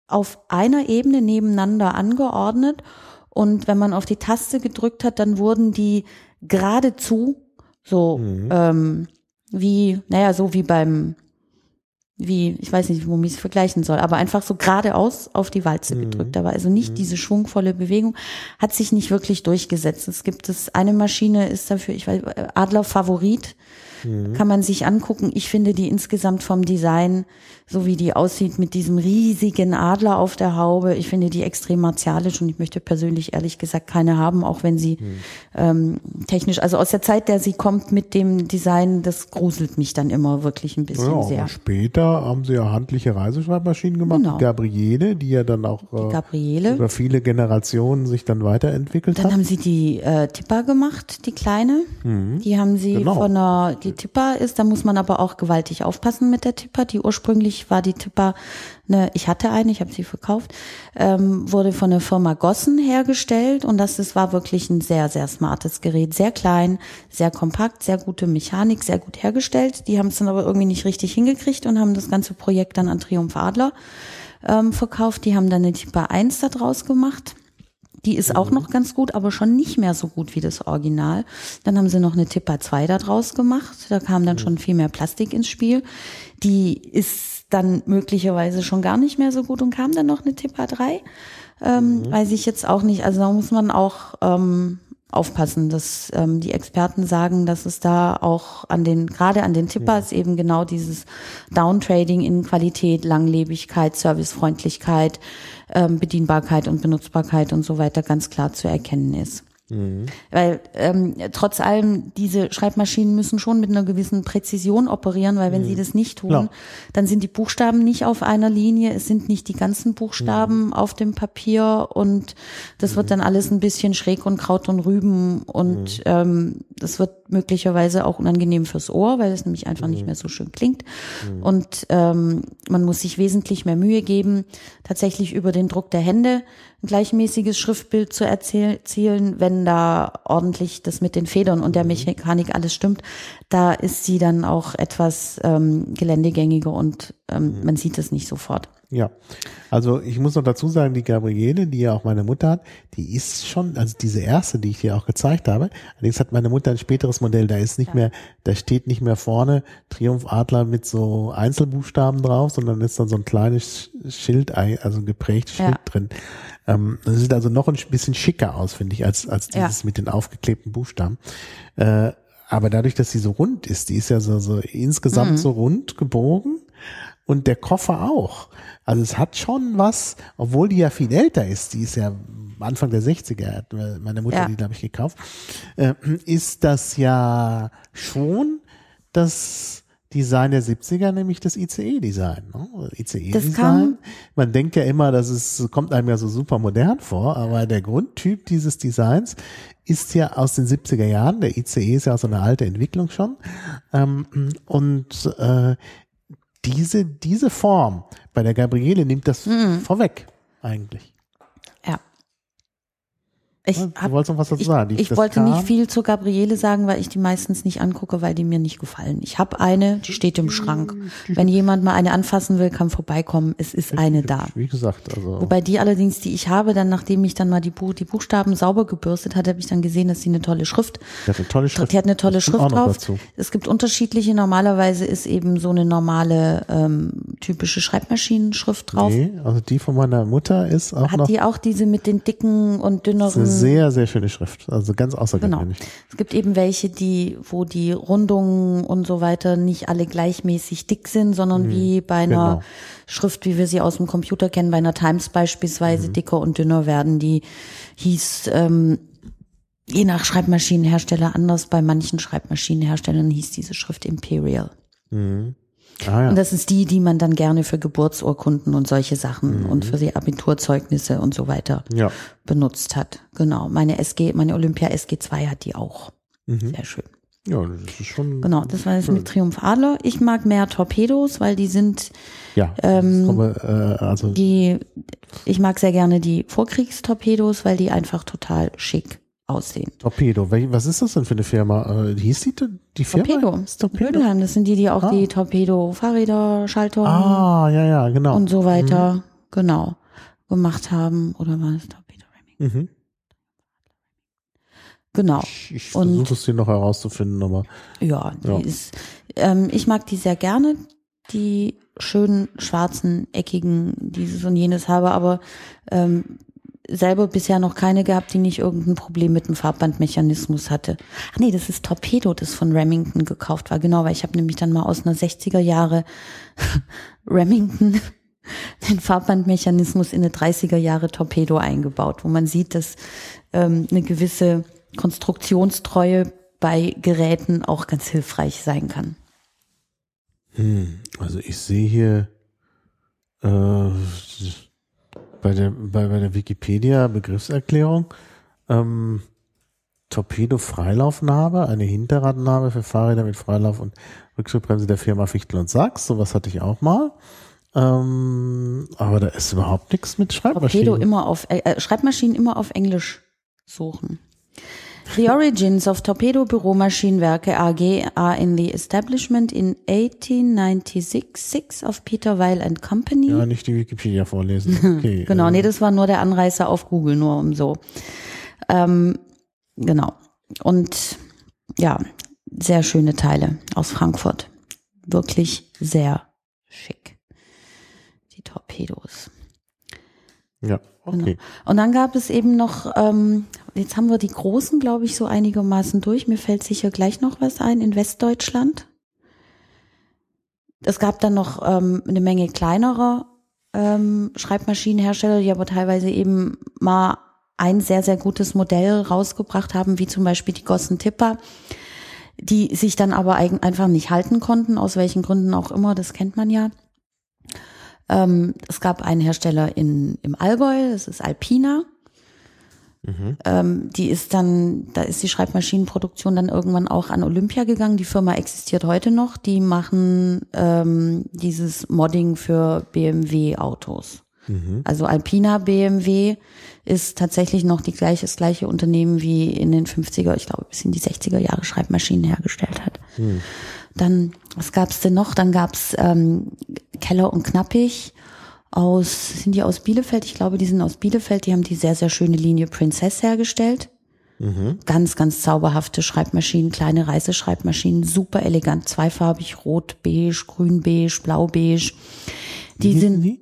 auf einer Ebene nebeneinander angeordnet. Und wenn man auf die Taste gedrückt hat, dann wurden die geradezu so ähm, wie, naja, so wie beim, wie, ich weiß nicht, womit ich es vergleichen soll, aber einfach so geradeaus auf die Walze gedrückt. Da war also nicht diese schwungvolle Bewegung, hat sich nicht wirklich durchgesetzt. Es gibt es, eine Maschine ist dafür, ich weiß, Adler Favorit, kann man sich angucken. Ich finde die insgesamt vom Design, so wie die aussieht mit diesem riesigen Adler auf der Haube, ich finde die extrem martialisch und ich möchte persönlich ehrlich gesagt keine haben, auch wenn sie ähm, technisch, also aus der Zeit, der sie kommt mit dem Design, das gruselt mich dann immer wirklich ein bisschen Ja, sehr. später haben sie ja handliche Reiseschreibmaschinen gemacht. Genau. Die Gabriele, die ja dann auch äh, über viele Generationen sich dann weiterentwickelt Dann hat. haben sie die äh, Tipper gemacht, die kleine. Die haben sie Genau. von einer, die Tipper ist, da muss man aber auch gewaltig aufpassen mit der Tipper. Die ursprünglich war die Tipper, eine, ich hatte eine, ich habe sie verkauft, ähm, wurde von der Firma Gossen hergestellt und das, das war wirklich ein sehr, sehr smartes Gerät. Sehr klein, sehr kompakt, sehr gute Mechanik, sehr gut hergestellt. Die haben es dann aber irgendwie nicht richtig hingekriegt und haben das ganze Projekt dann an Triumph Adler ähm, verkauft. Die haben dann eine Tipper 1 da draus gemacht. Die ist auch noch ganz gut, aber schon nicht mehr so gut wie das Original. Dann haben sie noch eine Tipper 2 da draus gemacht. Da kam dann schon viel mehr Plastik ins Spiel. Die ist dann möglicherweise schon gar nicht mehr so gut und kam dann noch eine Tipper 3. Ähm, Weiß ich jetzt auch nicht. Also da muss man auch ähm, aufpassen, dass ähm, die Experten sagen, dass es da auch an den, gerade an den Tippers eben genau dieses Downtrading in Qualität, Langlebigkeit, Servicefreundlichkeit, Bedienbarkeit und Benutzbarkeit und so weiter ganz klar zu erkennen ist. Weil ähm, trotz allem, diese Schreibmaschinen müssen schon mit einer gewissen Präzision operieren, weil wenn sie das nicht tun, Klar. dann sind die Buchstaben nicht auf einer Linie, es sind nicht die ganzen Buchstaben auf dem Papier und das wird dann alles ein bisschen schräg und Kraut und Rüben und ähm, das wird möglicherweise auch unangenehm fürs Ohr, weil es nämlich einfach nicht mehr so schön klingt. Und ähm, man muss sich wesentlich mehr Mühe geben, tatsächlich über den Druck der Hände ein gleichmäßiges Schriftbild zu erzielen, wenn da ordentlich das mit den Federn und der Mechanik alles stimmt, da ist sie dann auch etwas ähm, geländegängiger und ähm, man sieht es nicht sofort. Ja, also ich muss noch dazu sagen, die Gabriele, die ja auch meine Mutter hat, die ist schon, also diese erste, die ich dir auch gezeigt habe, allerdings hat meine Mutter ein späteres Modell, da ist nicht ja. mehr, da steht nicht mehr vorne Triumph-Adler mit so Einzelbuchstaben drauf, sondern ist dann so ein kleines Schild, also ein geprägtes Schild ja. drin. Ähm, das sieht also noch ein bisschen schicker aus, finde ich, als, als dieses ja. mit den aufgeklebten Buchstaben. Äh, aber dadurch, dass sie so rund ist, die ist ja so, so insgesamt mhm. so rund gebogen und der Koffer auch. Also es hat schon was, obwohl die ja viel älter ist, die ist ja Anfang der 60er, hat meine Mutter ja. die, glaube ich, gekauft, äh, ist das ja schon das Design der 70er, nämlich das ICE-Design. Ne? ICE-Design. Man denkt ja immer, das ist, kommt einem ja so super modern vor, aber der Grundtyp dieses Designs ist ja aus den 70er Jahren. Der ICE ist ja auch so eine alte Entwicklung schon. Ähm, und äh, diese, diese Form bei der Gabriele nimmt das mhm. vorweg, eigentlich. Ich, hab, du noch was dazu sagen. ich, ich wollte nicht viel zu Gabriele sagen, weil ich die meistens nicht angucke, weil die mir nicht gefallen. Ich habe eine, die steht im Schrank. Wenn jemand mal eine anfassen will, kann vorbeikommen. Es ist eine da. Wie gesagt, also. Wobei die allerdings, die ich habe, dann nachdem ich dann mal die, Buch, die Buchstaben sauber gebürstet hatte, habe ich dann gesehen, dass sie eine tolle Schrift. Die hat eine tolle Schrift. Die hat eine tolle Schrift drauf. Dazu. Es gibt unterschiedliche. Normalerweise ist eben so eine normale ähm, typische Schreibmaschinenschrift drauf. Nee, also die von meiner Mutter ist auch hat noch. Hat die auch diese mit den dicken und dünneren sehr, sehr schöne Schrift. Also ganz außergewöhnlich. Genau. Es gibt eben welche, die, wo die Rundungen und so weiter nicht alle gleichmäßig dick sind, sondern mhm. wie bei einer genau. Schrift, wie wir sie aus dem Computer kennen, bei einer Times beispielsweise mhm. dicker und dünner werden. Die hieß, ähm, je nach Schreibmaschinenhersteller anders. Bei manchen Schreibmaschinenherstellern hieß diese Schrift Imperial. Mhm. Ah, ja. Und das ist die, die man dann gerne für Geburtsurkunden und solche Sachen mhm. und für die Abiturzeugnisse und so weiter ja. benutzt hat. Genau. Meine SG, meine Olympia SG2 hat die auch. Mhm. Sehr schön. Ja, das ist schon. Genau, das war jetzt mit Triumph Adler. Ich mag mehr Torpedos, weil die sind. Ja. Ähm, komme, äh, also die. Ich mag sehr gerne die Vorkriegstorpedos, weil die einfach total schick aussehen. Torpedo, was ist das denn für eine Firma? Äh, hieß die, die Firma? Torpedo. Torpedo. Rödelheim, das sind die, die auch ah. die Torpedo-Fahrräder, Schaltungen ah, ja, ja, genau. und so weiter, mhm. genau, gemacht haben. Oder war es Torpedo Ramming? Mhm. Genau. Ich, ich versuche es hier noch herauszufinden, aber. Ja, die ja. ist, ähm, ich mag die sehr gerne, die schönen schwarzen, eckigen, dieses und jenes habe, aber ähm, selber bisher noch keine gehabt, die nicht irgendein Problem mit dem Farbbandmechanismus hatte. Ach nee, das ist Torpedo, das von Remington gekauft war. Genau, weil ich habe nämlich dann mal aus einer 60er Jahre [LAUGHS] Remington [LAUGHS] den Farbbandmechanismus in eine 30er Jahre Torpedo eingebaut, wo man sieht, dass ähm, eine gewisse Konstruktionstreue bei Geräten auch ganz hilfreich sein kann. Hm, also ich sehe hier äh, bei der, bei, bei der Wikipedia Begriffserklärung ähm, Torpedo-Freilaufnarbe, eine Hinterradnarbe für Fahrräder mit Freilauf und Rückschubbremse der Firma Fichtel und Sachs. Sowas hatte ich auch mal. Ähm, aber da ist überhaupt nichts mit Schreibmaschinen. Torpedo immer auf, äh, äh Schreibmaschinen immer auf Englisch suchen. The origins of Torpedo Büromaschinenwerke AG are in the establishment in 1896 of Peter Weil and Company. Ja, nicht die Wikipedia vorlesen. [LAUGHS] Okay, genau, äh. nee, das war nur der Anreißer auf Google, nur um so. Ähm, genau. Und ja, sehr schöne Teile aus Frankfurt. Wirklich sehr schick. Die Torpedos. Ja, okay. Genau. Und dann gab es eben noch, ähm, jetzt haben wir die großen, glaube ich, so einigermaßen durch. Mir fällt sicher gleich noch was ein in Westdeutschland. Es gab dann noch ähm, eine Menge kleinerer ähm, Schreibmaschinenhersteller, die aber teilweise eben mal ein sehr, sehr gutes Modell rausgebracht haben, wie zum Beispiel die Gossen Tipper, die sich dann aber einfach nicht halten konnten, aus welchen Gründen auch immer, das kennt man ja. Ähm, es gab einen Hersteller in, im Allgäu, das ist Alpina. Mhm. Ähm, die ist dann, da ist die Schreibmaschinenproduktion dann irgendwann auch an Olympia gegangen. Die Firma existiert heute noch. Die machen ähm, dieses Modding für BMW-Autos. Mhm. Also Alpina BMW ist tatsächlich noch die gleiche, das gleiche Unternehmen wie in den 50er, ich glaube bis in die 60er Jahre Schreibmaschinen hergestellt hat. Mhm. Dann, was gab's denn noch? Dann gab's ähm, Keller und Knappig. Aus, sind die aus Bielefeld? Ich glaube, die sind aus Bielefeld. Die haben die sehr, sehr schöne Linie Princess hergestellt. Ganz, ganz zauberhafte Schreibmaschinen, kleine Reiseschreibmaschinen, super elegant, zweifarbig, rot, beige, grün, beige, blau, beige. Die Wie sind die?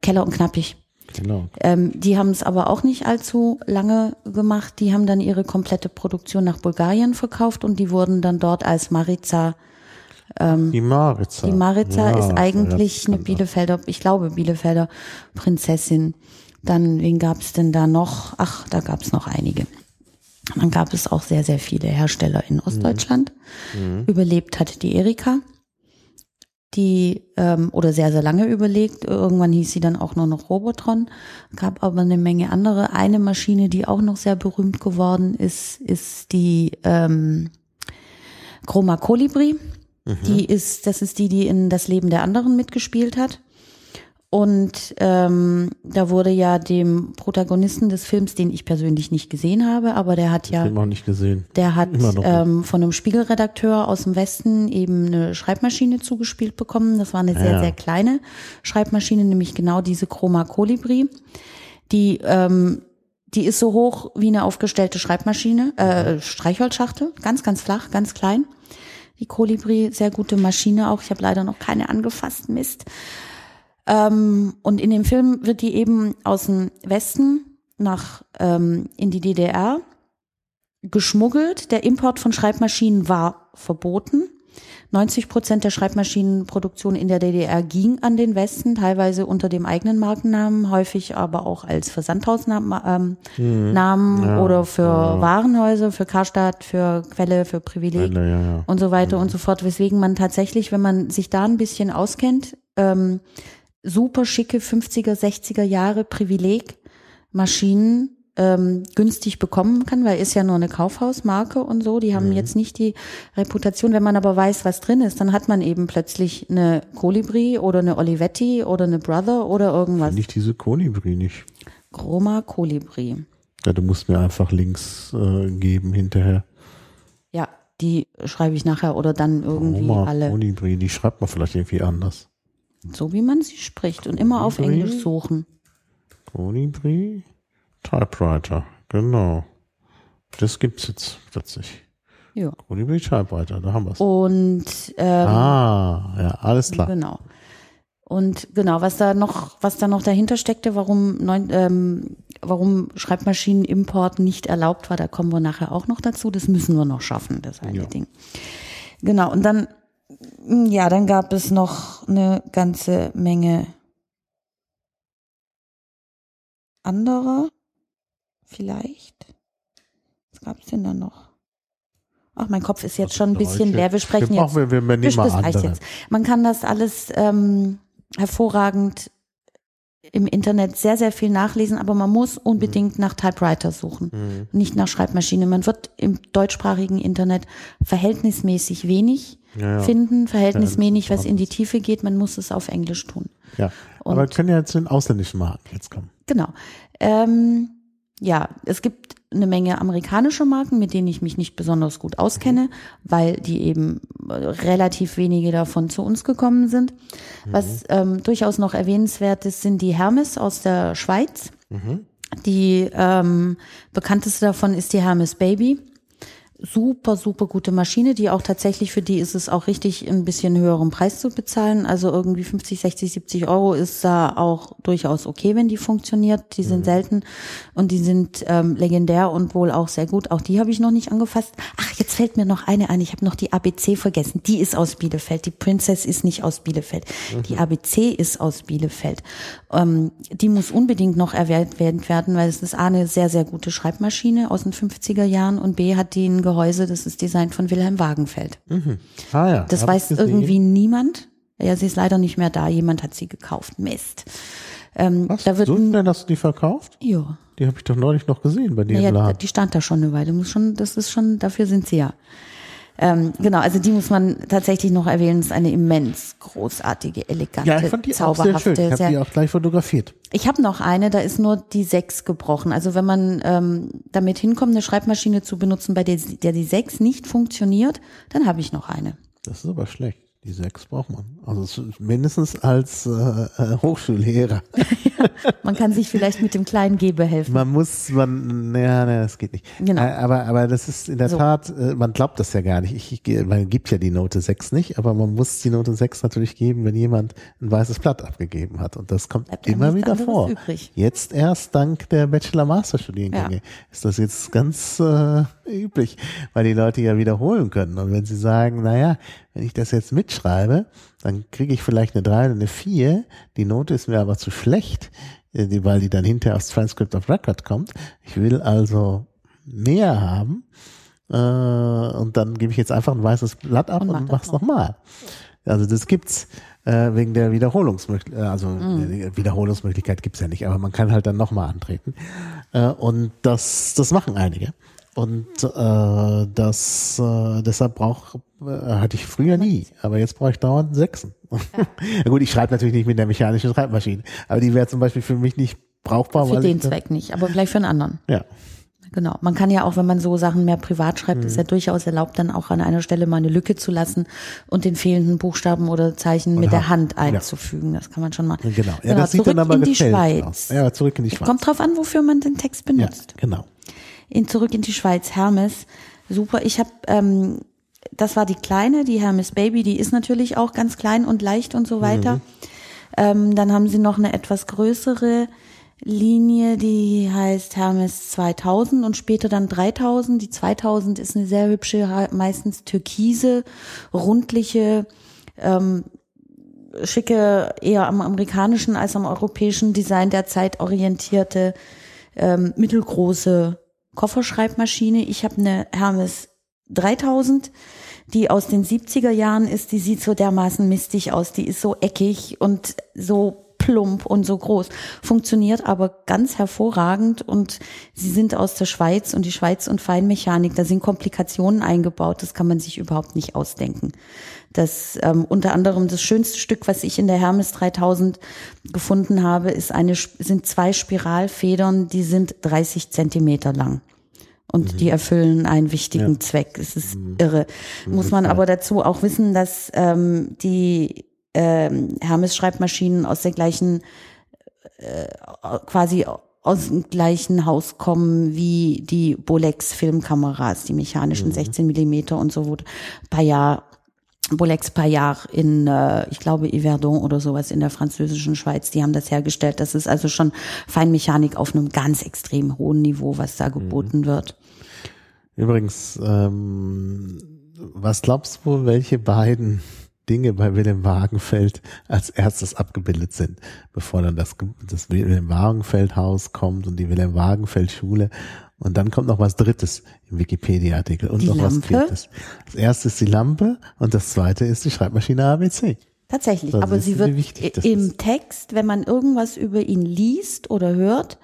Keller und knappig. Genau. Ähm, die haben es aber auch nicht allzu lange gemacht. Die haben dann ihre komplette Produktion nach Bulgarien verkauft und die wurden dann dort als Mariza. Die Maritza. Die Mariza Ja, ist eigentlich eine. Bielefelder, ich glaube Bielefelder Prinzessin. Dann, wen gab es denn da noch? Ach, da gab es noch einige. Dann gab es auch sehr, sehr viele Hersteller in Ostdeutschland. Überlebt hat die Erika, die ähm, oder sehr, sehr lange überlegt. Irgendwann hieß sie dann auch nur noch Robotron. Gab aber eine Menge andere. Eine Maschine, die auch noch sehr berühmt geworden ist, ist die ähm, Chroma Colibri. Die ist, das ist die, die in das Leben der anderen mitgespielt hat. Und ähm, da wurde ja dem Protagonisten des Films, den ich persönlich nicht gesehen habe, aber der hat ja, Den nicht gesehen. der hat ähm, von einem Spiegelredakteur aus dem Westen eben eine Schreibmaschine zugespielt bekommen. Das war eine sehr, Ja. sehr kleine Schreibmaschine, nämlich genau diese Chroma Colibri. Die, ähm, die ist so hoch wie eine aufgestellte Schreibmaschine, äh, Streichholzschachtel, ganz, ganz flach, ganz klein. Die Colibri, sehr gute Maschine auch. Ich habe leider noch keine angefasst, Mist. Ähm, und in dem Film wird die eben aus dem Westen nach ähm, in die DDR geschmuggelt. Der Import von Schreibmaschinen war verboten. 90 Prozent der Schreibmaschinenproduktion in der DDR ging an den Westen, teilweise unter dem eigenen Markennamen, häufig aber auch als Versandhausnamen ähm, Namen Ja, oder für Warenhäuser, für Karstadt, für Quelle, für Privileg Ja, ja, ja. und so weiter und so fort. Weswegen man tatsächlich, wenn man sich da ein bisschen auskennt, ähm, super schicke 50er, 60er Jahre Privilegmaschinen ähm, günstig bekommen kann, weil ist ja nur eine Kaufhausmarke und so. Die haben jetzt nicht die Reputation. Wenn man aber weiß, was drin ist, dann hat man eben plötzlich eine Colibri oder eine Olivetti oder eine Brother oder irgendwas. Nicht diese Kolibri nicht. Chroma Colibri. Ja, du musst mir einfach Links äh, geben hinterher. Ja, die schreibe ich nachher oder dann irgendwie Oma alle. Kolibri, die schreibt man vielleicht irgendwie anders. So wie man sie spricht und immer auf Colibri? Englisch suchen. Kolibri, Typewriter, genau. Das gibt's jetzt plötzlich. Ja. Kolibri Typewriter, da haben wir's. Und ähm, Ah, ja, alles klar. genau. Und genau, was da noch, was da noch dahinter steckte, warum neun, ähm, warum Schreibmaschinenimport nicht erlaubt war, da kommen wir nachher auch noch dazu. Das müssen wir noch schaffen, das eine Ja. Ding. Genau. Und dann, ja, dann gab es noch eine ganze Menge anderer, vielleicht. Was gab es denn da noch? Ach, mein Kopf ist jetzt schon ein bisschen leer. Wir sprechen wir jetzt. wir, wir nehmen Das mal reicht jetzt. Man kann das alles ähm, hervorragend im Internet sehr, sehr viel nachlesen, aber man muss unbedingt nach Typewriter suchen, Mhm. nicht nach Schreibmaschine. Man wird im deutschsprachigen Internet verhältnismäßig wenig Ja, ja. finden, verhältnismäßig, was in die Tiefe geht. Man muss es auf Englisch tun. Ja, Und- aber wir können ja jetzt zu den ausländischen Marken jetzt kommen. Genau. Ähm, ja, es gibt eine Menge amerikanische Marken, mit denen ich mich nicht besonders gut auskenne, weil die eben äh, relativ wenige davon zu uns gekommen sind. Was ähm, durchaus noch erwähnenswert ist, sind die Hermes aus der Schweiz. Die ähm, bekannteste davon ist die Hermes Baby. Super, super gute Maschine, die auch tatsächlich, für die ist es auch richtig, ein bisschen höheren Preis zu bezahlen. Also irgendwie 50, 60, 70 Euro ist da auch durchaus okay, wenn die funktioniert. Die sind selten und die sind ähm, legendär und wohl auch sehr gut. Auch die habe ich noch nicht angefasst. Ach, jetzt fällt mir noch eine ein. Ich habe noch die ABC vergessen. Die ist aus Bielefeld. Die Princess ist nicht aus Bielefeld. Die ABC ist aus Bielefeld. Ähm, die muss unbedingt noch erwähnt werden, weil es ist A, eine sehr, sehr gute Schreibmaschine aus den 50er Jahren und B, hat die ein Gehäuse, das ist Design von Wilhelm Wagenfeld. Ah ja. Das hab weiß irgendwie niemand. Ja, sie ist leider nicht mehr da. Jemand hat sie gekauft. Mist. Ähm, Was? da wird so schnell hast du die verkauft? ja, Die habe ich doch neulich noch gesehen bei dir im naja, Laden. die stand da schon eine Weile. Muss schon, das ist schon, dafür sind sie ja. Ähm, genau, also die muss man tatsächlich noch erwähnen. Das ist eine immens großartige, elegante, Ja, ich fand die auch sehr zauberhafte. schön. Ich habe die auch gleich fotografiert. Ich habe noch eine, da ist nur die 6 gebrochen. Also wenn man ähm, damit hinkommt, eine Schreibmaschine zu benutzen, bei der, der die 6 nicht funktioniert, dann habe ich noch eine. Das ist aber schlecht. Die sechs braucht man. Also mindestens als äh, äh Hochschullehrer. [LAUGHS] man kann sich vielleicht mit dem kleinen G behelfen. Man muss, man, ja, nee, das geht nicht. Genau. Äh, aber, aber das ist in der so. Tat, äh, man glaubt das ja gar nicht. Ich, ich, man gibt ja die Note 6 nicht, aber man muss die Note 6 natürlich geben, wenn jemand ein weißes Blatt abgegeben hat. Und das kommt Bleibt immer wieder vor. Übrig. Jetzt erst dank der Bachelor-Master-Studiengänge ja. ist das jetzt ganz äh, üblich, weil die Leute ja wiederholen können. Und wenn sie sagen, naja, wenn ich das jetzt mitschreibe, dann kriege ich vielleicht eine 3 oder eine 4. Die Note ist mir aber zu schlecht, äh, weil die dann hinterher aufs Transcript of Record kommt. Ich will also mehr haben. Äh, und dann gebe ich jetzt einfach ein weißes Blatt ab und, und mach's nochmal. Also das gibt's äh, wegen der Wiederholungsmöglichkeit, also mhm. Wiederholungsmöglichkeit gibt's ja nicht, aber man kann halt dann nochmal antreten. Äh, und das, das machen einige. Und äh, das äh, deshalb brauch, äh, hatte ich früher nie, aber jetzt brauche ich dauernd Sechsen. [LAUGHS] Ja. gut, ich schreibe natürlich nicht mit der mechanischen Schreibmaschine, aber die wäre zum Beispiel für mich nicht brauchbar. Für den Zweck nicht, aber vielleicht für einen anderen. Ja. Genau. Man kann ja auch, wenn man so Sachen mehr privat schreibt, mhm. ist ja durchaus erlaubt, dann auch an einer Stelle mal eine Lücke zu lassen und den fehlenden Buchstaben oder Zeichen oder mit der Hand einzufügen. Ja. Das kann man schon machen. Genau. Ja, genau. das sieht dann aber in die Schweiz. Aus. Ja, zurück in die Schweiz. Kommt drauf an, wofür man den Text benutzt. Ja, genau in Zurück in die Schweiz, Hermes. Super. Ich habe, ähm, das war die kleine, die Hermes Baby, die ist natürlich auch ganz klein und leicht und so weiter. Mhm. Ähm, dann haben sie noch eine etwas größere Linie, die heißt Hermes 2000 und später dann 3000. Die 2000 ist eine sehr hübsche, meistens türkise, rundliche, ähm, schicke, eher am amerikanischen als am europäischen Design der Zeit orientierte, ähm, mittelgroße Kofferschreibmaschine. Ich habe eine Hermes 3000, die aus den 70er Jahren ist. Die sieht so dermaßen mistig aus. Die ist so eckig und so plump und so groß, funktioniert aber ganz hervorragend und sie sind aus der Schweiz und die Schweiz und Feinmechanik, da sind Komplikationen eingebaut, das kann man sich überhaupt nicht ausdenken. Das ähm, unter anderem das schönste Stück, was ich in der Hermes 3000 gefunden habe, ist eine sind zwei Spiralfedern, die sind 30 Zentimeter lang und mhm. die erfüllen einen wichtigen ja. Zweck. Es ist mhm. irre. Muss man aber dazu auch wissen, dass ähm, die ähm, Hermes-Schreibmaschinen aus der gleichen, äh, quasi aus dem gleichen Haus kommen wie die Bolex Filmkameras, die mechanischen mhm. 16 Millimeter und so, wo Payard, Bolex Payard in, äh, ich glaube, Yverdon oder sowas in der französischen Schweiz, die haben das hergestellt. Das ist also schon Feinmechanik auf einem ganz extrem hohen Niveau, was da geboten mhm. wird. Übrigens, ähm, was glaubst du, welche beiden Dinge bei Wilhelm Wagenfeld als erstes abgebildet sind, bevor dann das, das Wilhelm Wagenfeld Haus kommt und die Wilhelm Wagenfeld Schule. Und dann kommt noch was Drittes im Wikipedia-Artikel und die noch Lampe? was Viertes. Das erste ist die Lampe und das zweite ist die Schreibmaschine ABC. Tatsächlich, das aber sie wird im ist. Text, wenn man irgendwas über ihn liest oder hört,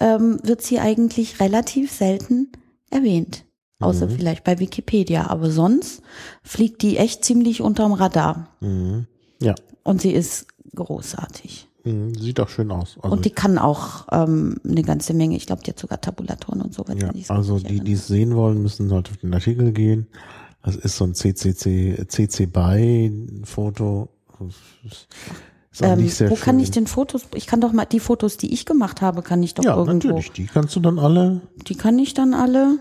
ähm, wird sie eigentlich relativ selten erwähnt. Außer mhm. vielleicht bei Wikipedia. Aber sonst fliegt die echt ziemlich unterm Radar. Mhm. Ja. Und sie ist großartig. Mhm. Sieht auch schön aus. Also und die kann auch ähm, eine ganze Menge. Ich glaube, die hat sogar Tabulatoren und so. Ja, also die, die es sehen wollen, müssen halt auf den Artikel gehen. Das ist so ein CCC, CC BY Foto. Ähm, wo schön. kann ich denn Fotos? Ich kann doch mal die Fotos, die ich gemacht habe, kann ich doch ja, irgendwo. Ja, natürlich. Die kannst du dann alle. Die kann ich dann alle.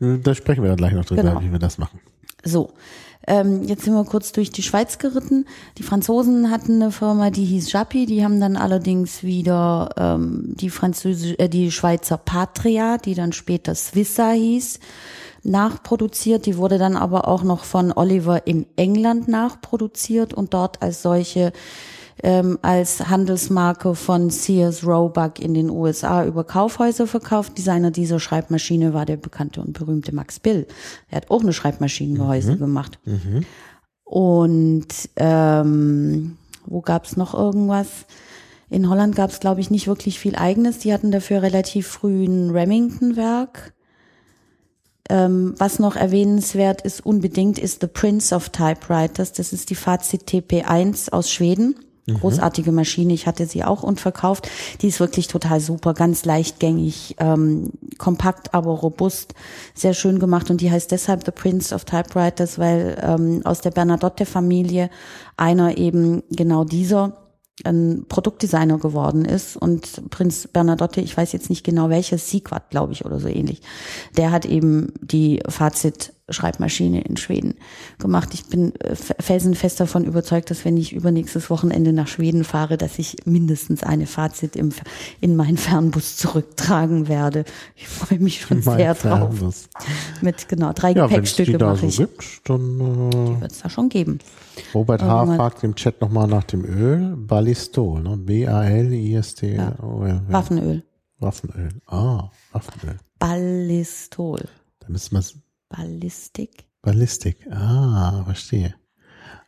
Da sprechen wir dann gleich noch drüber, genau. wie wir das machen. So. Ähm, jetzt sind wir kurz durch die Schweiz geritten. Die Franzosen hatten eine Firma, die hieß Japy. Die haben dann allerdings wieder ähm, die französische, äh, die Schweizer Patria, die dann später Swissa hieß, nachproduziert. Die wurde dann aber auch noch von Oliver in England nachproduziert und dort als solche ähm, als Handelsmarke von Sears Roebuck in den USA über Kaufhäuser verkauft. Designer dieser Schreibmaschine war der bekannte und berühmte Max Bill. Er hat auch eine Schreibmaschinengehäuse mhm. gemacht. Mhm. Und ähm, wo gab's noch irgendwas? In Holland gab's glaube ich, nicht wirklich viel Eigenes. Die hatten dafür relativ früh ein Remington-Werk. Ähm, was noch erwähnenswert ist unbedingt, ist The Prince of Typewriters. Das ist die Fazit TP1 aus Schweden Großartige Maschine. Ich hatte sie auch und verkauft. Die ist wirklich total super, ganz leichtgängig, ähm, kompakt, aber robust, sehr schön gemacht. Und die heißt deshalb The Prince of Typewriters, weil ähm, aus der Bernadotte-Familie einer eben genau dieser ein Produktdesigner geworden ist und Prinz Bernadotte, ich weiß jetzt nicht genau welches, Sigvard, glaube ich, oder so ähnlich, der hat eben die Fazit-Schreibmaschine in Schweden gemacht. Ich bin äh, felsenfest davon überzeugt, dass wenn ich übernächstes Wochenende nach Schweden fahre, dass ich mindestens eine Fazit im, in meinen Fernbus zurücktragen werde. Ich freue mich schon sehr drauf. Fernbus. Mit genau drei ja, Gepäckstücke mache ich. So gibt, dann äh, wird es da schon geben. Robert H. fragt im Chat nochmal nach dem Öl. Ballistol, ne? B-A-L-I-S-T-O-L. Ja. Waffenöl. Waffenöl. Ah, Waffenöl. Ballistol. Da müssen wir Ballistik. Ballistik. Ah, verstehe.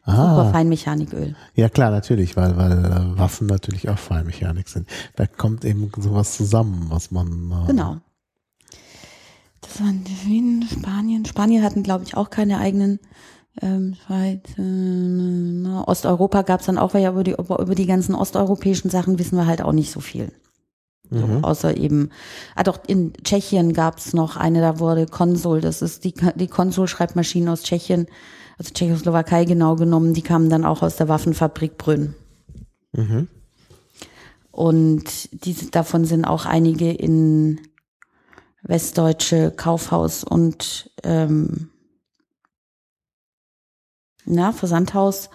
Ah. Super Feinmechaniköl. Ja klar, natürlich, weil, weil äh, Waffen natürlich auch Feinmechanik sind. Da kommt eben sowas zusammen, was man. Äh, genau. Das waren Schweden, Spanien. Spanien hatten, glaube ich, auch keine eigenen ähm, Schweiz, äh, Osteuropa gab es dann auch, weil ja über die, über die ganzen osteuropäischen Sachen wissen wir halt auch nicht so viel. So, mhm. außer eben, ah doch, in Tschechien gab es noch eine, da wurde Konsul, das ist die, die Konsul-Schreibmaschine aus Tschechien, also Tschechoslowakei genau genommen, die kamen dann auch aus der Waffenfabrik Brünn. Mhm. Und diese, davon sind auch einige in westdeutsche Kaufhaus und ähm, na, Versandhaus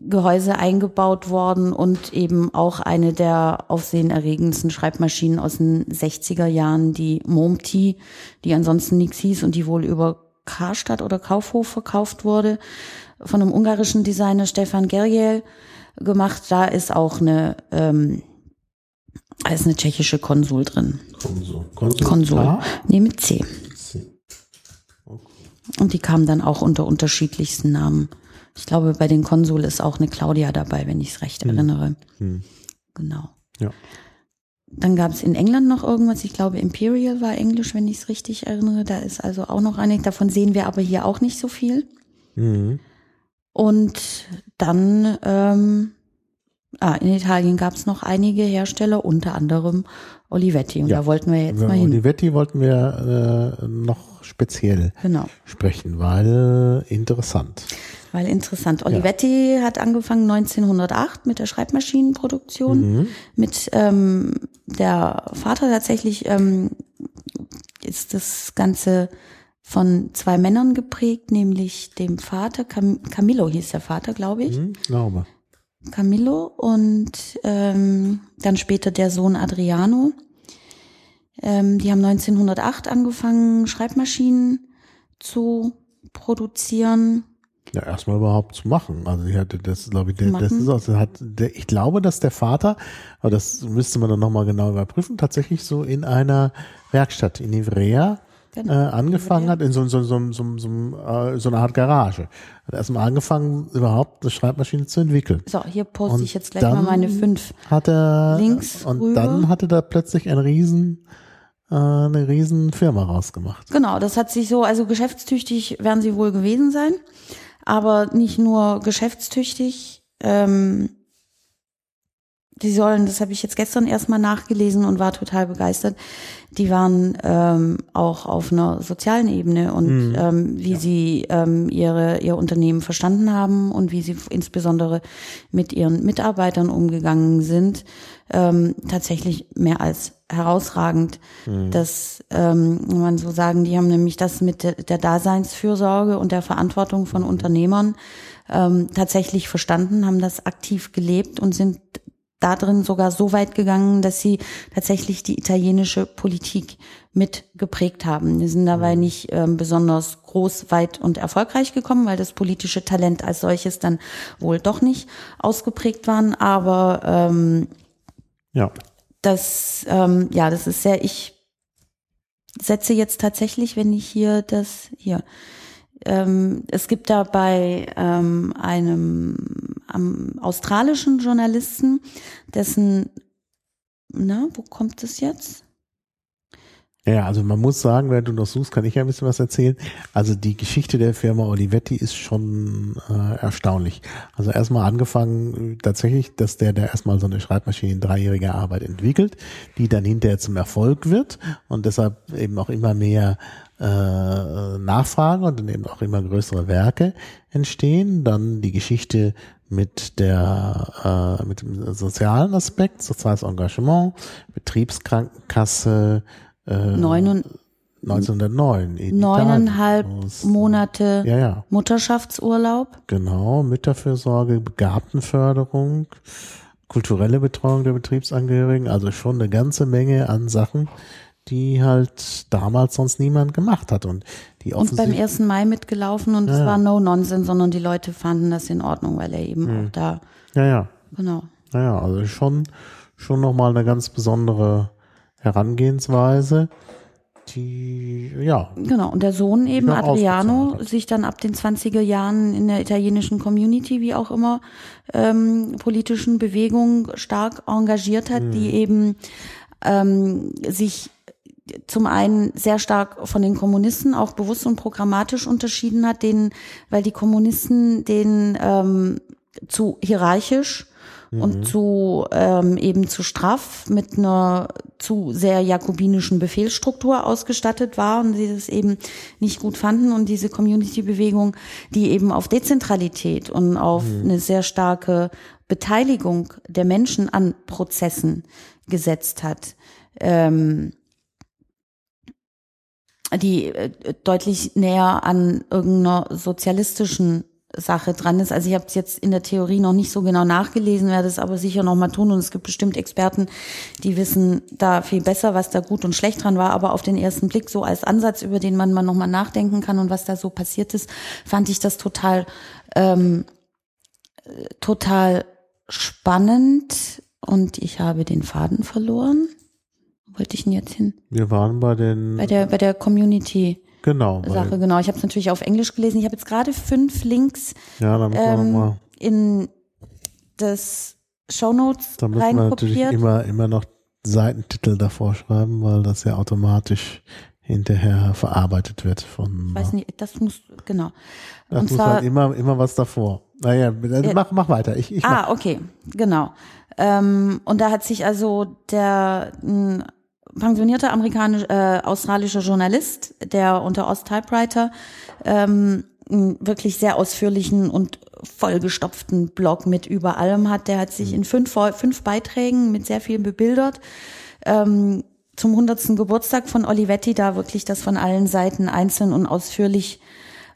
Gehäuse eingebaut worden und eben auch eine der aufsehenerregendsten Schreibmaschinen aus den 60er Jahren, die Momti, die ansonsten nichts hieß und die wohl über Karstadt oder Kaufhof verkauft wurde, von einem ungarischen Designer Stefan Gergel gemacht. Da ist auch eine, ähm, da ist eine tschechische Konsul drin. Konsul. Konsul. Konsul. Nee, mit C. Und die kamen dann auch unter unterschiedlichsten Namen. Ich glaube, bei den Konsul ist auch eine Claudia dabei, wenn ich es recht hm. erinnere. Hm. Genau. Ja. Dann gab es in England noch irgendwas, ich glaube Imperial war Englisch, wenn ich es richtig erinnere. Da ist also auch noch eine, davon sehen wir aber hier auch nicht so viel. Mhm. Und dann, ähm, ah, in Italien gab es noch einige Hersteller, unter anderem Olivetti. Und ja. da wollten wir jetzt Über mal hin. Olivetti wollten wir äh, noch speziell genau. sprechen, weil interessant. Weil interessant. Olivetti ja. hat angefangen 1908 mit der Schreibmaschinenproduktion. Mhm. Mit ähm, der Vater tatsächlich ähm, ist das Ganze von zwei Männern geprägt, nämlich dem Vater, Cam Camillo hieß der Vater, glaube ich. Mhm, glaube. Camillo und ähm, dann später der Sohn Adriano. Ähm, die haben 1908 angefangen, Schreibmaschinen zu produzieren. Ja, erstmal überhaupt zu machen. Also ich hatte das, glaube ich, der, das ist also hat der, ich glaube, dass der Vater, aber das müsste man dann nochmal genau überprüfen, tatsächlich so in einer Werkstatt in Ivrea genau. äh, angefangen hat, in so, so, so, so, so, äh, so einer Art Garage. Hat erstmal angefangen, überhaupt eine Schreibmaschine zu entwickeln. So, hier poste und ich jetzt gleich mal meine fünf hat er, Links Und rüber. dann hatte da plötzlich ein riesen äh, eine riesen Firma rausgemacht. Genau, das hat sich so, also geschäftstüchtig werden sie wohl gewesen sein, aber nicht nur geschäftstüchtig, ähm, die sollen, das habe ich jetzt gestern erstmal nachgelesen und war total begeistert, die waren ähm, auch auf einer sozialen Ebene und mhm. ähm, wie ja. sie ähm, ihre, ihr Unternehmen verstanden haben und wie sie insbesondere mit ihren Mitarbeitern umgegangen sind, ähm, tatsächlich mehr als herausragend. Mhm. Das, ähm, man so sagen, die haben nämlich das mit der, Daseinsfürsorge und der Verantwortung von mhm. Unternehmern ähm, tatsächlich verstanden, haben das aktiv gelebt und sind da drin sogar so weit gegangen, dass sie tatsächlich die italienische Politik mit geprägt haben. Die sind dabei mhm. nicht ähm, besonders groß, weit und erfolgreich gekommen, weil das politische Talent als solches dann wohl doch nicht ausgeprägt waren. Aber ähm, ja. das, ähm, ja, das ist sehr, ich setze jetzt tatsächlich, wenn ich hier das hier ähm, es gibt da bei ähm, einem ähm, australischen Journalisten, dessen, na, wo kommt das jetzt? Ja, also man muss sagen, wenn du noch suchst, kann ich ja ein bisschen was erzählen. Also die Geschichte der Firma Olivetti ist schon äh, erstaunlich. Also erstmal angefangen äh, tatsächlich, dass der, der erstmal so eine Schreibmaschine in dreijähriger Arbeit entwickelt, die dann hinterher zum Erfolg wird und deshalb eben auch immer mehr äh, Nachfragen und dann eben auch immer größere Werke entstehen. Dann die Geschichte mit der äh, mit dem sozialen Aspekt, soziales Engagement, Betriebskrankenkasse, äh, Neun 1909. in neuneinhalb aus- Monate Ja, ja, Mutterschaftsurlaub. genau. Mütterfürsorge, Begabtenförderung, kulturelle Betreuung der Betriebsangehörigen, also schon eine ganze Menge an Sachen, die halt damals sonst niemand gemacht hat und die Und beim offensichtlich 1. Mai mitgelaufen und es Ja. war no nonsense, sondern die Leute fanden das in Ordnung, weil er eben Hm. auch da, ja, ja, genau. Naja, also schon, schon nochmal eine ganz besondere Herangehensweise, die, ja, Genau, und der Sohn eben, Adriano, sich dann ab den 20er Jahren in der italienischen Community, wie auch immer, ähm, politischen Bewegung stark engagiert hat, die eben ähm, sich zum einen sehr stark von den Kommunisten auch bewusst und programmatisch unterschieden hat, denen, weil die Kommunisten den ähm, zu hierarchisch und zu ähm, eben zu straff mit einer zu sehr jakobinischen Befehlsstruktur ausgestattet war und sie das eben nicht gut fanden und diese Community-Bewegung, die eben auf Dezentralität und auf eine sehr starke Beteiligung der Menschen an Prozessen gesetzt hat. Ähm, die äh, deutlich näher an irgendeiner sozialistischen Sache dran ist. Also ich habe es jetzt in der Theorie noch nicht so genau nachgelesen, werde es aber sicher noch mal tun. Und es gibt bestimmt Experten, die wissen da viel besser, was da gut und schlecht dran war. Aber auf den ersten Blick so als Ansatz, über den man mal noch mal nachdenken kann und was da so passiert ist, fand ich das total ähm, äh, total spannend. Und ich habe den Faden verloren. Wo wollte ich denn jetzt hin? wir waren bei den, Bei der bei der Community. Genau, Sache, genau. Ich habe es natürlich auf Englisch gelesen. Ich habe jetzt gerade fünf Links ja, da müssen wir ähm, noch mal, in das Shownotes da müssen wir natürlich immer, immer noch Seitentitel davor schreiben, weil das ja automatisch hinterher verarbeitet wird von, Ich weiß nicht, das muss, genau. das Und muss zwar, halt immer, immer was davor. Naja, also Ja. mach, mach weiter, ich, ich mach, ah, okay, genau. Ähm, und da hat sich also der ein pensionierter amerikanisch, äh, australischer Journalist, der unter Ost-Typewriter ähm, einen wirklich sehr ausführlichen und vollgestopften Blog mit über allem hat. Der hat sich in fünf, fünf Beiträgen mit sehr viel bebildert. Ähm, zum 100. Geburtstag von Olivetti da wirklich das von allen Seiten einzeln und ausführlich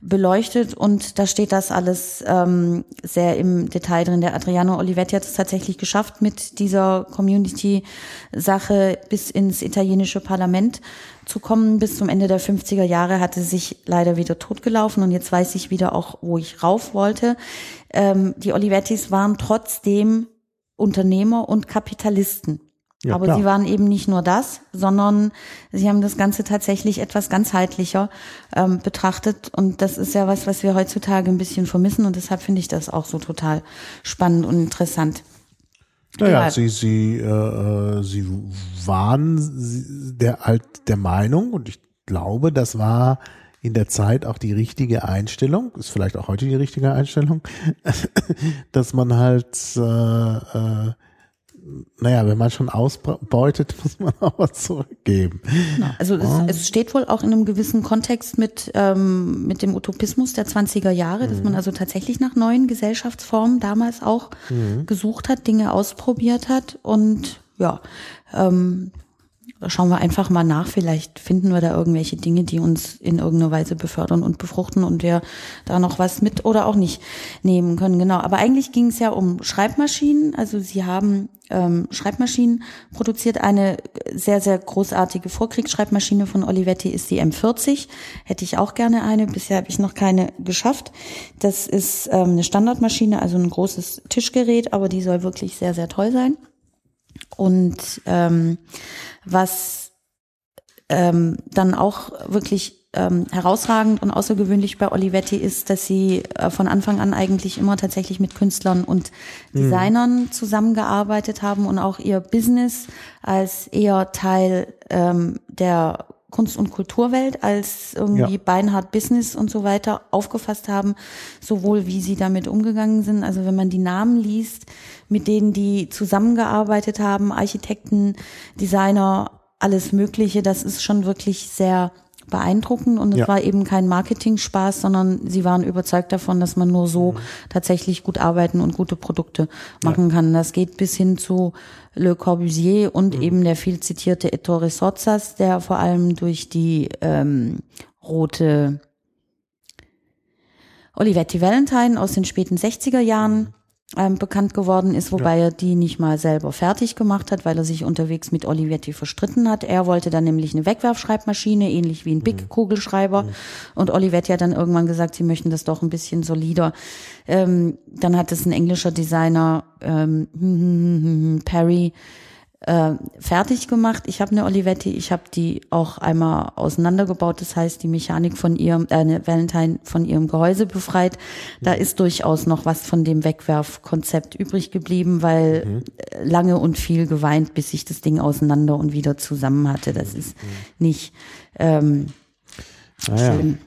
beleuchtet und da steht das alles ähm, sehr im Detail drin. Der Adriano Olivetti hat es tatsächlich geschafft, mit dieser Community-Sache bis ins italienische Parlament zu kommen. Bis zum Ende der 50er Jahre hatte sich leider wieder totgelaufen und jetzt weiß ich wieder auch, wo ich rauf wollte. Ähm, die Olivettis waren trotzdem Unternehmer und Kapitalisten. Ja, Aber klar. sie waren eben nicht nur das, sondern sie haben das Ganze tatsächlich etwas ganzheitlicher ähm, betrachtet. Und das ist ja was, was wir heutzutage ein bisschen vermissen. Und deshalb finde ich das auch so total spannend und interessant. Naja, Ja. sie, sie, äh, äh, sie waren der, halt der Meinung und ich glaube, das war in der Zeit auch die richtige Einstellung, ist vielleicht auch heute die richtige Einstellung, [LAUGHS] dass man halt, äh, äh, naja, wenn man schon ausbeutet, [LAUGHS] muss man auch was zurückgeben. Also es, es steht wohl auch in einem gewissen Kontext mit, ähm, mit dem Utopismus der 20er Jahre, dass man also tatsächlich nach neuen Gesellschaftsformen damals auch gesucht hat, Dinge ausprobiert hat und ja, ähm, schauen wir einfach mal nach. Vielleicht finden wir da irgendwelche Dinge, die uns in irgendeiner Weise befördern und befruchten und wir da noch was mit oder auch nicht nehmen können. Genau. Aber eigentlich ging es ja um Schreibmaschinen. Also sie haben ähm, Schreibmaschinen produziert. Eine sehr, sehr großartige Vorkriegsschreibmaschine von Olivetti ist die M40. Hätte ich auch gerne eine. Bisher habe ich noch keine geschafft. Das ist ähm, eine Standardmaschine, also ein großes Tischgerät, aber die soll wirklich sehr, sehr toll sein. Und ähm, was ähm, dann auch wirklich ähm, herausragend und außergewöhnlich bei Olivetti ist, dass sie äh, von Anfang an eigentlich immer tatsächlich mit Künstlern und Designern zusammengearbeitet haben und auch ihr Business als eher Teil ähm, der Kunst- und Kulturwelt als irgendwie Ja. beinhart Business und so weiter aufgefasst haben, sowohl wie sie damit umgegangen sind. Also wenn man die Namen liest, mit denen die zusammengearbeitet haben, Architekten, Designer, alles Mögliche, das ist schon wirklich sehr beeindruckend und es Ja. war eben kein Marketing-Spaß, sondern sie waren überzeugt davon, dass man nur so tatsächlich gut arbeiten und gute Produkte machen kann. Das geht bis hin zu Le Corbusier und eben der viel zitierte Ettore Sozzas, der vor allem durch die ähm, rote Olivetti Valentine aus den späten 60er Jahren ähm, bekannt geworden ist, wobei er die nicht mal selber fertig gemacht hat, weil er sich unterwegs mit Olivetti verstritten hat. Er wollte dann nämlich eine Wegwerfschreibmaschine, ähnlich wie ein Big-Kugelschreiber. Und Olivetti hat dann irgendwann gesagt, sie möchten das doch ein bisschen solider. Ähm, dann hat es ein englischer Designer, ähm, [LAUGHS] Perry, äh, fertig gemacht. Ich habe eine Olivetti, ich habe die auch einmal auseinandergebaut. Das heißt, die Mechanik von ihrem, äh, eine Valentine von ihrem Gehäuse befreit. Da ist durchaus noch was von dem Wegwerfkonzept übrig geblieben, weil äh, lange und viel geweint, bis ich das Ding auseinander und wieder zusammen hatte. Das ist nicht ähm, Naja. schön.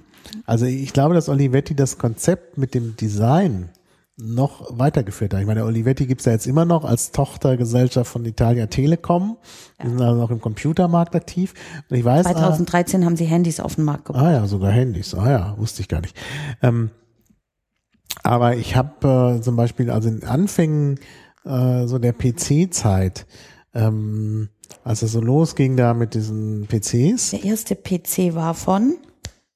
Also ich glaube, dass Olivetti das Konzept mit dem Design noch weitergeführt hat. Ich meine, Olivetti gibt's ja jetzt immer noch als Tochtergesellschaft von Italia Telekom. Die sind also noch im Computermarkt aktiv. Und ich weiß, ah, 2013 haben sie Handys auf den Markt gebracht. ah ja, sogar Handys. Ah ja, wusste ich gar nicht. Ähm, aber ich habe äh, zum Beispiel, also in Anfängen äh, so der PC-Zeit, ähm, als es so losging da mit diesen PCs, Der erste PC war von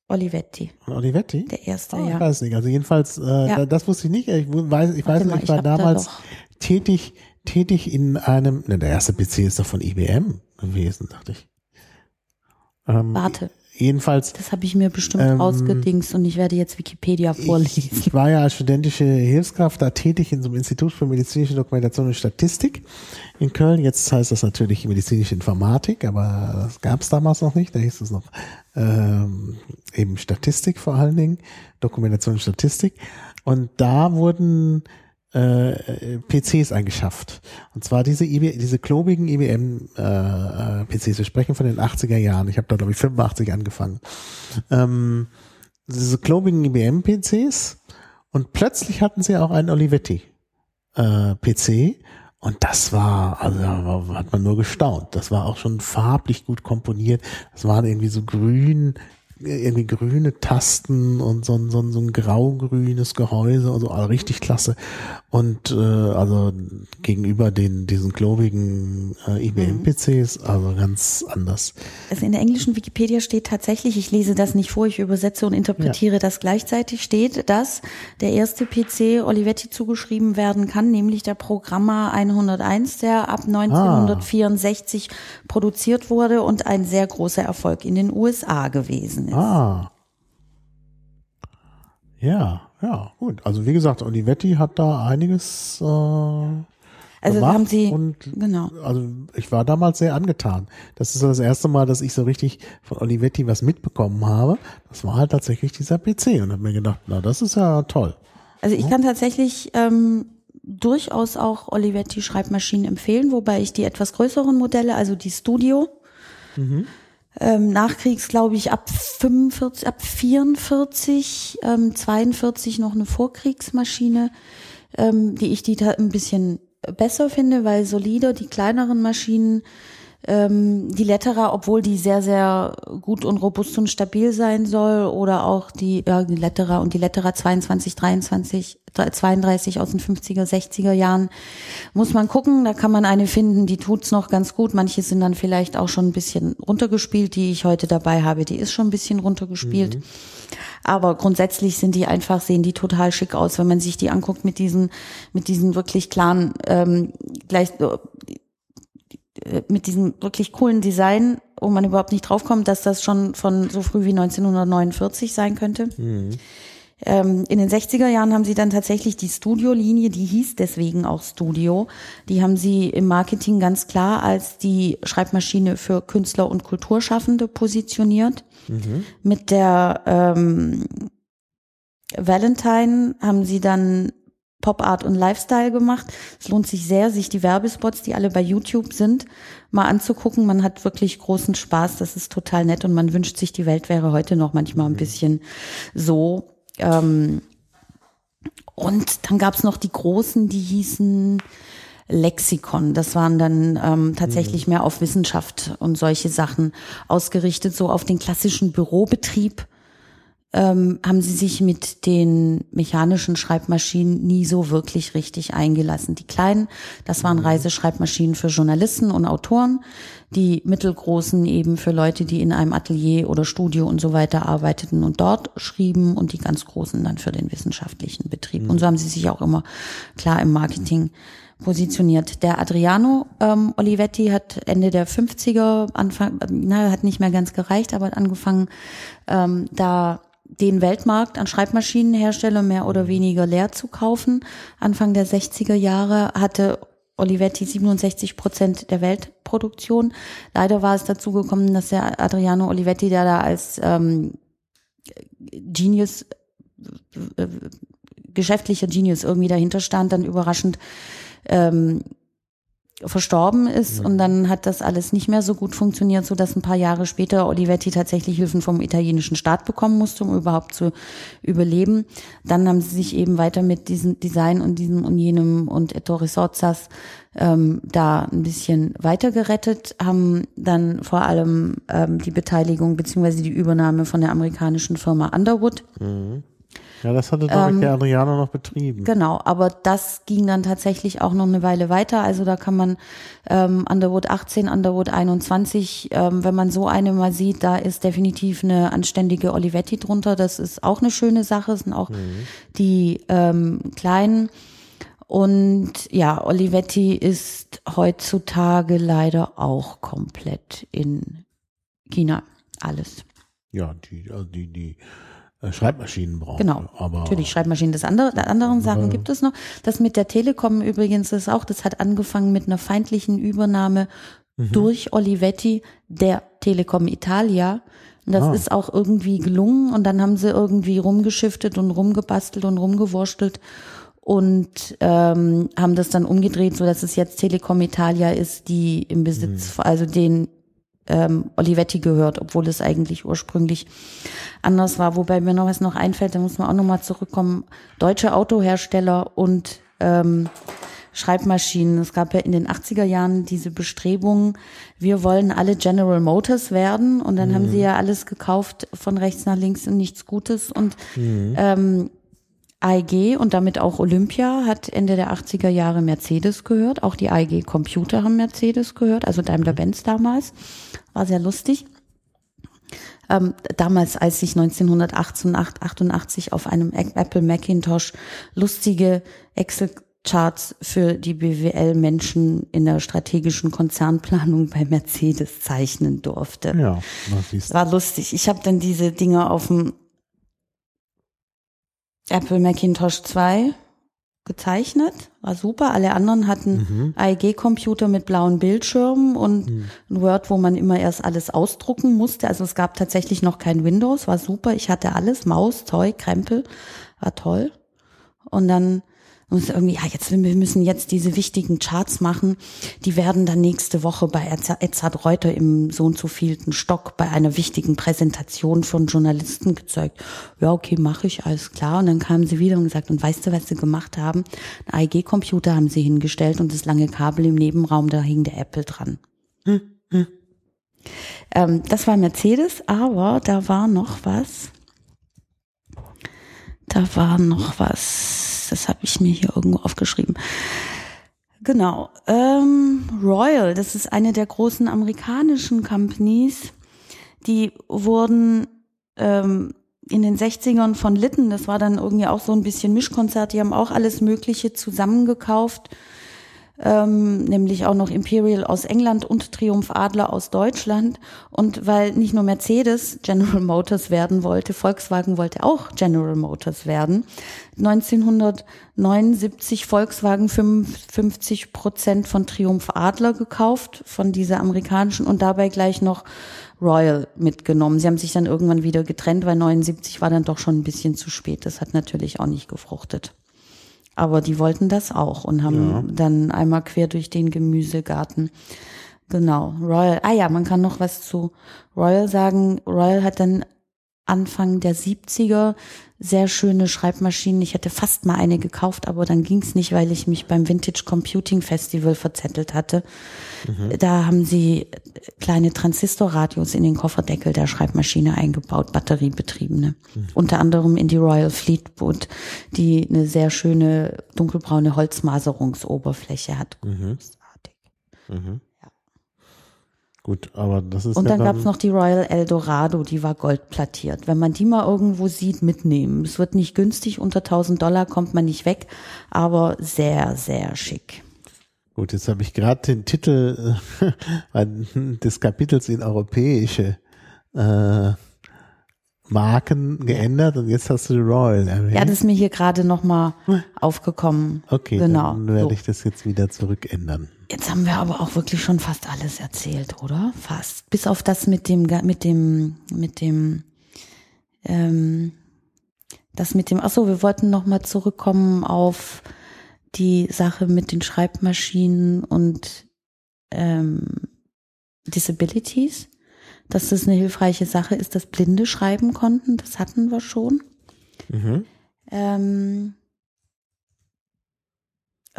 Olivetti. Olivetti. Der erste, Ich ja. weiß nicht. Also jedenfalls, äh, Ja. da- das wusste ich nicht. Ich weiß, ich weiß nicht, ich ich war da damals doch- tätig, tätig in einem, ne, der erste PC ist doch von IBM gewesen, dachte ich. Ähm, Warte, Jedenfalls, das habe ich mir bestimmt Ähm, ausgedingst und ich werde jetzt Wikipedia vorlesen. ich war ja als studentische Hilfskraft da tätig in so einem Institut für medizinische Dokumentation und Statistik in Köln. Jetzt heißt das natürlich medizinische Informatik, aber das gab es damals noch nicht. Da hieß es noch ähm, eben Statistik vor allen Dingen, Dokumentation und Statistik. Und da wurden äh, PCs eingeschafft. Und zwar diese, IB, diese klobigen IBM äh, PCs. Wir sprechen von den 80er Jahren. Ich habe da, glaube ich, 85 angefangen. Ähm, diese klobigen IBM-PCs und plötzlich hatten sie auch einen Olivetti äh, PC und das war, also hat man nur gestaunt. Das war auch schon farblich gut komponiert. Das waren irgendwie so grün, irgendwie grüne Tasten und so ein, so ein, so ein grau-grünes Gehäuse und so, also richtig klasse. Und äh, also gegenüber den diesen klobigen äh, IBM-PCs, also ganz anders. Also in der englischen Wikipedia steht tatsächlich, ich lese das nicht vor, ich übersetze und interpretiere das gleichzeitig, steht, dass der erste PC Olivetti zugeschrieben werden kann, nämlich der Programma 101, der ab 1964 produziert wurde und ein sehr großer Erfolg in den USA gewesen ist. Ah. Ja, ja, gut. Also wie gesagt, Olivetti hat da einiges äh, also gemacht haben sie, und genau. also ich war damals sehr angetan. Das ist das erste Mal, dass ich so richtig von Olivetti was mitbekommen habe. Das war halt tatsächlich dieser PC und habe mir gedacht, na das ist ja toll. Also ich kann tatsächlich ähm, durchaus auch Olivetti Schreibmaschinen empfehlen, wobei ich die etwas größeren Modelle, also die Studio, ähm, nachkriegs glaube ich ab 45, ab 44, ähm, 42 noch eine Vorkriegsmaschine, ähm, die ich die ein bisschen besser finde, weil solider die kleineren Maschinen ähm, die Lettera, obwohl die sehr, sehr gut und robust und stabil sein soll, oder auch die, ja, die Lettera und die Lettera 22, 23, 32 aus den 50er, 60er Jahren, muss man gucken, da kann man eine finden, die tut's noch ganz gut. Manche sind dann vielleicht auch schon ein bisschen runtergespielt, die ich heute dabei habe, die ist schon ein bisschen runtergespielt. Aber grundsätzlich sind die einfach, sehen die total schick aus, wenn man sich die anguckt mit diesen, mit diesen wirklich klaren, ähm, gleich, mit diesem wirklich coolen Design, wo man überhaupt nicht draufkommt, dass das schon von so früh wie 1949 sein könnte. Ähm, in den 60er Jahren haben sie dann tatsächlich die Studio-Linie, die hieß deswegen auch Studio, die haben sie im Marketing ganz klar als die Schreibmaschine für Künstler und Kulturschaffende positioniert. Mit der ähm, Valentine haben sie dann Pop Art und Lifestyle gemacht. Es lohnt sich sehr, sich die Werbespots, die alle bei YouTube sind, mal anzugucken. Man hat wirklich großen Spaß. Das ist total nett und man wünscht sich, die Welt wäre heute noch manchmal ein mhm. bisschen so. Ähm, und dann gab's noch die großen, die hießen Lexikon. Das waren dann ähm, tatsächlich mhm. mehr auf Wissenschaft und solche Sachen ausgerichtet, so auf den klassischen Bürobetrieb ähm, haben sie sich mit den mechanischen Schreibmaschinen nie so wirklich richtig eingelassen. Die kleinen, das waren mhm. Reiseschreibmaschinen für Journalisten und Autoren, die mittelgroßen eben für Leute, die in einem Atelier oder Studio und so weiter arbeiteten und dort schrieben und die ganz großen dann für den wissenschaftlichen Betrieb. Mhm. Und so haben sie sich auch immer klar im Marketing positioniert. Der Adriano ähm, Olivetti hat Ende der 50er, Anfang, na, hat nicht mehr ganz gereicht, aber hat angefangen, ähm, da den Weltmarkt an Schreibmaschinenherstellern mehr oder weniger leer zu kaufen. Anfang der 60er Jahre hatte Olivetti 67 Prozent der Weltproduktion. Leider war es dazu gekommen, dass der Adriano Olivetti, der da als ähm, Genius, äh, geschäftlicher Genius irgendwie dahinter stand, dann überraschend ähm, verstorben ist und dann hat das alles nicht mehr so gut funktioniert, so dass ein paar Jahre später Olivetti tatsächlich Hilfen vom italienischen Staat bekommen musste, um überhaupt zu überleben. Dann haben sie sich eben weiter mit diesem Design und diesem und jenem und Ettore Sozzas ähm, da ein bisschen weiter gerettet, haben dann vor allem ähm, die Beteiligung beziehungsweise die Übernahme von der amerikanischen Firma Underwood. Mhm ja, das hatte, glaube ähm, der Adriano noch betrieben. Genau, aber das ging dann tatsächlich auch noch eine Weile weiter. Also da kann man ähm, Underwood 18, Underwood 21, ähm, wenn man so eine mal sieht, da ist definitiv eine anständige Olivetti drunter. Das ist auch eine schöne Sache, das sind auch mhm. die ähm, kleinen. Und ja, Olivetti ist heutzutage leider auch komplett in China. Alles. Ja, die, also die, die Schreibmaschinen brauchen. Genau, aber natürlich Schreibmaschinen. Das andere, die anderen Sachen gibt es noch. Das mit der Telekom übrigens ist auch, das hat angefangen mit einer feindlichen Übernahme mhm. durch Olivetti der Telekom Italia. Und das ah. ist auch irgendwie gelungen und dann haben sie irgendwie rumgeschiftet und rumgebastelt und rumgewurstelt und ähm, haben das dann umgedreht, so dass es jetzt Telekom Italia ist, die im Besitz, mhm. also den ähm, Olivetti gehört, obwohl es eigentlich ursprünglich anders war. Wobei mir noch was noch einfällt, da muss man auch nochmal zurückkommen. Deutsche Autohersteller und ähm, Schreibmaschinen. Es gab ja in den 80er Jahren diese Bestrebungen, wir wollen alle General Motors werden und dann mhm. haben sie ja alles gekauft von rechts nach links und nichts Gutes und mhm. ähm, AEG und damit auch Olympia hat Ende der 80er Jahre Mercedes gehört. Auch die AEG Computer haben Mercedes gehört, also Daimler-Benz damals. War sehr lustig. Ähm, damals, als ich 1988 auf einem Apple Macintosh lustige Excel Charts für die BWL-Menschen in der strategischen Konzernplanung bei Mercedes zeichnen durfte. Ja, war lustig. Ich habe dann diese Dinge auf dem Apple Macintosh 2 gezeichnet, war super. Alle anderen hatten mhm. AEG-Computer mit blauen Bildschirmen und mhm. ein Word, wo man immer erst alles ausdrucken musste. Also es gab tatsächlich noch kein Windows, war super. Ich hatte alles, Maus, Zeug, Krempel, war toll. Und dann und irgendwie, ja, jetzt, wir müssen jetzt diese wichtigen Charts machen. Die werden dann nächste Woche bei Edzard Reuter im so und so vielten Stock bei einer wichtigen Präsentation von Journalisten gezeigt. Ja, okay, mache ich, alles klar. Und dann kamen sie wieder und gesagt, und weißt du, was sie gemacht haben? Ein AEG-Computer haben sie hingestellt und das lange Kabel im Nebenraum, da hing der Apple dran. Hm, hm. Ähm, das war Mercedes, aber da war noch was. Da war noch was das habe ich mir hier irgendwo aufgeschrieben. Genau. Ähm, Royal, das ist eine der großen amerikanischen Companies. Die wurden ähm, in den 60ern von Litten, das war dann irgendwie auch so ein bisschen Mischkonzert, die haben auch alles Mögliche zusammengekauft ähm, nämlich auch noch Imperial aus England und Triumph Adler aus Deutschland. Und weil nicht nur Mercedes General Motors werden wollte, Volkswagen wollte auch General Motors werden. 1979 Volkswagen 55 Prozent von Triumph Adler gekauft, von dieser amerikanischen und dabei gleich noch Royal mitgenommen. Sie haben sich dann irgendwann wieder getrennt, weil 79 war dann doch schon ein bisschen zu spät. Das hat natürlich auch nicht gefruchtet. Aber die wollten das auch und haben Ja. dann einmal quer durch den Gemüsegarten. Genau, Royal. Ah ja, man kann noch was zu Royal sagen. Royal hat dann Anfang der 70er sehr schöne Schreibmaschinen. Ich hätte fast mal eine gekauft, aber dann ging's nicht, weil ich mich beim Vintage Computing Festival verzettelt hatte. Da haben sie kleine Transistorradios in den Kofferdeckel der Schreibmaschine eingebaut, batteriebetriebene. Unter anderem in die Royal Fleetwood, die eine sehr schöne dunkelbraune Holzmaserungsoberfläche hat. Großartig. Gut, aber das ist Und ja dann gab's noch die Royal Eldorado, die war goldplattiert. Wenn man die mal irgendwo sieht, mitnehmen. Es wird nicht günstig, unter 1000 Dollar kommt man nicht weg, aber sehr, sehr schick. Gut, jetzt habe ich gerade den Titel äh, [LAUGHS] des Kapitels in europäische äh, Marken geändert und jetzt hast du die Royal erwähnt. Ja, das ist mir hier gerade nochmal aufgekommen. okay, genau. dann werde So. ich das jetzt wieder zurückändern. Jetzt haben wir aber auch wirklich schon fast alles erzählt, oder? Fast. Bis auf das mit dem, mit dem, mit dem, ähm, das mit dem, ach so, wir wollten nochmal zurückkommen auf die Sache mit den Schreibmaschinen und ähm, Disabilities, dass das eine hilfreiche Sache ist, dass Blinde schreiben konnten, das hatten wir schon. Mhm. Ähm,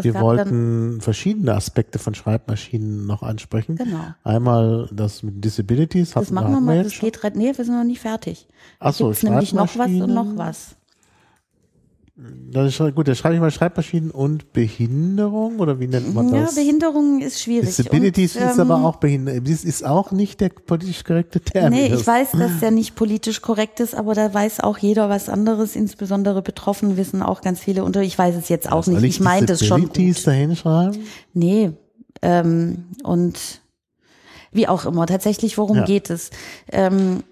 Wir wollten verschiedene Aspekte von Schreibmaschinen noch ansprechen. Genau. Einmal das mit Disabilities. Das machen wir mal, das geht, nee, wir sind noch nicht fertig. Ach so, Gibt's nämlich noch was und noch Schreibmaschinen. was. Das ist, gut, da schreibe ich mal Schreibmaschinen und Behinderung oder wie nennt man Ja, das? Behinderung ist schwierig. Disabilities und, ist ähm, aber auch Behinderung. Das ist auch nicht der politisch korrekte Termin. Nee, ich weiß, dass der nicht politisch korrekt ist, aber da weiß auch jeder was anderes. Insbesondere betroffen wissen auch ganz viele unter. Ich weiß es jetzt auch Soll nicht. Ich meine das schon Disabilities gut. da hinschreiben? Nee, ähm, und wie auch immer. Tatsächlich, worum Ja. geht es? Ähm,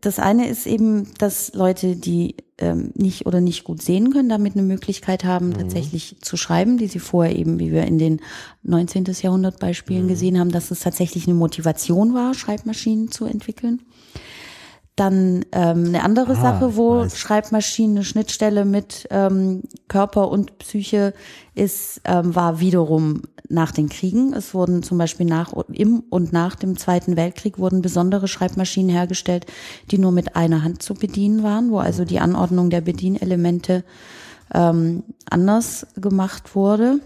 das eine ist eben, dass Leute, die ähm, nicht oder nicht gut sehen können, damit eine Möglichkeit haben, tatsächlich zu schreiben, die sie vorher eben, wie wir in den 19. Jahrhundert Beispielen gesehen haben, dass es tatsächlich eine Motivation war, Schreibmaschinen zu entwickeln. Dann ähm, eine andere Ah, Sache, wo. Schreibmaschinen eine Schnittstelle mit ähm, Körper und Psyche ist, ähm, war wiederum nach den Kriegen. Es wurden zum Beispiel nach im und nach dem Zweiten Weltkrieg wurden besondere Schreibmaschinen hergestellt, die nur mit einer Hand zu bedienen waren, wo also die Anordnung der Bedienelemente ähm, anders gemacht wurde.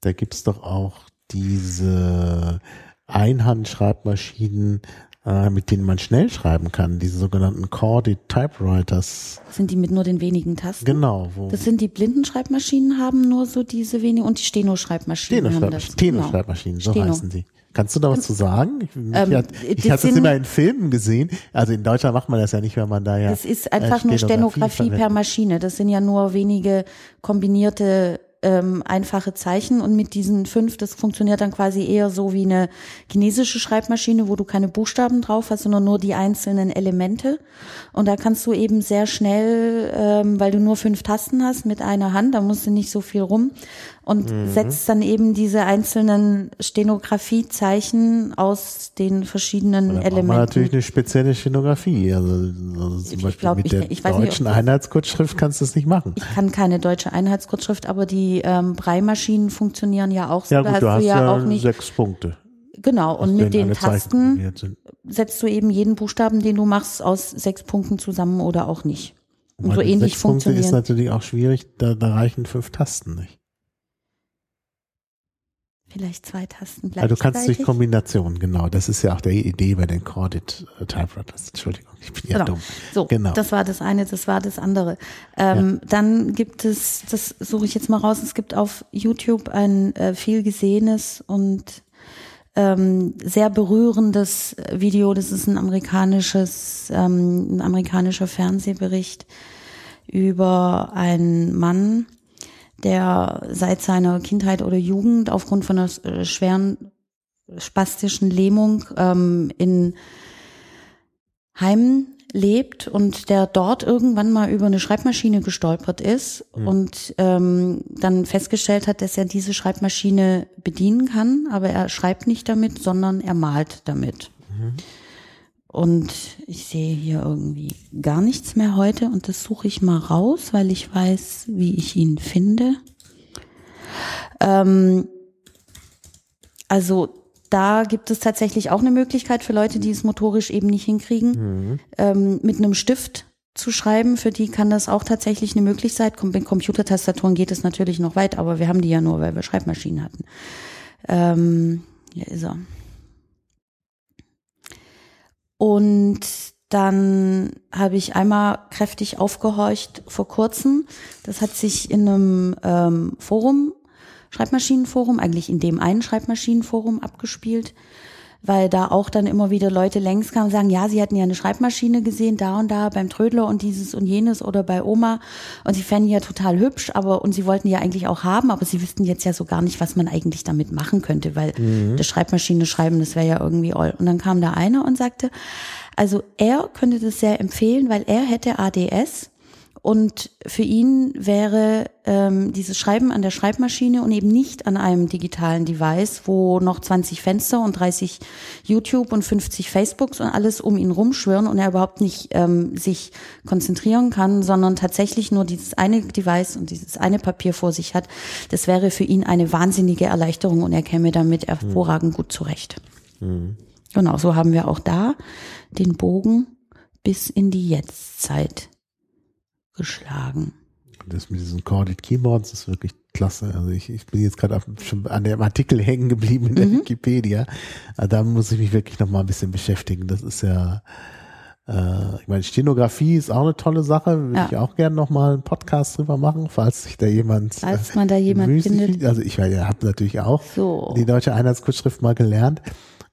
Da gibt's doch auch diese Einhandschreibmaschinen, äh, mit denen man schnell schreiben kann, diese sogenannten Corded Typewriters. Das sind die mit nur den wenigen Tasten. Genau, wo Das sind die Blindenschreibmaschinen, haben nur so diese wenigen und die Steno-Schreibmaschinen das. Steno-Schreibmaschinen, Genau. Steno-Schreibmaschinen, so Steno. heißen die. Kannst du da was zu sagen? Ähm, hat, ich das es sind- immer in Filmen gesehen. Also in Deutschland macht man das ja nicht, wenn man da ja. Das ist einfach nur äh, Stenografie per. Maschine. Das sind ja nur wenige kombinierte ähm, einfache Zeichen und mit diesen fünf, das funktioniert dann quasi eher so wie eine chinesische Schreibmaschine, wo du keine Buchstaben drauf hast, sondern nur die einzelnen Elemente. Und da kannst du eben sehr schnell, ähm, weil du nur fünf Tasten hast mit einer Hand, da musst du nicht so viel rum und Mhm. setzt dann eben diese einzelnen Stenografiezeichen aus den verschiedenen Da braucht man Elementen. natürlich eine spezielle Stenografie. Also, also zum Ich Beispiel glaub, mit ich- der ich nicht, ob deutschen das- Einheitskurzschrift kannst du es nicht machen. Ich kann keine deutsche Einheitskurzschrift, aber die ähm, Breimaschinen funktionieren ja auch so. Ja da gut, hast du hast ja, auch nicht. sechs Punkte. Genau, und mit den Tasten setzt du eben jeden Buchstaben, den du machst, aus sechs Punkten zusammen oder auch nicht. Und so ähnlich sechs Punkte ist natürlich auch schwierig, da, da reichen fünf Tasten nicht. Vielleicht zwei Tasten Also du kannst durch gleichzeitig. Kombination, genau. Das ist ja auch der Idee bei den Corded äh, Typewriters. Entschuldigung, ich bin ja Genau. dumm. So, Genau. das war das eine, das war das andere. Ähm, Dann gibt es, das suche ich jetzt mal raus, es gibt auf YouTube ein äh, viel gesehenes und ähm, sehr berührendes Video. Das ist ein amerikanisches, ähm, ein amerikanischer Fernsehbericht über einen Mann, der seit seiner Kindheit oder Jugend aufgrund von einer äh, schweren spastischen Lähmung ähm, in Heimen lebt und der dort irgendwann mal über eine Schreibmaschine gestolpert ist und ähm, dann festgestellt hat, dass er diese Schreibmaschine bedienen kann, aber er schreibt nicht damit, sondern er malt damit. Und ich sehe hier irgendwie gar nichts mehr heute und das suche ich mal raus, weil ich weiß, wie ich ihn finde. Ähm, also da gibt es tatsächlich auch eine Möglichkeit für Leute, die es motorisch eben nicht hinkriegen, ähm, mit einem Stift zu schreiben. Für die kann das auch tatsächlich eine Möglichkeit sein. Mit Computertastaturen geht es natürlich noch weit, aber wir haben die ja nur, weil wir Schreibmaschinen hatten. Ähm, hier ist er. Und dann habe ich einmal kräftig aufgehorcht vor kurzem. Das hat sich in einem ähm, Forum, Schreibmaschinenforum, eigentlich in dem einen Schreibmaschinenforum abgespielt, weil da auch dann immer wieder Leute längs kamen und sagen, ja, sie hatten ja eine Schreibmaschine gesehen, da und da beim Trödler und dieses und jenes oder bei Oma und sie fänden ja total hübsch, aber und sie wollten ja eigentlich auch haben, aber sie wüssten jetzt ja so gar nicht, was man eigentlich damit machen könnte, weil das Schreibmaschine schreiben, das wäre ja irgendwie all. Und dann kam da einer und sagte, also er könnte das sehr empfehlen, weil er hätte ADS und für ihn wäre ähm, dieses Schreiben an der Schreibmaschine und eben nicht an einem digitalen Device, wo noch 20 Fenster und 30 YouTube und 50 Facebooks und alles um ihn rumschwirren und er überhaupt nicht ähm, sich konzentrieren kann, sondern tatsächlich nur dieses eine Device und dieses eine Papier vor sich hat. Das wäre für ihn eine wahnsinnige Erleichterung und er käme damit hervorragend gut zurecht. Genau, so haben wir auch da den Bogen bis in die Jetztzeit geschlagen. Das mit diesen Corded Keyboards ist wirklich klasse. Also ich, ich bin jetzt gerade schon an dem Artikel hängen geblieben in der Mhm. Wikipedia. Aber Da muss ich mich wirklich noch mal ein bisschen beschäftigen. Das ist ja, äh, ich meine, Stenografie ist auch eine tolle Sache. Würde Ja. ich auch gerne noch mal einen Podcast drüber machen, falls sich da jemand, Falls man da jemand bemüht sich. findet. Also ich habe natürlich auch So. die deutsche Einheitskurzschrift mal gelernt.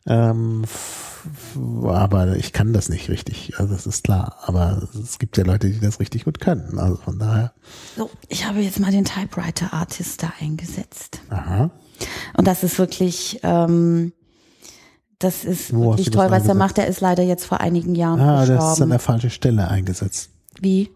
Ähm, aber ich kann das nicht richtig. Also das ist klar. Aber es gibt ja Leute, die das richtig gut können. Also von daher. So, ich habe jetzt mal den Typewriter Artist da eingesetzt. Aha. Und das ist wirklich, ähm, das ist Wo wirklich toll, was er macht. Er ist leider jetzt vor einigen Jahren Ah, das ist an der falschen Stelle eingesetzt. Wie?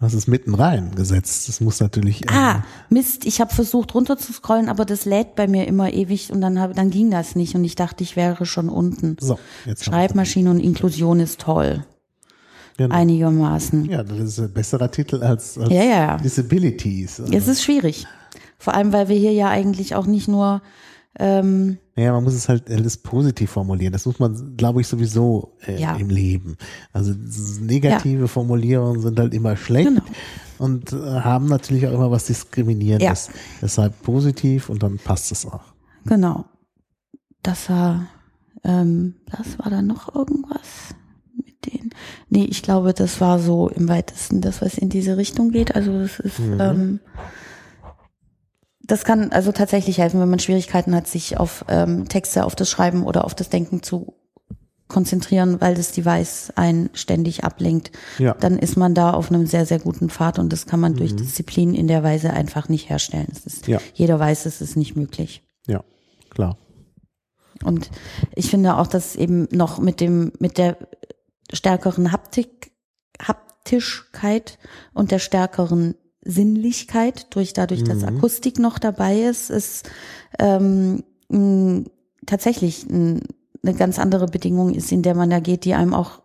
Das ist mitten rein gesetzt. Das muss natürlich. ähm, Ah, Mist, ich habe versucht runter zu scrollen, aber das lädt bei mir immer ewig und dann, hab, dann ging das nicht und ich dachte, ich wäre schon unten. So, jetzt Schreibmaschine und Inklusion ist toll. genau. Einigermaßen. Ja, das ist ein besserer Titel als, als Ja, ja. Disabilities. Es ist schwierig. Vor allem, weil wir hier ja eigentlich auch nicht nur ähm, Ja, man muss es halt alles positiv formulieren. Das muss man, glaube ich, sowieso äh, Ja. im Leben. Also negative Formulierungen sind halt immer schlecht Genau. und äh, haben natürlich auch immer was Diskriminierendes. Deshalb positiv und dann passt es auch. Genau. Das war, ähm, das war dann noch irgendwas mit denen. Nee, ich glaube, das war so im weitesten das, was in diese Richtung geht. Also das ist, ähm, das kann also tatsächlich helfen, wenn man Schwierigkeiten hat, sich auf ähm, Texte, auf das Schreiben oder auf das Denken zu konzentrieren, weil das Device einen ständig ablenkt. Ja. Dann ist man da auf einem sehr, sehr guten Pfad und das kann man durch Disziplin in der Weise einfach nicht herstellen. Ist, Ja. Jeder weiß, es ist nicht möglich. Ja, klar. Und ich finde auch, dass eben noch mit dem, mit der stärkeren Haptik, Haptischkeit und der stärkeren Sinnlichkeit durch dadurch, dass Akustik noch dabei ist, ist ähm, mh, tatsächlich ein, eine ganz andere Bedingung ist, in der man da geht, die einem auch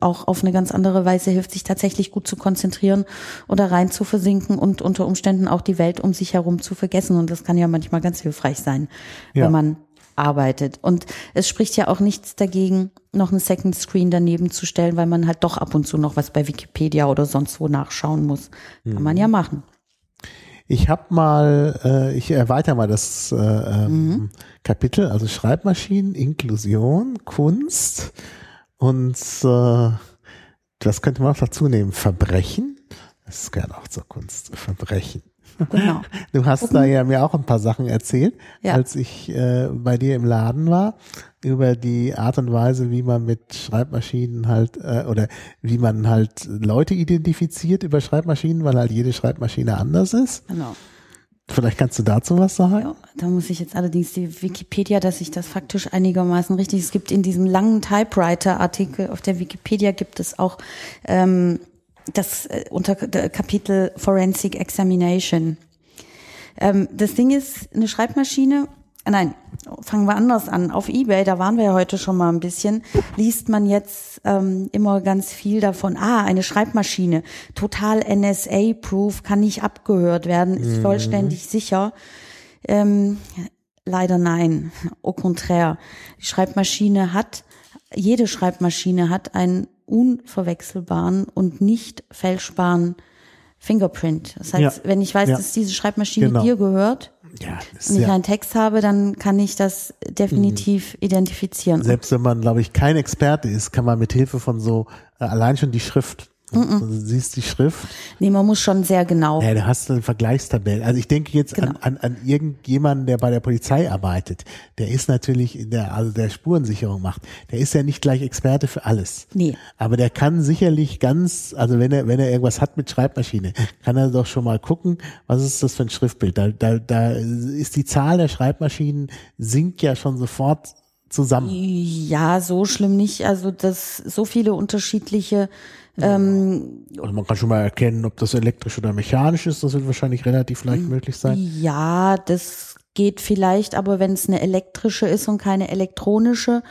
auch auf eine ganz andere Weise hilft, sich tatsächlich gut zu konzentrieren oder rein zu versinken und unter Umständen auch die Welt um sich herum zu vergessen. Und das kann ja manchmal ganz hilfreich sein, Ja. wenn man arbeitet. Und es spricht ja auch nichts dagegen, noch einen Second Screen daneben zu stellen, weil man halt doch ab und zu noch was bei Wikipedia oder sonst wo nachschauen muss. Kann man ja machen. Ich habe mal, äh, ich erweitere mal das äh, ähm, Mhm. Kapitel, also Schreibmaschinen, Inklusion, Kunst und äh, das könnte man auch dazu nehmen, Verbrechen. Das gehört auch zur Kunst, Verbrechen. Genau. [LAUGHS] Du hast da ja mir auch ein paar Sachen erzählt, Ja. als ich äh, bei dir im Laden war, über die Art und Weise, wie man mit Schreibmaschinen halt äh, oder wie man halt Leute identifiziert über Schreibmaschinen, weil halt jede Schreibmaschine anders ist. Genau. Vielleicht kannst du dazu was sagen? Ja, da muss ich jetzt allerdings die Wikipedia, dass ich das faktisch einigermaßen richtig. Es gibt in diesem langen Typewriter-Artikel auf der Wikipedia gibt es auch ähm, das äh, unter der Kapitel Forensic Examination. Ähm, das Ding ist eine Schreibmaschine. äh, Nein, fangen wir anders an. Auf eBay, da waren wir ja heute schon mal ein bisschen, liest man jetzt ähm, immer ganz viel davon. Ah, eine Schreibmaschine, total NSA-proof, kann nicht abgehört werden, ist vollständig sicher. Ähm, leider nein. [LAUGHS] Au contraire. Die Schreibmaschine hat, jede Schreibmaschine hat einen unverwechselbaren und nicht fälschbaren Fingerprint. Das heißt, Ja. wenn ich weiß, Ja. dass diese Schreibmaschine Genau. dir gehört Ja, und ich einen Text habe, dann kann ich das definitiv identifizieren. selbst wenn man, glaube ich, kein Experte ist, kann man mit Hilfe von so, äh, allein schon die Schrift, also du siehst die Schrift, Nee, man muss schon sehr genau. ja, du hast eine Vergleichstabelle. Also ich denke jetzt Genau. an, an, an irgendjemanden, der bei der Polizei arbeitet. Der ist natürlich, in der, also der Spurensicherung macht, der ist ja nicht gleich Experte für alles. Nee. Aber der kann sicherlich ganz, also wenn er, wenn er irgendwas hat mit Schreibmaschine, kann er doch schon mal gucken, was ist das für ein Schriftbild. Da, da, da ist die Zahl der Schreibmaschinen sinkt ja schon sofort zusammen. Ja, so schlimm nicht. Also das so viele unterschiedliche ähm, Also man kann schon mal erkennen, ob das elektrisch oder mechanisch ist. Das wird wahrscheinlich relativ leicht Mhm. möglich sein. Ja, das geht vielleicht, aber wenn es eine elektrische ist und keine elektronische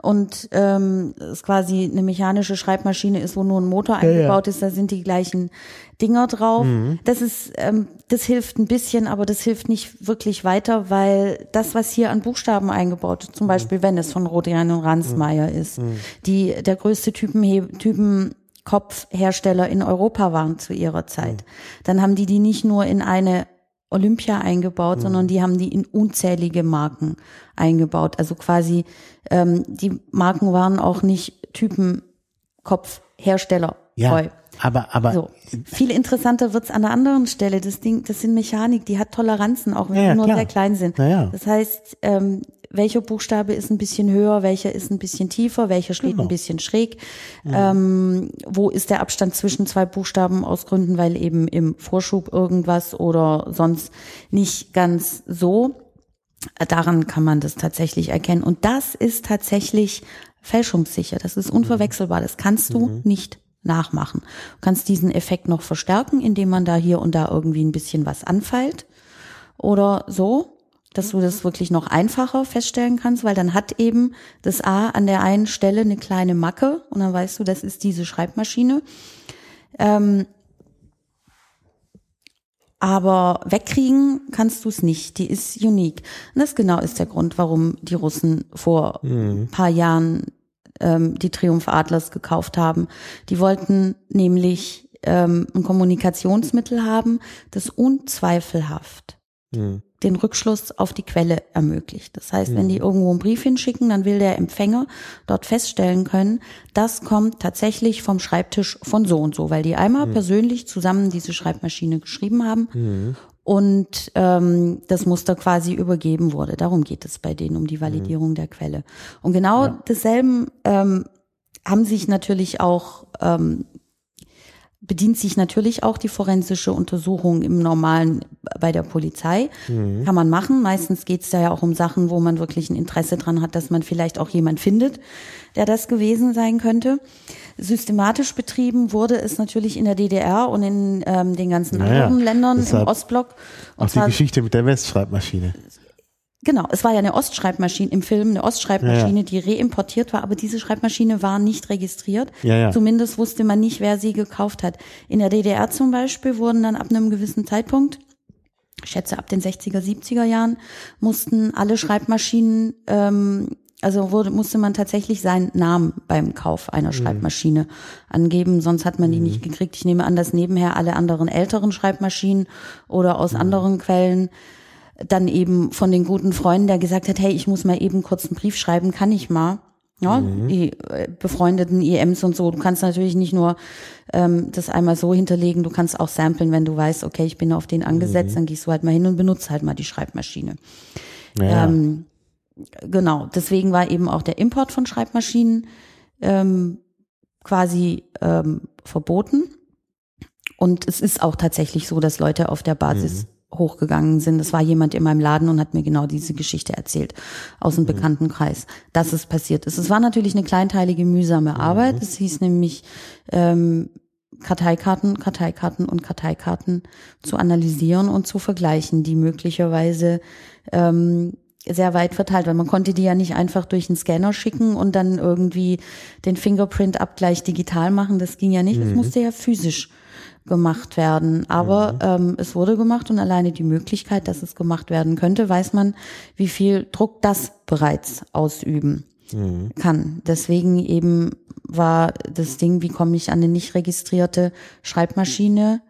und ähm, es quasi eine mechanische Schreibmaschine ist, wo nur ein Motor ja. eingebaut ist, da sind die gleichen Dinger drauf. Mhm. Das ist, ähm, das hilft ein bisschen, aber das hilft nicht wirklich weiter, weil das, was hier an Buchstaben eingebaut ist, zum Beispiel wenn es von Rodin und Ransmayr ist, die der größte Typen, Typen Kopfhersteller in Europa waren zu ihrer Zeit. Dann haben die die nicht nur in eine Olympia eingebaut, sondern die haben die in unzählige Marken eingebaut. Also quasi ähm, die Marken waren auch nicht Typen Kopfhersteller Ja, aber, aber So. Viel interessanter wird's an der anderen Stelle. Das Ding, das sind Mechanik, die hat Toleranzen, auch wenn Ja, ja, die nur klar. sehr klein sind. Ja. Das heißt, ähm, welcher Buchstabe ist ein bisschen höher, welcher ist ein bisschen tiefer, welcher steht Genau. ein bisschen schräg. Ähm, wo ist der Abstand zwischen zwei Buchstaben aus Gründen, weil eben im Vorschub irgendwas oder sonst nicht ganz so. Daran kann man das tatsächlich erkennen. Und das ist tatsächlich fälschungssicher. Das ist unverwechselbar. Das kannst du nicht nachmachen. Du kannst diesen Effekt noch verstärken, indem man da hier und da irgendwie ein bisschen was anfeilt oder so, dass du das wirklich noch einfacher feststellen kannst, weil dann hat eben das A an der einen Stelle eine kleine Macke und dann weißt du, das ist diese Schreibmaschine. Ähm, aber wegkriegen kannst du es nicht. Die ist unique. Und das genau ist der Grund, warum die Russen vor ein paar Jahren ähm, die Triumph Adlers gekauft haben. Die wollten nämlich ähm, ein Kommunikationsmittel haben, das unzweifelhaft Hm. Den Rückschluss auf die Quelle ermöglicht. Das heißt, wenn die irgendwo einen Brief hinschicken, dann will der Empfänger dort feststellen können, das kommt tatsächlich vom Schreibtisch von so und so, weil die einmal persönlich zusammen diese Schreibmaschine geschrieben haben und ähm, das Muster quasi übergeben wurde. Darum geht es bei denen, um die Validierung der Quelle. Und genau desselben ähm, haben sich natürlich auch ähm, bedient sich natürlich auch die forensische Untersuchung im normalen bei der Polizei. Kann man machen. Meistens geht es da ja auch um Sachen, wo man wirklich ein Interesse dran hat, dass man vielleicht auch jemand findet, der das gewesen sein könnte. Systematisch betrieben wurde es natürlich in der DDR und in ähm, den ganzen Naja, anderen Ländern im Ostblock. Auch Und die zwar, Geschichte mit der Westschreibmaschine. Genau, es war ja eine Ostschreibmaschine im Film, eine Ostschreibmaschine, die reimportiert war, aber diese Schreibmaschine war nicht registriert. Ja, ja. Zumindest wusste man nicht, wer sie gekauft hat. In der DDR zum Beispiel wurden dann ab einem gewissen Zeitpunkt, ich schätze ab den 60er, 70er Jahren, mussten alle Schreibmaschinen, ähm, also wurde, musste man tatsächlich seinen Namen beim Kauf einer Schreibmaschine angeben, sonst hat man die nicht gekriegt. Ich nehme an, dass nebenher alle anderen älteren Schreibmaschinen oder aus anderen Quellen dann eben von den guten Freunden, der gesagt hat, hey, ich muss mal eben kurz einen Brief schreiben, kann ich mal. Ja, die äh, befreundeten IMs und so. Du kannst natürlich nicht nur ähm, das einmal so hinterlegen, du kannst auch samplen, wenn du weißt, okay, ich bin auf den angesetzt, dann gehst du halt mal hin und benutzt halt mal die Schreibmaschine. Ja, Ähm, genau, deswegen war eben auch der Import von Schreibmaschinen ähm, quasi ähm, verboten. Und es ist auch tatsächlich so, dass Leute auf der Basis hochgegangen sind. Es war jemand in meinem Laden und hat mir genau diese Geschichte erzählt aus dem Bekanntenkreis, dass es passiert ist. Es war natürlich eine kleinteilige, mühsame Arbeit. Es hieß nämlich ähm, Karteikarten, Karteikarten und Karteikarten zu analysieren und zu vergleichen, die möglicherweise ähm, sehr weit verteilt, weil man konnte die ja nicht einfach durch einen Scanner schicken und dann irgendwie den Fingerprint-Abgleich digital machen. Das ging ja nicht. Das musste ja physisch gemacht werden. Aber Mhm. ähm, es wurde gemacht und alleine die Möglichkeit, dass es gemacht werden könnte, weiß man, wie viel Druck das bereits ausüben Mhm. kann. Deswegen eben war das Ding, wie komme ich an eine nicht registrierte Schreibmaschine?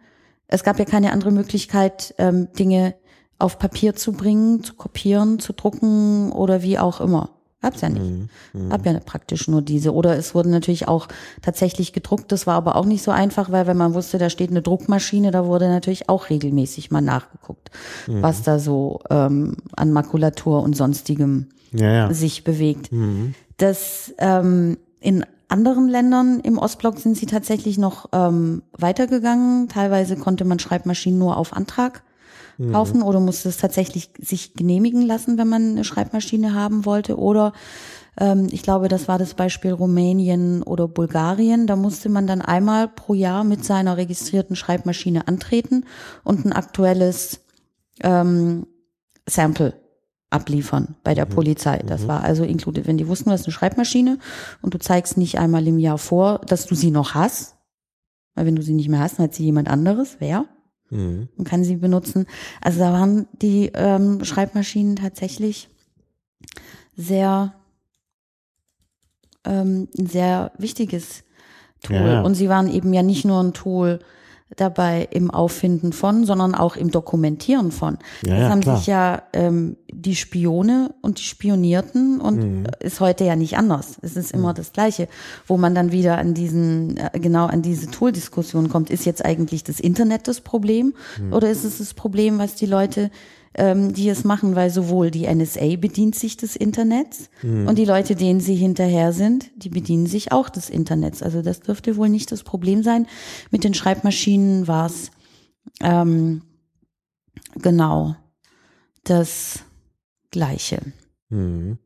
Es gab ja keine andere Möglichkeit, ähm, Dinge auf Papier zu bringen, zu kopieren, zu drucken oder wie auch immer. Gab's ja nicht. Gab ja praktisch nur diese. Oder es wurde natürlich auch tatsächlich gedruckt. Das war aber auch nicht so einfach, weil wenn man wusste, da steht eine Druckmaschine, da wurde natürlich auch regelmäßig mal nachgeguckt, was da so ähm, an Makulatur und sonstigem Ja, ja. sich bewegt. Das ähm, in anderen Ländern im Ostblock sind sie tatsächlich noch ähm, weitergegangen. Teilweise konnte man Schreibmaschinen nur auf Antrag kaufen oder musste es tatsächlich sich genehmigen lassen, wenn man eine Schreibmaschine haben wollte. Oder ähm, ich glaube, das war das Beispiel Rumänien oder Bulgarien. Da musste man dann einmal pro Jahr mit seiner registrierten Schreibmaschine antreten und ein aktuelles ähm, Sample abliefern bei der Polizei. Das war also inkludiert, wenn die wussten, du hast eine Schreibmaschine und du zeigst nicht einmal im Jahr vor, dass du sie noch hast. Weil wenn du sie nicht mehr hast, dann hat sie jemand anderes. Wer? Mhm. und kann sie benutzen. Also da waren die ähm, Schreibmaschinen tatsächlich sehr ähm, ein sehr wichtiges Tool. Ja. Und sie waren eben ja nicht nur ein Tool dabei im Auffinden von, sondern auch im Dokumentieren von. Ja, das haben klar. sich ja ähm, die Spione und die Spionierten und Mhm. ist heute ja nicht anders. Es ist immer das Gleiche, wo man dann wieder an diesen, äh, genau an diese Tool-Diskussion kommt. Ist jetzt eigentlich das Internet das Problem Mhm. oder ist es das Problem, was die Leute ähm, die es machen, weil sowohl die NSA bedient sich des Internets Mhm. und die Leute, denen sie hinterher sind, die bedienen sich auch des Internets. Also das dürfte wohl nicht das Problem sein. Mit den Schreibmaschinen war es ähm, genau das Gleiche. Mhm.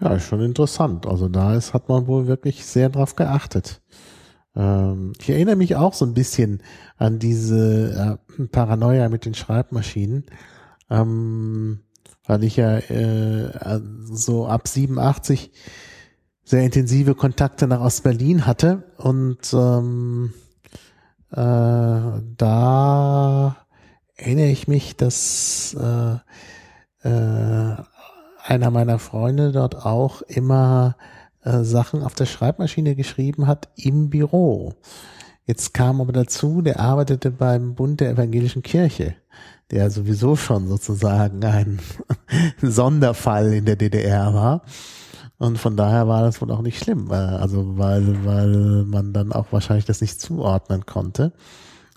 Ja, ist schon interessant. Also da ist, hat man wohl wirklich sehr drauf geachtet. Ähm, ich erinnere mich auch so ein bisschen an diese äh, Paranoia mit den Schreibmaschinen, ähm, weil ich ja äh, so ab 87 sehr intensive Kontakte nach Ostberlin hatte und ähm, äh, da erinnere ich mich, dass äh, äh, einer meiner Freunde dort auch immer äh, Sachen auf der Schreibmaschine geschrieben hat im Büro. Jetzt kam aber dazu, der arbeitete beim Bund der Evangelischen Kirche, der sowieso schon sozusagen ein [LAUGHS] Sonderfall in der DDR war. Und von daher war das wohl auch nicht schlimm, äh, also weil, weil man dann auch wahrscheinlich das nicht zuordnen konnte.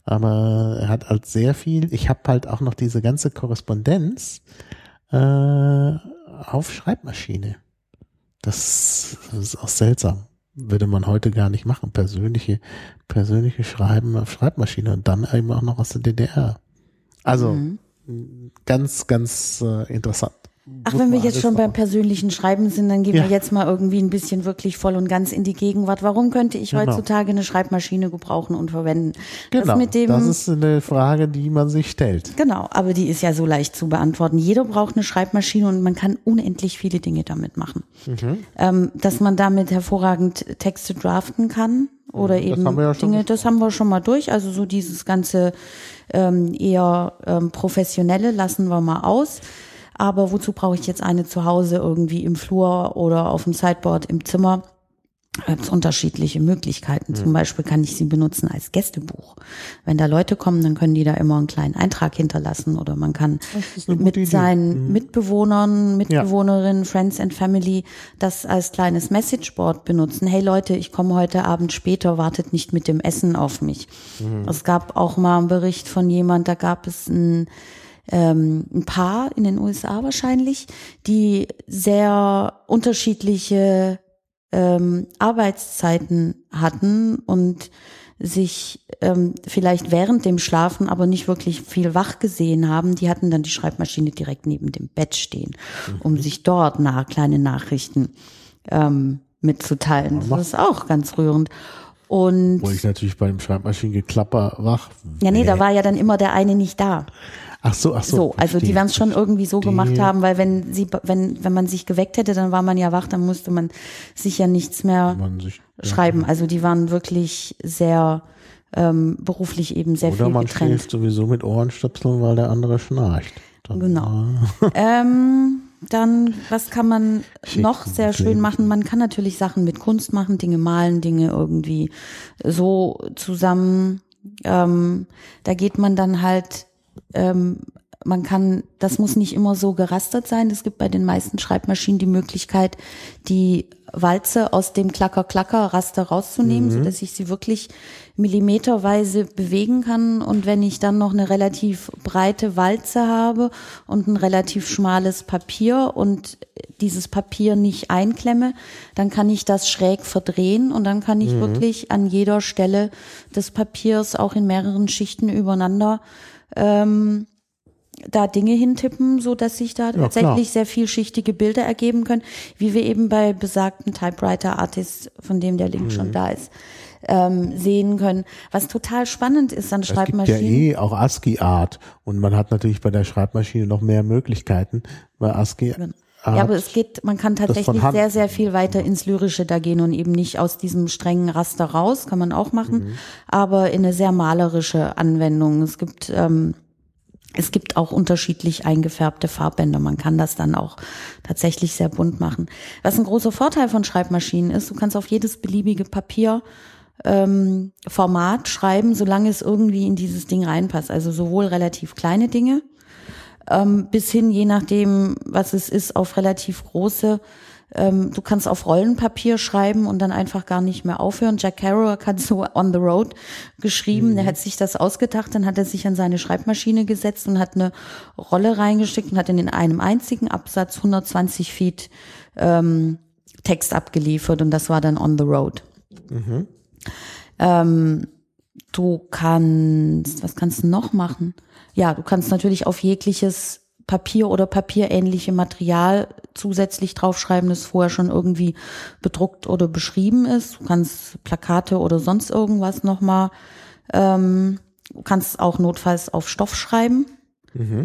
Aber er hat halt sehr viel, ich habe halt auch noch diese ganze Korrespondenz äh, auf Schreibmaschine. Das, das ist auch seltsam. Würde man heute gar nicht machen. Persönliche, persönliche Schreiben auf Schreibmaschine und dann eben auch noch aus der DDR. Also Mhm. ganz, ganz äh, interessant. Ach, wenn wir jetzt schon beim persönlichen Schreiben sind, dann gehen Ja. wir jetzt mal irgendwie ein bisschen wirklich voll und ganz in die Gegenwart. Warum könnte ich Genau. heutzutage eine Schreibmaschine gebrauchen und verwenden? Genau, das mit dem, das ist eine Frage, die man sich stellt. Genau, aber die ist ja so leicht zu beantworten. Jeder braucht eine Schreibmaschine und man kann unendlich viele Dinge damit machen. Mhm. Ähm, dass man damit hervorragend Texte draften kann oder Mhm, eben ja Dinge, das haben wir schon mal durch. Also so dieses ganze ähm, eher ähm, professionelle lassen wir mal aus. Aber wozu brauche ich jetzt eine zu Hause irgendwie im Flur oder auf dem Sideboard im Zimmer? Da gibt's unterschiedliche Möglichkeiten. Zum Beispiel kann ich sie benutzen als Gästebuch. Wenn da Leute kommen, dann können die da immer einen kleinen Eintrag hinterlassen oder man kann mit Idee. seinen Mitbewohnern, Mitbewohnerinnen, Friends and Family das als kleines Messageboard benutzen. Hey Leute, ich komme heute Abend später, wartet nicht mit dem Essen auf mich. Es gab auch mal einen Bericht von jemand, da gab es ein ähm, ein Paar in den USA wahrscheinlich, die sehr unterschiedliche ähm, Arbeitszeiten hatten und sich ähm, vielleicht während dem Schlafen aber nicht wirklich viel wach gesehen haben, die hatten dann die Schreibmaschine direkt neben dem Bett stehen, um sich dort nach kleine Nachrichten ähm, mitzuteilen. Das ist auch ganz rührend. Und Wo ich natürlich beim Schreibmaschinengeklapper wach. ja, nee, da war ja dann immer der eine nicht da. Ach so, ach so. So, also die verstehe. werden es schon irgendwie so gemacht haben, weil wenn sie, wenn, wenn man sich geweckt hätte, dann war man ja wach, dann musste man sich ja nichts mehr sich, ja. schreiben. Also die waren wirklich sehr ähm, beruflich eben sehr Oder viel man getrennt. schläft sowieso mit Ohrenstöpseln, weil der andere schnarcht. Dann, Genau. äh, [LAUGHS] Ähm, dann, was kann man Schick, noch sehr schön Leben. machen? Man kann natürlich Sachen mit Kunst machen, Dinge malen, Dinge irgendwie so zusammen. Ähm, da geht man dann halt, ähm, man kann, das muss nicht immer so gerastert sein. Es gibt bei den meisten Schreibmaschinen die Möglichkeit, die Walze aus dem Klacker-Klacker-Raster rauszunehmen, so dass ich sie wirklich millimeterweise bewegen kann. Und wenn ich dann noch eine relativ breite Walze habe und ein relativ schmales Papier und dieses Papier nicht einklemme, dann kann ich das schräg verdrehen und dann kann ich wirklich an jeder Stelle des Papiers auch in mehreren Schichten übereinander ähm, da Dinge hintippen, so dass sich da klar. tatsächlich sehr vielschichtige Bilder ergeben können, wie wir eben bei besagten Typewriter Artists, von dem der Link Mhm. schon da ist, ähm, sehen können. Was total spannend ist an Es gibt ja Schreibmaschinen. eh auch ASCII-Art und man hat natürlich bei der Schreibmaschine noch mehr Möglichkeiten. Bei ASCII Art, Ja, aber es geht, man kann tatsächlich sehr, sehr viel weiter ins Lyrische da gehen und eben nicht aus diesem strengen Raster raus, kann man auch machen, Mhm. aber in eine sehr malerische Anwendung. Es gibt, ähm, es gibt auch unterschiedlich eingefärbte Farbbänder. Man kann das dann auch tatsächlich sehr bunt machen. Was ein großer Vorteil von Schreibmaschinen ist, du kannst auf jedes beliebige Papier ähm, Format schreiben, solange es irgendwie in dieses Ding reinpasst. Also sowohl relativ kleine Dinge, ähm, bis hin, je nachdem, was es ist, auf relativ große. Ähm, du kannst auf Rollenpapier schreiben und dann einfach gar nicht mehr aufhören. Jack Kerouac hat so On the Road geschrieben, der hat sich das ausgedacht, dann hat er sich an seine Schreibmaschine gesetzt und hat eine Rolle reingesteckt und hat in einem einzigen Absatz 120 Feet ähm, Text abgeliefert und das war dann On the Road. Ähm, du kannst, was kannst du noch machen? Ja, du kannst natürlich auf jegliches Papier oder papierähnliche Material zusätzlich draufschreiben, das vorher schon irgendwie bedruckt oder beschrieben ist. Du kannst Plakate oder sonst irgendwas nochmal, ähm, du kannst auch notfalls auf Stoff schreiben.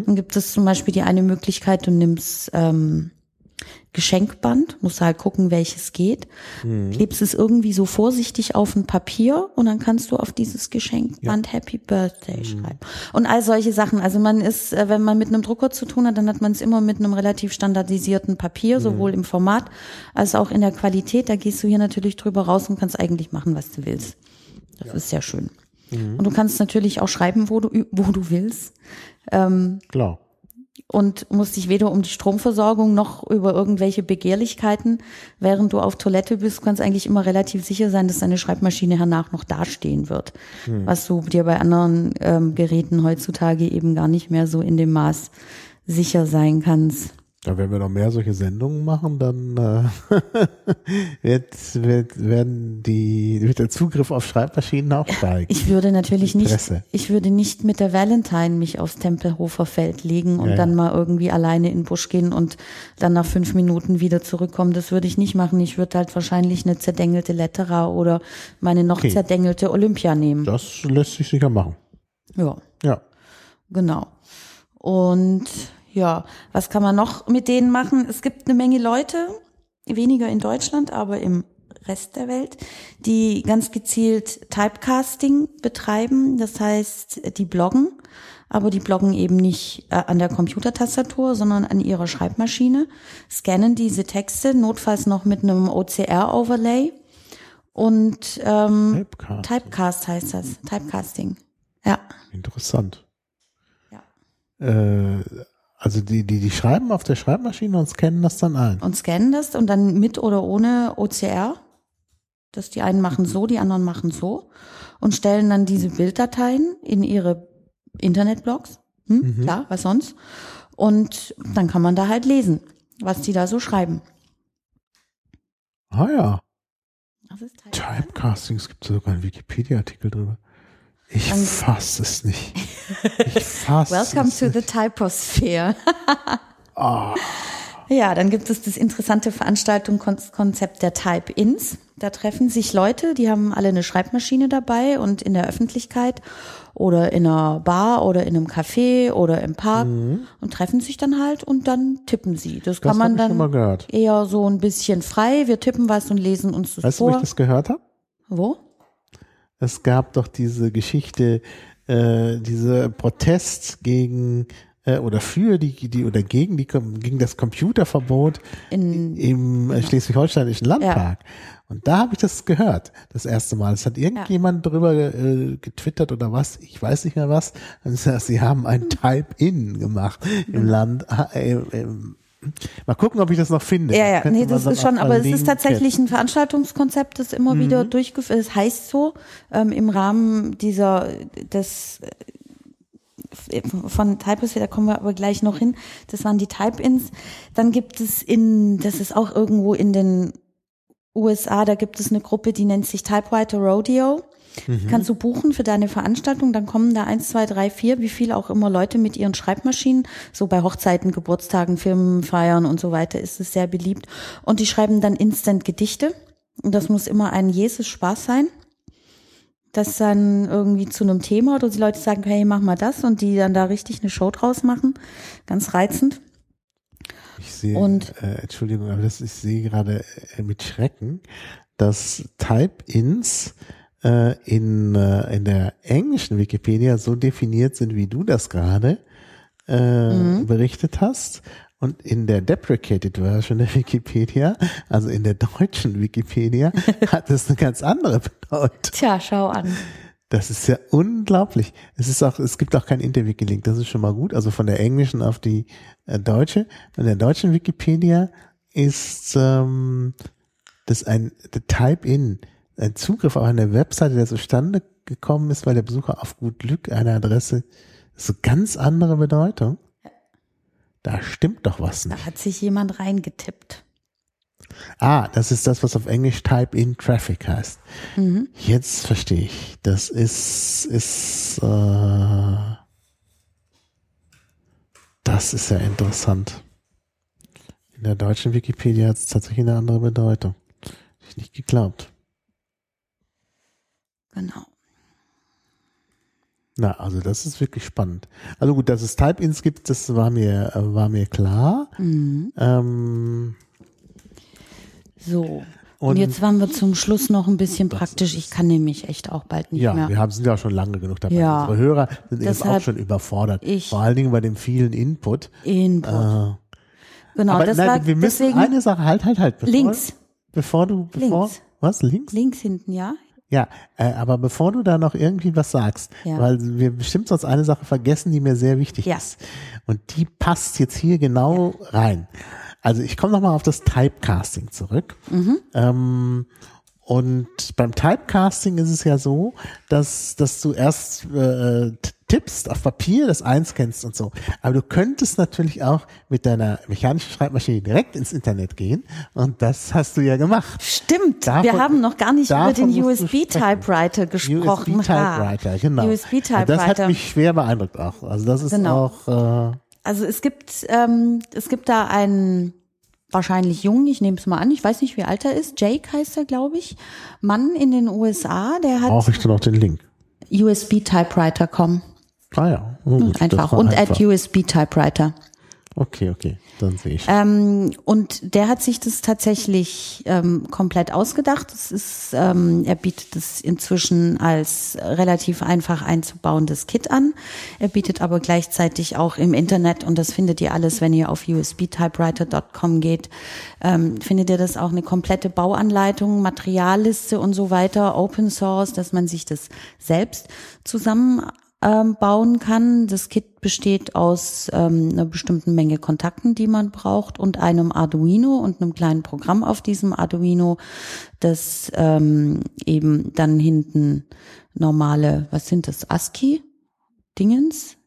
Dann gibt es zum Beispiel die eine Möglichkeit, du nimmst ähm, Geschenkband, musst halt gucken, welches geht, klebst es irgendwie so vorsichtig auf ein Papier und dann kannst du auf dieses Geschenkband Happy Birthday schreiben. Und all solche Sachen. Also man ist, äh, wenn man mit einem Drucker zu tun hat, dann hat man es immer mit einem relativ standardisierten Papier, sowohl im Format als auch in der Qualität. Da gehst du hier natürlich drüber raus und kannst eigentlich machen, was du willst. Das ist sehr schön. Und du kannst natürlich auch schreiben, wo du, wo du willst klar. Und musst dich weder um die Stromversorgung noch über irgendwelche Begehrlichkeiten, während du auf Toilette bist, kannst eigentlich immer relativ sicher sein, dass deine Schreibmaschine hernach noch dastehen wird. Was du dir bei anderen ähm, Geräten heutzutage eben gar nicht mehr so in dem Maß sicher sein kannst. Da wenn wir noch mehr solche Sendungen machen, dann äh, [LAUGHS] wird, wird, werden die, wird der Zugriff auf Schreibmaschinen auch steigen. Ich würde natürlich nicht, ich würde nicht mit der Valentine mich aufs Tempelhofer Feld legen und Ja, dann ja. mal irgendwie alleine in den Busch gehen und dann nach fünf Minuten wieder zurückkommen. Das würde ich nicht machen. Ich würde halt wahrscheinlich eine zerdengelte Lettera oder meine noch Okay. zerdengelte Olympia nehmen. Das lässt sich sicher machen. Ja, Ja. genau. Und ja, was kann man noch mit denen machen? Es gibt eine Menge Leute, weniger in Deutschland, aber im Rest der Welt, die ganz gezielt Typecasting betreiben. Das heißt, die bloggen, aber die bloggen eben nicht äh, an der Computertastatur, sondern an ihrer Schreibmaschine, scannen diese Texte, notfalls noch mit einem OCR-Overlay und ähm, Typecast. Typecast heißt das, Typecasting. Ja. Interessant. Ja. Äh, also die, die, die schreiben auf der Schreibmaschine und scannen das dann ein. und scannen das und dann mit oder ohne OCR. Das die einen machen so, die anderen machen so und stellen dann diese Bilddateien in ihre Internetblogs. Hm, Klar, was sonst? Und dann kann man da halt lesen, was die da so schreiben. Ah ja. Type. Typecasting, es gibt sogar einen Wikipedia-Artikel drüber. Ich fass es nicht. Ich [LAUGHS] fass Welcome es to nicht. the Typosphere. Ah, Ja, dann gibt es das interessante Veranstaltungskonzept der Type-Ins. Da treffen sich Leute, die haben alle eine Schreibmaschine dabei und in der Öffentlichkeit oder in einer Bar oder in einem Café oder im Park und treffen sich dann halt und dann tippen sie. Das, Mhm. das kann man dann eher so ein bisschen frei. Wir tippen was und lesen uns das Weißt du, wo vor. ich das gehört habe? Wo? Es gab doch diese Geschichte, äh, diese Protest gegen äh, oder für die, die oder gegen die gegen das Computerverbot In, im äh, schleswig-holsteinischen Landtag. Und da habe ich das gehört, das erste Mal. Es hat irgendjemand drüber äh, getwittert oder was, ich weiß nicht mehr was. Und [LAUGHS] sie haben ein Type-In gemacht im Land. Äh, äh, Mal gucken, ob ich das noch finde. Ja, ja, nee, das ist schon, aber es ist tatsächlich ein Veranstaltungskonzept, das immer wieder durchgeführt, es heißt so, ähm, im Rahmen dieser, des, äh, von Typosphere, da kommen wir aber gleich noch hin, das waren die Type-Ins. Dann gibt es in, das ist auch irgendwo in den USA, da gibt es eine Gruppe, die nennt sich Typewriter Rodeo. Kannst du buchen für deine Veranstaltung, dann kommen da eins, zwei, drei, vier, wie viel auch immer Leute mit ihren Schreibmaschinen, so bei Hochzeiten, Geburtstagen, Firmenfeiern und so weiter ist es sehr beliebt. Und die schreiben dann instant Gedichte. Und das muss immer ein Jesus Spaß sein. Das dann irgendwie zu einem Thema oder die Leute sagen, hey, mach mal das und die dann da richtig eine Show draus machen. Ganz reizend. Ich sehe, Und- äh, Entschuldigung, aber das, ich sehe gerade äh, mit Schrecken, dass Type-Ins äh, in, äh, in der englischen Wikipedia so definiert sind, wie du das gerade äh, Mhm. berichtet hast. Und in der deprecated Version der Wikipedia, also in der deutschen Wikipedia, [LAUGHS] hat es eine ganz andere Bedeutung. Tja, schau an. Das ist ja unglaublich. Es ist auch, es gibt auch kein Interwiki-Link. Das ist schon mal gut. Also von der englischen auf die äh, deutsche. Von der deutschen Wikipedia ist ähm, das ein Type-in, ein Zugriff auf eine Webseite, der zustande gekommen ist, weil der Besucher auf gut Glück eine Adresse, eine ganz andere Bedeutung. Da stimmt doch was nicht. Da hat sich jemand reingetippt. Ah, das ist das, was auf Englisch Type-in Traffic heißt. Jetzt verstehe ich. Das ist, ist, äh, das ist ja interessant. In der deutschen Wikipedia hat es tatsächlich eine andere Bedeutung. Hätte ich nicht geglaubt. Genau. Na, also das ist wirklich spannend. Also gut, dass es Type-ins gibt, das war mir, äh, war mir klar. Ähm, So. Und, Und- jetzt waren wir zum Schluss noch ein bisschen praktisch. Ich kann nämlich echt auch bald nicht Ja, mehr. wir haben, sind ja schon lange genug dabei. Ja. Unsere Hörer sind eben auch schon überfordert. ich- Vor allen Dingen bei dem vielen Input. Input. Äh, genau, aber das nein, war wir müssen deswegen eine Sache, halt, halt, halt. Bevor, links. Bevor du, bevor, Links. was, links? Links hinten, ja? Ja, äh, aber bevor du da noch irgendwie was sagst, Ja. weil wir bestimmt sonst eine Sache vergessen, die mir sehr wichtig Ja. ist. Und die passt jetzt hier genau rein. Also ich komme nochmal auf das Typecasting zurück. Mhm. Ähm, und beim Typecasting ist es ja so, dass, dass du erst äh, t- tippst auf Papier, das einscannst und so. Aber du könntest natürlich auch mit deiner mechanischen Schreibmaschine direkt ins Internet gehen. Und das hast du ja gemacht. Stimmt. Davon- wir haben noch gar nicht über den USB-Typewriter gesprochen. USB-Typewriter, genau. Das hat USB-Typewriter. mich schwer beeindruckt auch. Also das ist Genau. auch, äh, Also es gibt, ähm, es gibt da einen wahrscheinlich jungen, ich nehme es mal an, ich weiß nicht, wie alt er ist, Jake heißt er, glaube ich, Mann in den USA, der hat brauche ich dann auch den Link. USB-Typewriter.com. Ah ja, oh, gut, das Einfach. Und einfach. at USB-Typewriter. Okay, okay, dann sehe ich. Ähm, und der hat sich das tatsächlich ähm, komplett ausgedacht. Das ist, ähm, er bietet es inzwischen als relativ einfach einzubauendes Kit an. Er bietet aber gleichzeitig auch im Internet, und das findet ihr alles, wenn ihr auf usbtypewriter.com geht, ähm, findet ihr das auch eine komplette Bauanleitung, Materialliste und so weiter, Open Source, dass man sich das selbst zusammen ähm, bauen kann. Das Kit besteht aus ähm, einer bestimmten Menge Kontakten, die man braucht und einem Arduino und einem kleinen Programm auf diesem Arduino, das ähm, eben dann hinten normale, was sind das, ASCII-Dingens?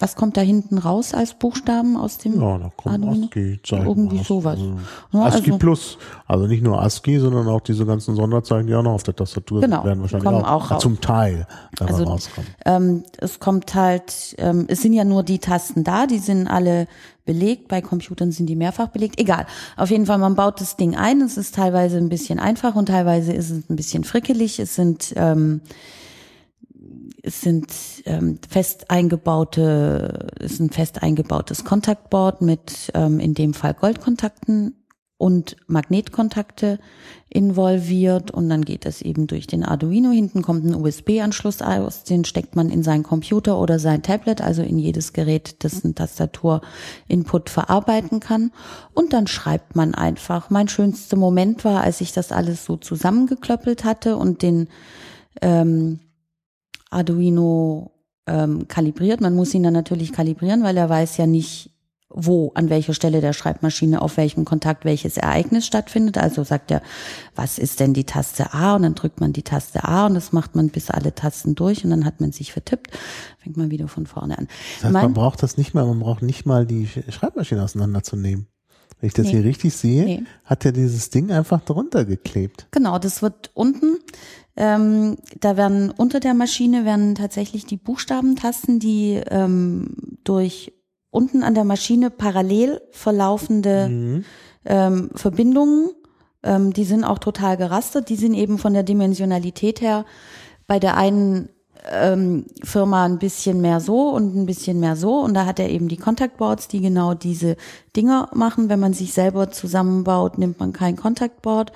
Was kommt da hinten raus als Buchstaben aus dem Ja, da kommt Arduino? ASCII-Zeichen Irgendwie raus. sowas. Ja, ASCII also- Plus. Also nicht nur ASCII, sondern auch diese ganzen Sonderzeichen, die auch noch auf der Tastatur Genau, werden wahrscheinlich kommen auch, auch raus. zum Teil Also, rauskommen. Ähm, es kommt halt, ähm, es sind ja nur die Tasten da, die sind alle belegt. Bei Computern sind die mehrfach belegt. Egal. Auf jeden Fall, man baut das Ding ein. Es ist teilweise ein bisschen einfach und teilweise ist es ein bisschen frickelig. Es sind ähm, es sind ähm, fest eingebaute, ist ein fest eingebautes Kontaktboard mit ähm, in dem Fall Goldkontakten und Magnetkontakte involviert und dann geht es eben durch den Arduino. Hinten kommt ein USB-Anschluss aus, den steckt man in seinen Computer oder sein Tablet, also in jedes Gerät, das ein Tastatur-Input verarbeiten kann. Und dann schreibt man einfach. Mein schönster Moment war, als ich das alles so zusammengeklöppelt hatte und den ähm, Arduino ähm, kalibriert. Man muss ihn dann natürlich kalibrieren, weil er weiß ja nicht, wo, an welcher Stelle der Schreibmaschine, auf welchem Kontakt welches Ereignis stattfindet. Also sagt er, was ist denn die Taste A? Und dann drückt man die Taste A und das macht man bis alle Tasten durch und dann hat man sich vertippt. Fängt man wieder von vorne an. Das heißt, man braucht das nicht mal, man braucht nicht mal die Schreibmaschine auseinanderzunehmen. Wenn ich das nee. hier richtig sehe, nee. hat er dieses Ding einfach drunter geklebt. Genau, das wird unten, ähm, da werden unter der Maschine werden tatsächlich die Buchstabentasten, die ähm, durch unten an der Maschine parallel verlaufende mhm. ähm, Verbindungen. Ähm, die sind auch total gerastert. Die sind eben von der Dimensionalität her bei der einen ähm, Firma ein bisschen mehr so und ein bisschen mehr so. Und da hat er eben die Contact Boards, die genau diese Dinger machen. Wenn man sich selber zusammenbaut, nimmt man kein Contact Board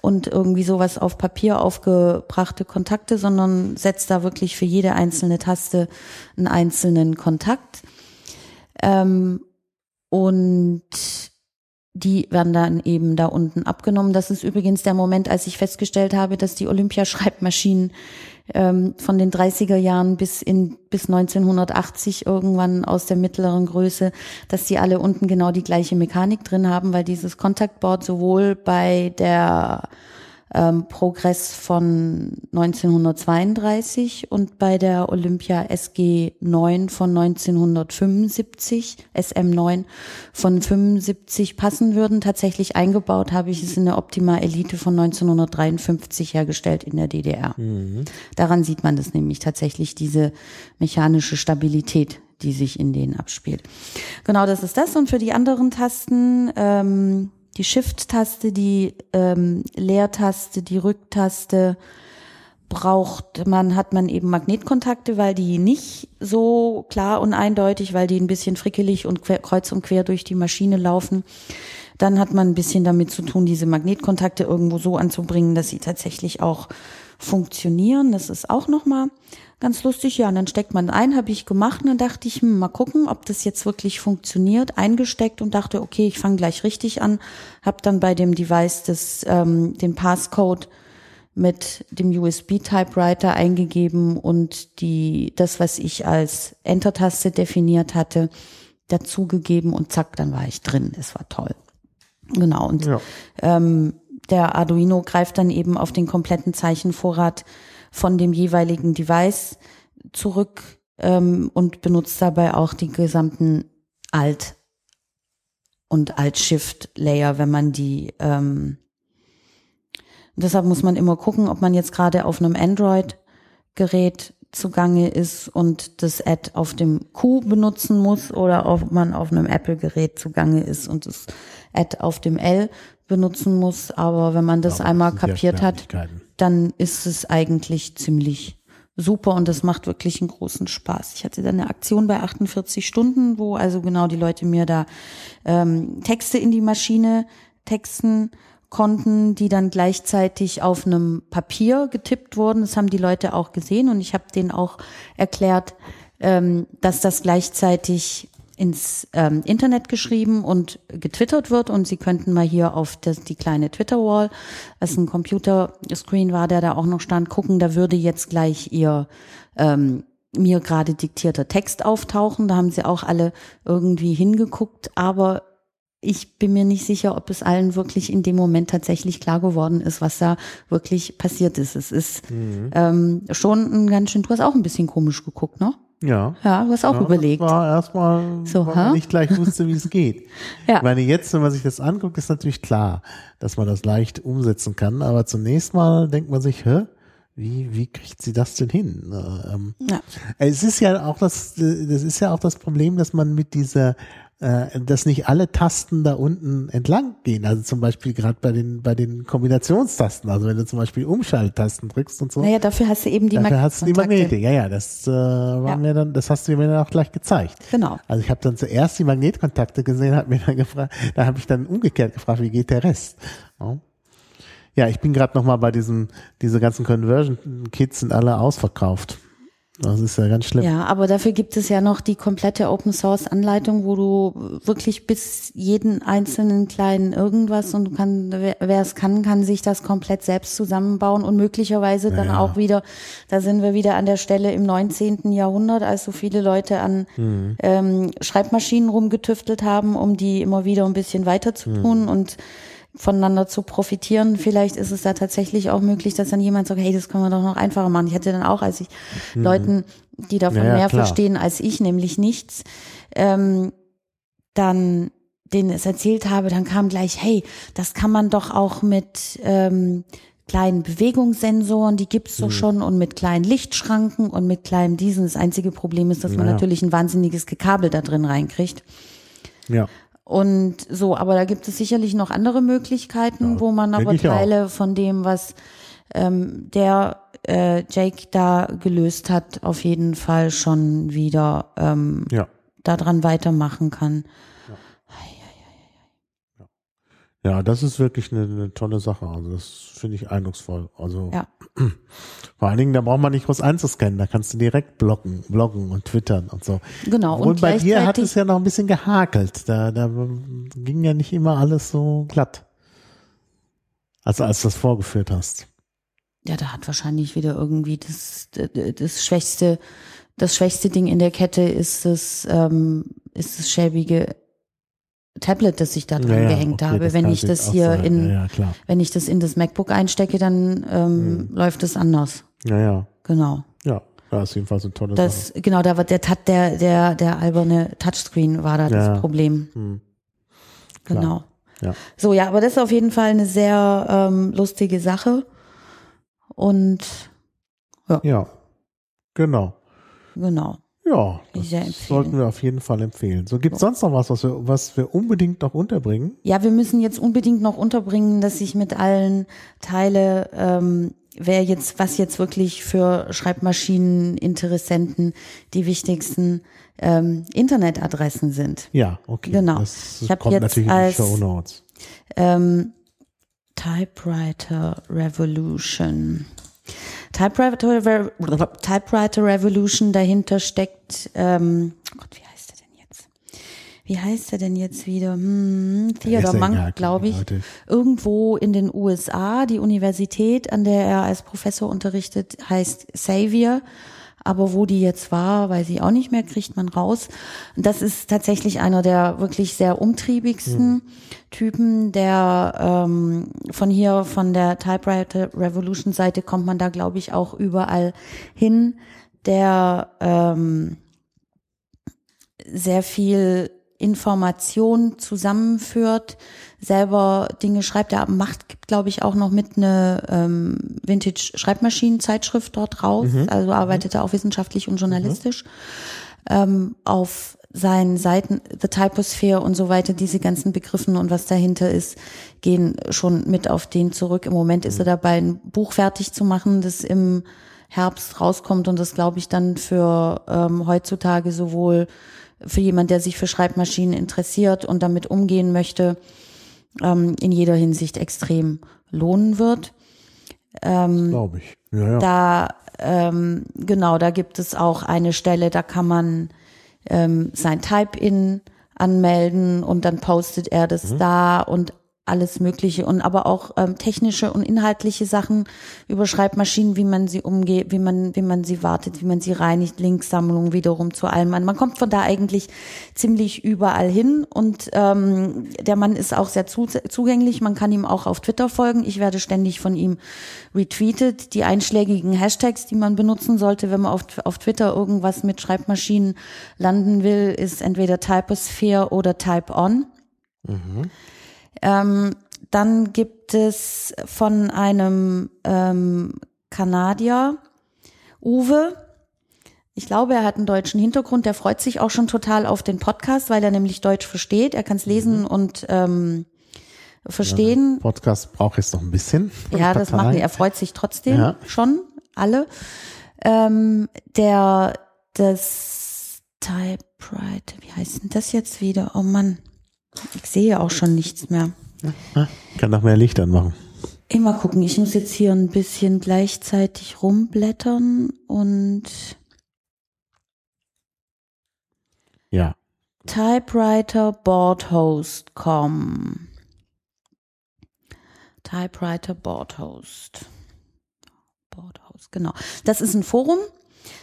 und irgendwie sowas auf Papier aufgebrachte Kontakte, sondern setzt da wirklich für jede einzelne Taste einen einzelnen Kontakt. Ähm, und die werden dann eben da unten abgenommen. Das ist übrigens der Moment, als ich festgestellt habe, dass die Olympiaschreibmaschinen ähm, von den 30er Jahren bis in bis 1980 irgendwann aus der mittleren Größe, dass die alle unten genau die gleiche Mechanik drin haben, weil dieses Kontaktboard sowohl bei der ähm, Progress von 1932 und bei der Olympia SG 9 von 1975, SM9 von 75 passen würden. Tatsächlich eingebaut habe ich es in der Optima Elite von 1953 hergestellt in der DDR. Mhm. Daran sieht man das nämlich tatsächlich, diese mechanische Stabilität, die sich in denen abspielt. Genau, das ist das. Und für die anderen Tasten, ähm, die Shift-Taste, die ähm, Leertaste, die Rücktaste braucht man, hat man eben Magnetkontakte, weil die nicht so klar und eindeutig, weil die ein bisschen frickelig und quer, kreuz und quer durch die Maschine laufen. Dann hat man ein bisschen damit zu tun, diese Magnetkontakte irgendwo so anzubringen, dass sie tatsächlich auch funktionieren. Das ist auch nochmal ganz lustig. Ja, und dann steckt man ein, habe ich gemacht und dann dachte ich, hm, mal gucken, ob das jetzt wirklich funktioniert. Eingesteckt und dachte, okay, ich fange gleich richtig an. Habe dann bei dem Device das, ähm, den Passcode mit dem USB-Typewriter eingegeben und die, das, was ich als Enter-Taste definiert hatte, dazugegeben und zack, dann war ich drin. Es war toll. Genau. Und ja. ähm, der Arduino greift dann eben auf den kompletten Zeichenvorrat von dem jeweiligen Device zurück ähm, und benutzt dabei auch die gesamten Alt- und Alt-Shift-Layer, wenn man die ähm, deshalb muss man immer gucken, ob man jetzt gerade auf einem Android-Gerät zugange ist und das Ad auf dem Q benutzen muss oder ob man auf einem Apple-Gerät zugange ist und das Ad auf dem L benutzen muss. Aber wenn man das ja, einmal kapiert hat, dann ist es eigentlich ziemlich super und das macht wirklich einen großen Spaß. Ich hatte dann eine Aktion bei 48 Stunden, wo also genau die Leute mir da ähm, Texte in die Maschine texten konnten, die dann gleichzeitig auf einem Papier getippt wurden. Das haben die Leute auch gesehen und ich habe denen auch erklärt, ähm, dass das gleichzeitig ins ähm, Internet geschrieben und getwittert wird und Sie könnten mal hier auf das, die kleine Twitter-Wall, was ein Computerscreen war, der da auch noch stand, gucken, da würde jetzt gleich Ihr ähm, mir gerade diktierter Text auftauchen. Da haben sie auch alle irgendwie hingeguckt, aber ich bin mir nicht sicher, ob es allen wirklich in dem Moment tatsächlich klar geworden ist, was da wirklich passiert ist. Es ist mhm. ähm, schon ein ganz schön, du hast auch ein bisschen komisch geguckt, ne? Ja. Ja, du hast auch ja, überlegt. Das war erstmal, so, weil man nicht gleich wusste, wie es [LAUGHS] geht. ja. Ich meine, jetzt, wenn man sich das anguckt, ist natürlich klar, dass man das leicht umsetzen kann. Aber zunächst mal denkt man sich, hä? Wie, wie kriegt sie das denn hin? Ähm, ja. Es ist ja auch das, das ist ja auch das Problem, dass man mit dieser äh, dass nicht alle Tasten da unten entlang gehen. Also zum Beispiel gerade bei den bei den Kombinationstasten. Also wenn du zum Beispiel Umschalttasten drückst und so. Naja, dafür hast du eben die Dafür hast du die. Magnete. Ja, ja, das äh, war Ja. mir dann, das hast du mir dann auch gleich gezeigt. Genau. Also ich habe dann zuerst die Magnetkontakte gesehen, hat mir dann gefragt, da habe ich dann umgekehrt gefragt, wie geht der Rest? Ja, ja ich bin gerade noch mal bei diesen diese ganzen Conversion Kits sind alle ausverkauft. Das ist ja ganz schlimm. Ja, aber dafür gibt es ja noch die komplette Open Source Anleitung, wo du wirklich bis jeden einzelnen kleinen irgendwas und kann, wer wer es kann, kann sich das komplett selbst zusammenbauen und möglicherweise dann Ja. auch wieder, da sind wir wieder an der Stelle im 19. Jahrhundert, als so viele Leute an Mhm. ähm, Schreibmaschinen rumgetüftelt haben, um die immer wieder ein bisschen weiter zu Mhm. tun und voneinander zu profitieren. Vielleicht ist es da tatsächlich auch möglich, dass dann jemand sagt, hey, das können wir doch noch einfacher machen. Ich hatte dann auch, als ich Leuten, die davon Mhm. Ja, mehr klar. verstehen als ich, nämlich nichts, ähm, dann denen es erzählt habe, dann kam gleich, hey, das kann man doch auch mit ähm, kleinen Bewegungssensoren, die gibt's Mhm. doch schon und mit kleinen Lichtschranken und mit kleinem diesen. Das einzige Problem ist, dass man Ja. natürlich ein wahnsinniges Gekabel da drin reinkriegt. Ja. Und so, aber da gibt es sicherlich noch andere Möglichkeiten, Ja, wo man aber ich auch. Teile von dem, was ähm, der äh, Jake da gelöst hat, auf jeden Fall schon wieder ähm, Ja. daran weitermachen kann. Ja, das ist wirklich eine, eine tolle Sache. Also das finde ich eindrucksvoll. Also Ja. Vor allen Dingen, da braucht man nicht groß einzuscannen. Da kannst du direkt blocken, bloggen und twittern und so. Genau. Und, und bei dir hat es ja noch ein bisschen gehakelt. Da, da ging ja nicht immer alles so glatt. Also als du das vorgeführt hast. Ja, da hat wahrscheinlich wieder irgendwie das, das schwächste, das schwächste Ding in der Kette ist das, ähm, ist das schäbige Tablet, das ich da dran Ja, ja, gehängt okay, habe. Wenn ich das hier sein. in, Ja, ja, wenn ich das in das MacBook einstecke, dann ähm, läuft es anders. Ja, ja. Genau. Ja, das ist jedenfalls eine tolle Sache. Das, genau, da war der, der, der, der alberne Touchscreen war da Ja. das Problem. Hm. Klar. Genau. Ja. So, ja, aber das ist auf jeden Fall eine sehr ähm, lustige Sache. Und Ja, genau. genau. Ja, das sollten wir auf jeden Fall empfehlen. So, gibt's sonst noch was, was wir, was wir unbedingt noch unterbringen? Ja, wir müssen jetzt unbedingt noch unterbringen, dass ich mit allen teile, ähm, wer jetzt, was jetzt wirklich für Schreibmaschineninteressenten die wichtigsten ähm, Internetadressen sind. Ja, okay. Genau. Das Ich kommt jetzt natürlich in die als- Show Notes. Ähm, Typewriter Revolution. Typewriter, Typewriter Revolution, dahinter steckt, ähm, oh Gott, wie heißt er denn jetzt? Wie heißt er denn jetzt wieder? Hm, Theodor Mank, glaube ich. Leute. Irgendwo in den USA, die Universität, an der er als Professor unterrichtet, heißt Xavier. Aber wo die jetzt war, weiß ich auch nicht mehr, kriegt man raus. Das ist tatsächlich einer der wirklich sehr umtriebigsten Typen, der ähm, von hier, von der Typewriter Revolution Seite kommt man da, glaube ich, auch überall hin, der ähm, sehr viel Information zusammenführt, selber Dinge schreibt. Er macht, glaube ich, auch noch mit eine ähm, Vintage-Schreibmaschinen-Zeitschrift dort raus. Also arbeitet er auch wissenschaftlich und journalistisch. Ähm, auf seinen Seiten, The Typosphere und so weiter, diese ganzen Begriffen und was dahinter ist, gehen schon mit auf den zurück. Im Moment ist er dabei, ein Buch fertig zu machen, das im Herbst rauskommt und das, glaube ich, dann für ähm, heutzutage sowohl für jemand, der sich für Schreibmaschinen interessiert und damit umgehen möchte, ähm, in jeder Hinsicht extrem lohnen wird. Glaube ich. Ja, ja. Da, ähm, genau, da gibt es auch eine Stelle, da kann man ähm, sein Type-In anmelden und dann postet er das da und alles Mögliche und aber auch ähm, technische und inhaltliche Sachen über Schreibmaschinen, wie man sie umgeht, wie man, wie man sie wartet, wie man sie reinigt, Linksammlung wiederum zu allem. Man kommt von da eigentlich ziemlich überall hin und ähm, der Mann ist auch sehr zu, zugänglich. Man kann ihm auch auf Twitter folgen. Ich werde ständig von ihm retweetet. Die einschlägigen Hashtags, die man benutzen sollte, wenn man auf, auf Twitter irgendwas mit Schreibmaschinen landen will, ist entweder Typosphere oder Type On. Ähm, dann gibt es von einem ähm, Kanadier, Uwe, Ich glaube, er hat einen deutschen Hintergrund. Der freut sich auch schon total auf den Podcast, weil er nämlich Deutsch versteht. Er kann es lesen und ähm, verstehen. Ja, Podcast braucht jetzt noch ein bisschen. Ja, das machen wir. Er freut sich trotzdem ja. schon, alle. Ähm, der, das Typewriter, wie heißt denn das jetzt wieder? Oh Mann, ich sehe auch schon nichts mehr. Ja, kann noch mehr Licht anmachen. Immer gucken, ich muss jetzt hier ein bisschen gleichzeitig rumblättern und ja. Typewriterboardhost.com Typewriter Boardhost. Boardhost, genau. Das ist ein Forum.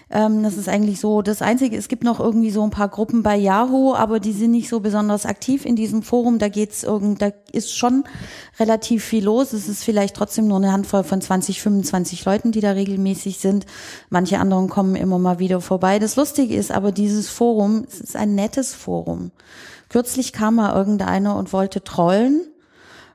Ähm, das ist eigentlich so das Einzige. Es gibt noch irgendwie so ein paar Gruppen bei Yahoo, aber die sind nicht so besonders aktiv in diesem Forum. Da geht's irgend, da ist schon relativ viel los. Es ist vielleicht trotzdem nur eine Handvoll von 20, 25 Leuten, die da regelmäßig sind. Manche anderen kommen immer mal wieder vorbei. Das Lustige ist aber dieses Forum, es ist ein nettes Forum. Kürzlich kam mal irgendeiner und wollte trollen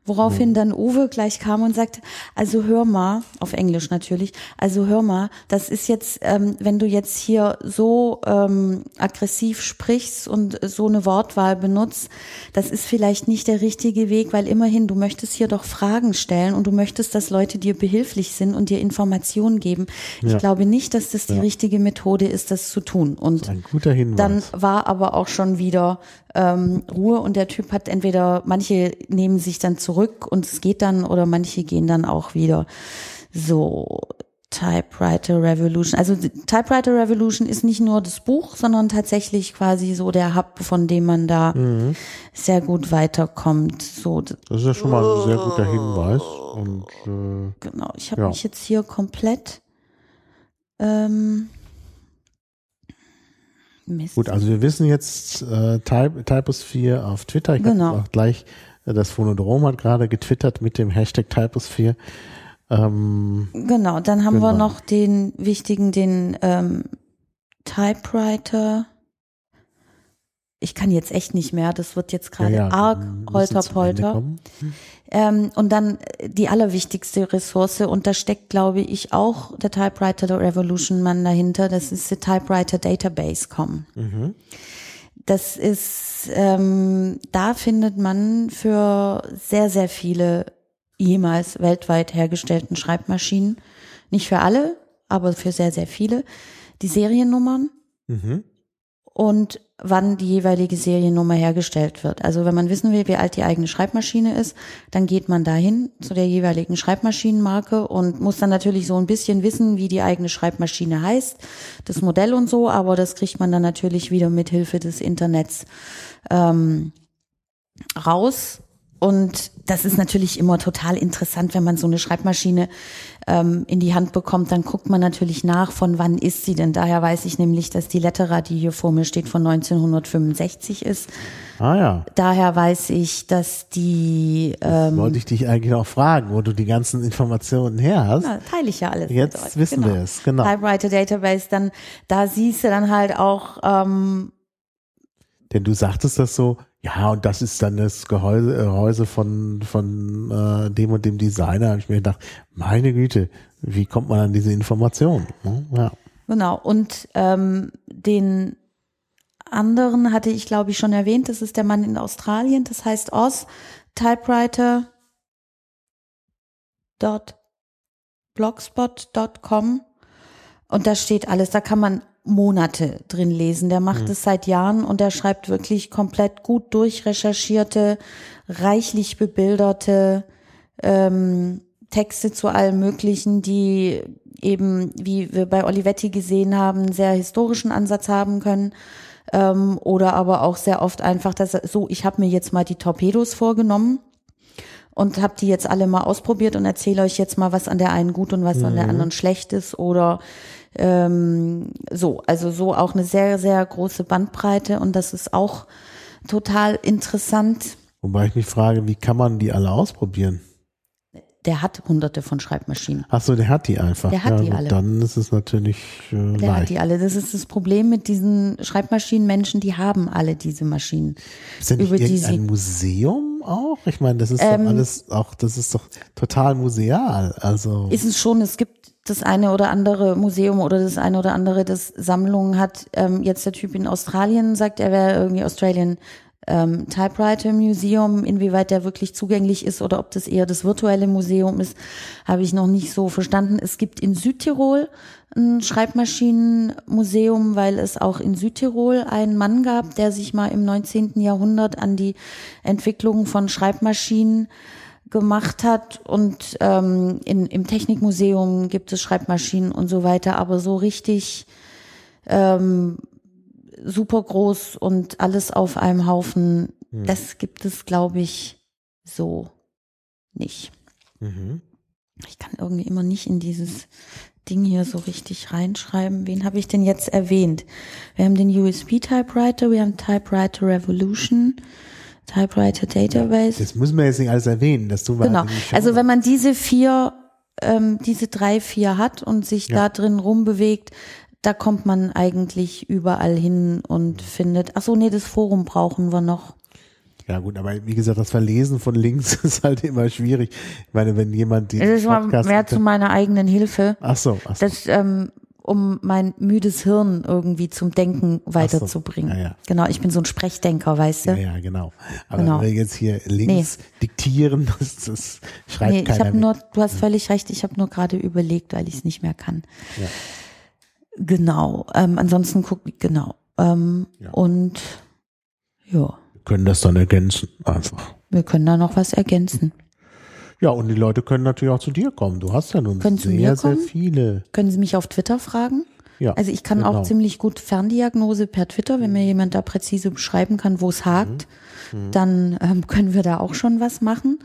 Woraufhin mhm. dann Uwe gleich kam und sagt, also hör mal, auf Englisch natürlich, also hör mal, das ist jetzt, ähm, wenn du jetzt hier so ähm, aggressiv sprichst und so eine Wortwahl benutzt, das ist vielleicht nicht der richtige Weg, weil immerhin, du möchtest hier doch Fragen stellen und du möchtest, dass Leute dir behilflich sind und dir Informationen geben. Ja. Ich glaube nicht, dass das die ja. richtige Methode ist, das zu tun. Und ein guter Hinweis. dann war aber auch schon wieder ähm, Ruhe und der Typ hat entweder, manche nehmen sich dann zurück und es geht dann oder manche gehen dann auch wieder. So, Typewriter Revolution. Also Typewriter Revolution ist nicht nur das Buch, sondern tatsächlich quasi so der Hub, von dem man da mhm. sehr gut weiterkommt. So. Das ist ja schon mal ein sehr guter Hinweis. Und, äh, genau, ich habe ja. mich jetzt hier komplett ähm, Mist. Gut, also wir wissen jetzt äh, Typ, Typosphere auf Twitter. Ich genau. auch gleich, äh, das Phonodrom hat gerade getwittert mit dem Hashtag Typosphere. Ähm, genau, dann haben genau. wir noch den wichtigen, den ähm, Typewriter. Ich kann jetzt echt nicht mehr, das wird jetzt gerade ja, ja, arg holterpolter. Ähm, und dann die allerwichtigste Ressource, und da steckt, glaube ich, auch der Typewriter Revolution Mann dahinter, das ist die Typewriter Database.com. Mhm. Das ist, ähm, da findet man für sehr, sehr viele jemals weltweit hergestellten Schreibmaschinen, nicht für alle, aber für sehr, sehr viele, die Seriennummern. Mhm und wann die jeweilige Seriennummer hergestellt wird. Also wenn man wissen will, wie alt die eigene Schreibmaschine ist, dann geht man dahin zu der jeweiligen Schreibmaschinenmarke und muss dann natürlich so ein bisschen wissen, wie die eigene Schreibmaschine heißt, das Modell und so, aber das kriegt man dann natürlich wieder mit Hilfe des Internets ähm, raus und das ist natürlich immer total interessant, wenn man so eine Schreibmaschine ähm, in die Hand bekommt, dann guckt man natürlich nach, von wann ist sie denn. Daher weiß ich nämlich, dass die Lettera, die hier vor mir steht, von 1965 ist. Ah ja. Daher weiß ich, dass die. Ähm, wollte ich dich eigentlich auch fragen, wo du die ganzen Informationen her hast. Na, teile ich ja alles. Jetzt wissen genau. wir es, genau. Typewriter Database, dann da siehst du dann halt auch. Ähm, Denn du sagtest das so, ja, und das ist dann das Gehäuse, äh, Gehäuse von, von äh, dem und dem Designer. Habe ich mir gedacht, meine Güte, wie kommt man an diese Informationen? Ne? Ja. Genau, und ähm, den anderen hatte ich, glaube ich, schon erwähnt, das ist der Mann in Australien, das heißt Oz, Typewriter und da steht alles, da kann man Monate drin lesen. Der macht mhm. es seit Jahren und er schreibt wirklich komplett gut durchrecherchierte, reichlich bebilderte ähm, Texte zu allem Möglichen, die eben, wie wir bei Olivetti gesehen haben, sehr historischen Ansatz haben können. Ähm, oder aber auch sehr oft einfach, dass so, ich habe mir jetzt mal die Torpedos vorgenommen und habe die jetzt alle mal ausprobiert und erzähle euch jetzt mal, was an der einen gut und was mhm. an der mhm. anderen schlecht ist. Oder ähm, so, also so auch eine sehr, sehr große Bandbreite und das ist auch total interessant. Wobei ich mich frage, wie kann man die alle ausprobieren? Der hat hunderte von Schreibmaschinen. Ach so, der hat die einfach. Der hat ja, die alle. Dann ist es natürlich äh, Der leicht. hat die alle. Das ist das Problem mit diesen Schreibmaschinenmenschen, die haben alle diese Maschinen. Ist denn über die ein Museum auch? Ich meine, das ist ähm, doch alles auch, das ist doch total museal. Also ist es schon. Es gibt das eine oder andere Museum oder das eine oder andere, das Sammlungen hat. Ähm, jetzt der Typ in Australien sagt, er wäre irgendwie Australian ähm, Typewriter Museum. Inwieweit der wirklich zugänglich ist oder ob das eher das virtuelle Museum ist, habe ich noch nicht so verstanden. Es gibt in Südtirol ein Schreibmaschinenmuseum, weil es auch in Südtirol einen Mann gab, der sich mal im 19. Jahrhundert an die Entwicklung von Schreibmaschinen gemacht hat und ähm, in, im Technikmuseum gibt es Schreibmaschinen und so weiter, aber so richtig ähm, super groß und alles auf einem Haufen, hm. das gibt es, glaube ich, so nicht. Mhm. Ich kann irgendwie immer nicht in dieses Ding hier so richtig reinschreiben. Wen habe ich denn jetzt erwähnt? Wir haben den USB-Typewriter, wir haben Typewriter Revolution, Typewriter Database. Das müssen wir jetzt nicht alles erwähnen, dass du Genau. Also wenn man diese vier, ähm, diese drei, vier hat und sich ja. da drin rumbewegt, da kommt man eigentlich überall hin und findet, ach so, nee, das Forum brauchen wir noch. Ja gut, aber wie gesagt, das Verlesen von Links [LAUGHS] ist halt immer schwierig. Ich meine, wenn jemand die Es ist Podcast mehr zu meiner eigenen Hilfe. Ach so, ach so. Das, ähm, um mein müdes Hirn irgendwie zum Denken weiterzubringen. So, ja, ja. Genau, ich bin so ein Sprechdenker, weißt du? Ja, ja genau. Aber genau. wenn wir jetzt hier links nee. diktieren, [LAUGHS] das, das schreibt nee, keiner ich hab nur, Du hast völlig recht, ich habe nur gerade überlegt, weil ich es nicht mehr kann. Ja. Genau. Ähm, ansonsten guck, genau. Ähm. Und ja. Wir können das dann ergänzen, einfach. Wir können da noch was ergänzen. Ja, und die Leute können natürlich auch zu dir kommen. Du hast ja nun können sehr, sehr viele. Können Sie mich auf Twitter fragen? Ja, also ich kann genau. auch ziemlich gut Ferndiagnose per Twitter, wenn mir jemand da präzise beschreiben kann, wo es hakt. Mhm. Mhm. dann ähm, [LAUGHS] können wir da auch schon was machen.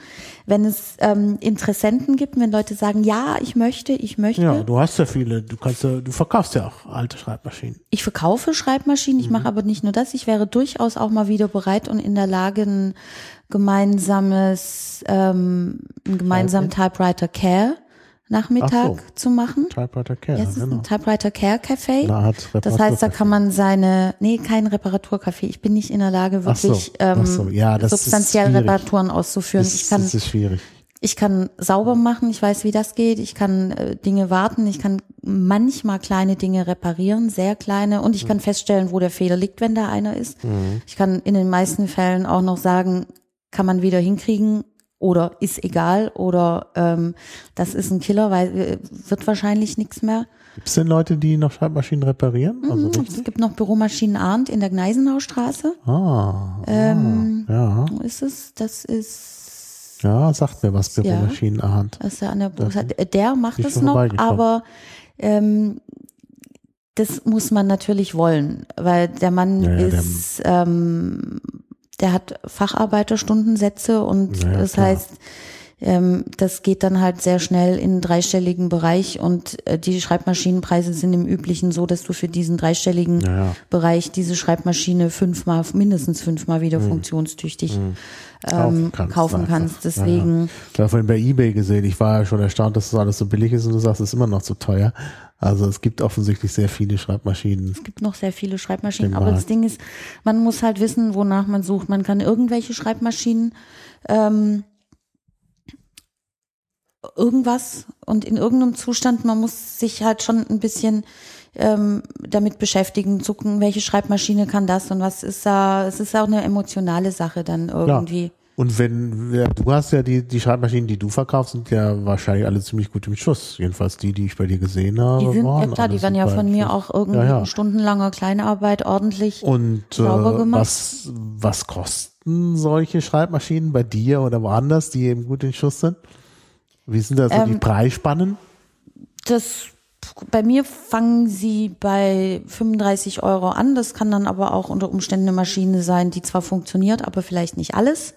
Wenn es ähm, Interessenten gibt, wenn Leute sagen, ja, ich möchte, ich möchte. Ja, du hast ja viele, du kannst ja, du verkaufst ja auch alte Schreibmaschinen. Ich verkaufe Schreibmaschinen, ich mhm. mache aber nicht nur das, ich wäre durchaus auch mal wieder bereit und in der Lage, ein gemeinsames, ähm, einen gemeinsamen Typewriter Care Nachmittag so. zu machen. Typewriter Care, ja, es ist genau. ein Typewriter Care Café. Das heißt, da kann man seine, nee, kein Reparaturcafé. Ich bin nicht in der Lage, wirklich so. ähm, so. ja, substanziell Reparaturen auszuführen. Das, ich kann, das ist schwierig. Ich kann sauber machen, ich weiß, wie das geht. Ich kann äh, Dinge warten, ich kann manchmal kleine Dinge reparieren, sehr kleine, und ich kann feststellen, wo der Fehler liegt, wenn da einer ist. Mhm. Ich kann in den meisten Fällen auch noch sagen, kann man wieder hinkriegen, oder ist egal oder ähm, das ist ein Killer, weil äh, wird wahrscheinlich nichts mehr. Gibt es denn Leute, die noch Schreibmaschinen reparieren? Also mhm, es gibt noch Büromaschinen Arndt in der Gneisenaustraße. Ah, ähm, ah, ja. Wo ist es? Das ist ja, sagt mir was, Büromaschinen ja, Arndt. Das ist ja an der, der macht es noch, aber ähm, das muss man natürlich wollen, weil der Mann ja, ja, ist ähm, der hat Facharbeiterstundensätze und ja, das klar. heißt, ähm, das geht dann halt sehr schnell in einen dreistelligen Bereich und äh, die Schreibmaschinenpreise sind im Üblichen so, dass du für diesen dreistelligen ja, ja. Bereich diese Schreibmaschine fünfmal, mindestens fünfmal wieder mhm. funktionstüchtig mhm. Ähm, kaufen kannst. Kaufen kannst. Deswegen. Ja, Ich habe vorhin bei eBay gesehen, ich war ja schon erstaunt, dass das alles so billig ist und du sagst, es ist immer noch zu teuer. Also es gibt offensichtlich sehr viele Schreibmaschinen. Es gibt noch sehr viele Schreibmaschinen, aber das Ding ist, man muss halt wissen, wonach man sucht. Man kann irgendwelche Schreibmaschinen ähm, irgendwas und in irgendeinem Zustand, man muss sich halt schon ein bisschen ähm, damit beschäftigen, gucken, welche Schreibmaschine kann das und was ist da, es ist auch eine emotionale Sache dann irgendwie. Ja. Und wenn, du hast ja die, die Schreibmaschinen, die du verkaufst, sind ja wahrscheinlich alle ziemlich gut im Schuss. Jedenfalls die, die ich bei dir gesehen habe. Die sind, waren ja klar, die werden ja von mir auch irgendwie ja, ja. stundenlanger Kleinarbeit ordentlich Und, sauber äh, gemacht. Was, was kosten solche Schreibmaschinen bei dir oder woanders, die eben gut im Schuss sind? Wie sind da so ähm, die Preisspannen? Das bei mir fangen sie bei 35 Euro an. Das kann dann aber auch unter Umständen eine Maschine sein, die zwar funktioniert, aber vielleicht nicht alles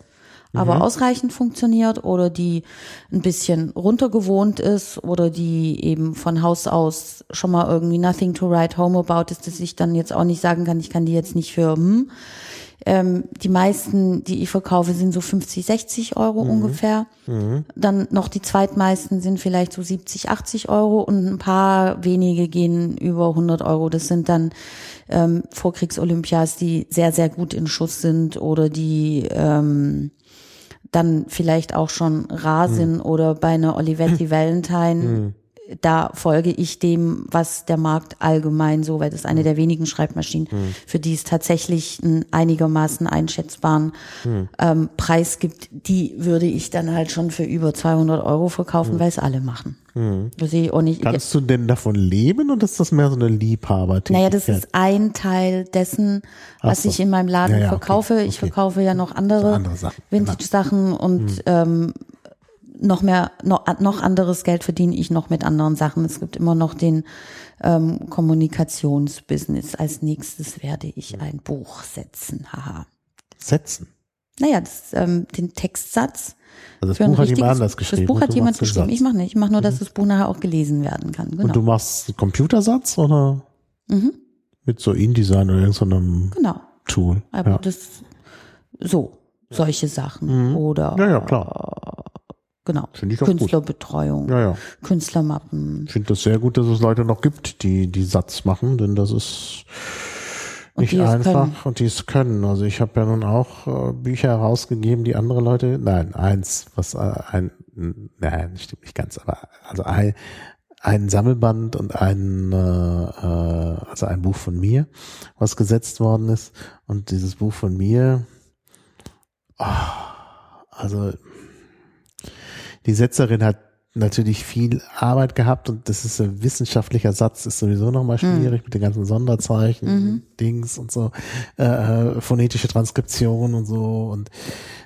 aber mhm. ausreichend funktioniert oder die ein bisschen runtergewohnt ist oder die eben von Haus aus schon mal irgendwie nothing to write home about ist, dass ich dann jetzt auch nicht sagen kann, ich kann die jetzt nicht für hm. Ähm, die meisten, die ich verkaufe, sind so 50, 60 Euro mhm. ungefähr. Mhm. Dann noch die zweitmeisten sind vielleicht so 70, 80 Euro und ein paar wenige gehen über 100 Euro. Das sind dann ähm, Vorkriegs-Olympias, die sehr, sehr gut in Schuss sind oder die ähm, dann vielleicht auch schon rar sind mhm. oder bei einer Olivetti [CLEARS THROAT] Valentine da folge ich dem, was der Markt allgemein so, weil das ist eine der wenigen Schreibmaschinen, für die es tatsächlich einen einigermaßen einschätzbaren ähm, Preis gibt, die würde ich dann halt schon für über 200 Euro verkaufen, weil es alle machen. Ich auch nicht. Kannst du denn davon leben oder ist das mehr so eine Liebhabertätigkeit? Naja, das ist ein Teil dessen, was so. ich in meinem Laden Ja, ja, okay, verkaufe. Ich okay. verkaufe ja noch andere, So andere Sachen, genau. Vintage-Sachen und ähm, noch mehr, noch, noch anderes Geld verdiene ich noch mit anderen Sachen. Es gibt immer noch den ähm, Kommunikationsbusiness. Als nächstes werde ich ein Buch setzen. Haha. Setzen. Naja, das, ähm, den Textsatz. Also das Buch hat jemand anders geschrieben. Das Buch hat jemand machst geschrieben. Ich mache nicht. Ich mache nur, dass das Buch nachher auch gelesen werden kann. Genau. Und du machst einen Computersatz oder Mhm. mit so InDesign oder irgendeinem genau. Tool? Aber ja. das so, solche Sachen. Oder ja, ja, klar. Genau. Finde ich doch gut. Künstlerbetreuung, Ja, ja. Künstlermappen. Ich finde das sehr gut, dass es Leute noch gibt, die die Satz machen, denn das ist nicht einfach und die es können. Also ich habe ja nun auch äh, Bücher herausgegeben, die andere Leute, nein, eins, was äh, ein, nein, stimmt nicht ganz, aber also ein, ein Sammelband und ein, äh, äh, also ein Buch von mir, was gesetzt worden ist. Und dieses Buch von mir, ah, also die Setzerin hat natürlich viel Arbeit gehabt und das ist ein wissenschaftlicher Satz, ist sowieso nochmal schwierig mit den ganzen Sonderzeichen, Dings und so, äh, äh, phonetische Transkription und so und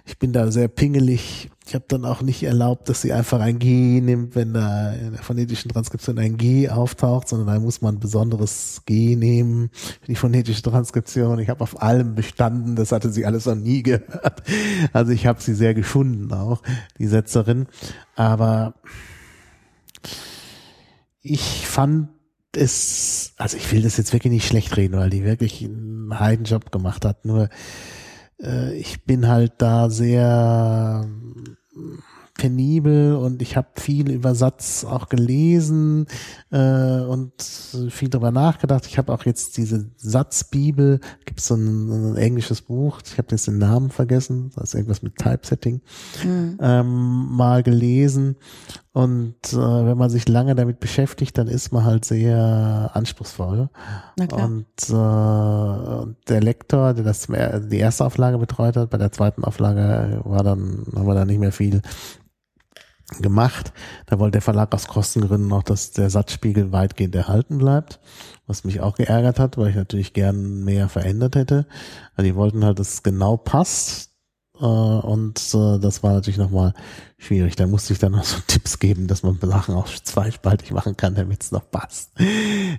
ich bin da sehr pingelig. Ich habe dann auch nicht erlaubt, dass sie einfach ein G nimmt, wenn da in der phonetischen Transkription ein G auftaucht, sondern da muss man ein besonderes G nehmen für die phonetische Transkription. Ich habe auf allem bestanden, das hatte sie alles noch nie [LAUGHS] gehört. Also ich habe sie sehr geschunden auch, die Setzerin. Aber ich fand es, also ich will das jetzt wirklich nicht schlecht reden, weil die wirklich einen Heidenjob gemacht hat. Nur äh, ich bin halt da sehr penibel und ich habe viel über Satz auch gelesen äh, und viel darüber nachgedacht. Ich habe auch jetzt diese Satzbibel, gibt es so ein, ein englisches Buch, ich habe jetzt den Namen vergessen, das ist irgendwas mit Typesetting, ähm, mal gelesen. Und äh, wenn man sich lange damit beschäftigt, dann ist man halt sehr anspruchsvoll. Und äh, der Lektor, der das die erste Auflage betreut hat, bei der zweiten Auflage war dann, haben wir da nicht mehr viel gemacht. Da wollte der Verlag aus Kostengründen noch, dass der Satzspiegel weitgehend erhalten bleibt, was mich auch geärgert hat, weil ich natürlich gern mehr verändert hätte. Also die wollten halt, dass es genau passt. Äh, und äh, das war natürlich nochmal schwierig. Da musste ich dann noch so [LAUGHS] Tipps geben, dass man Sachen auch zweispaltig machen kann, damit es noch passt.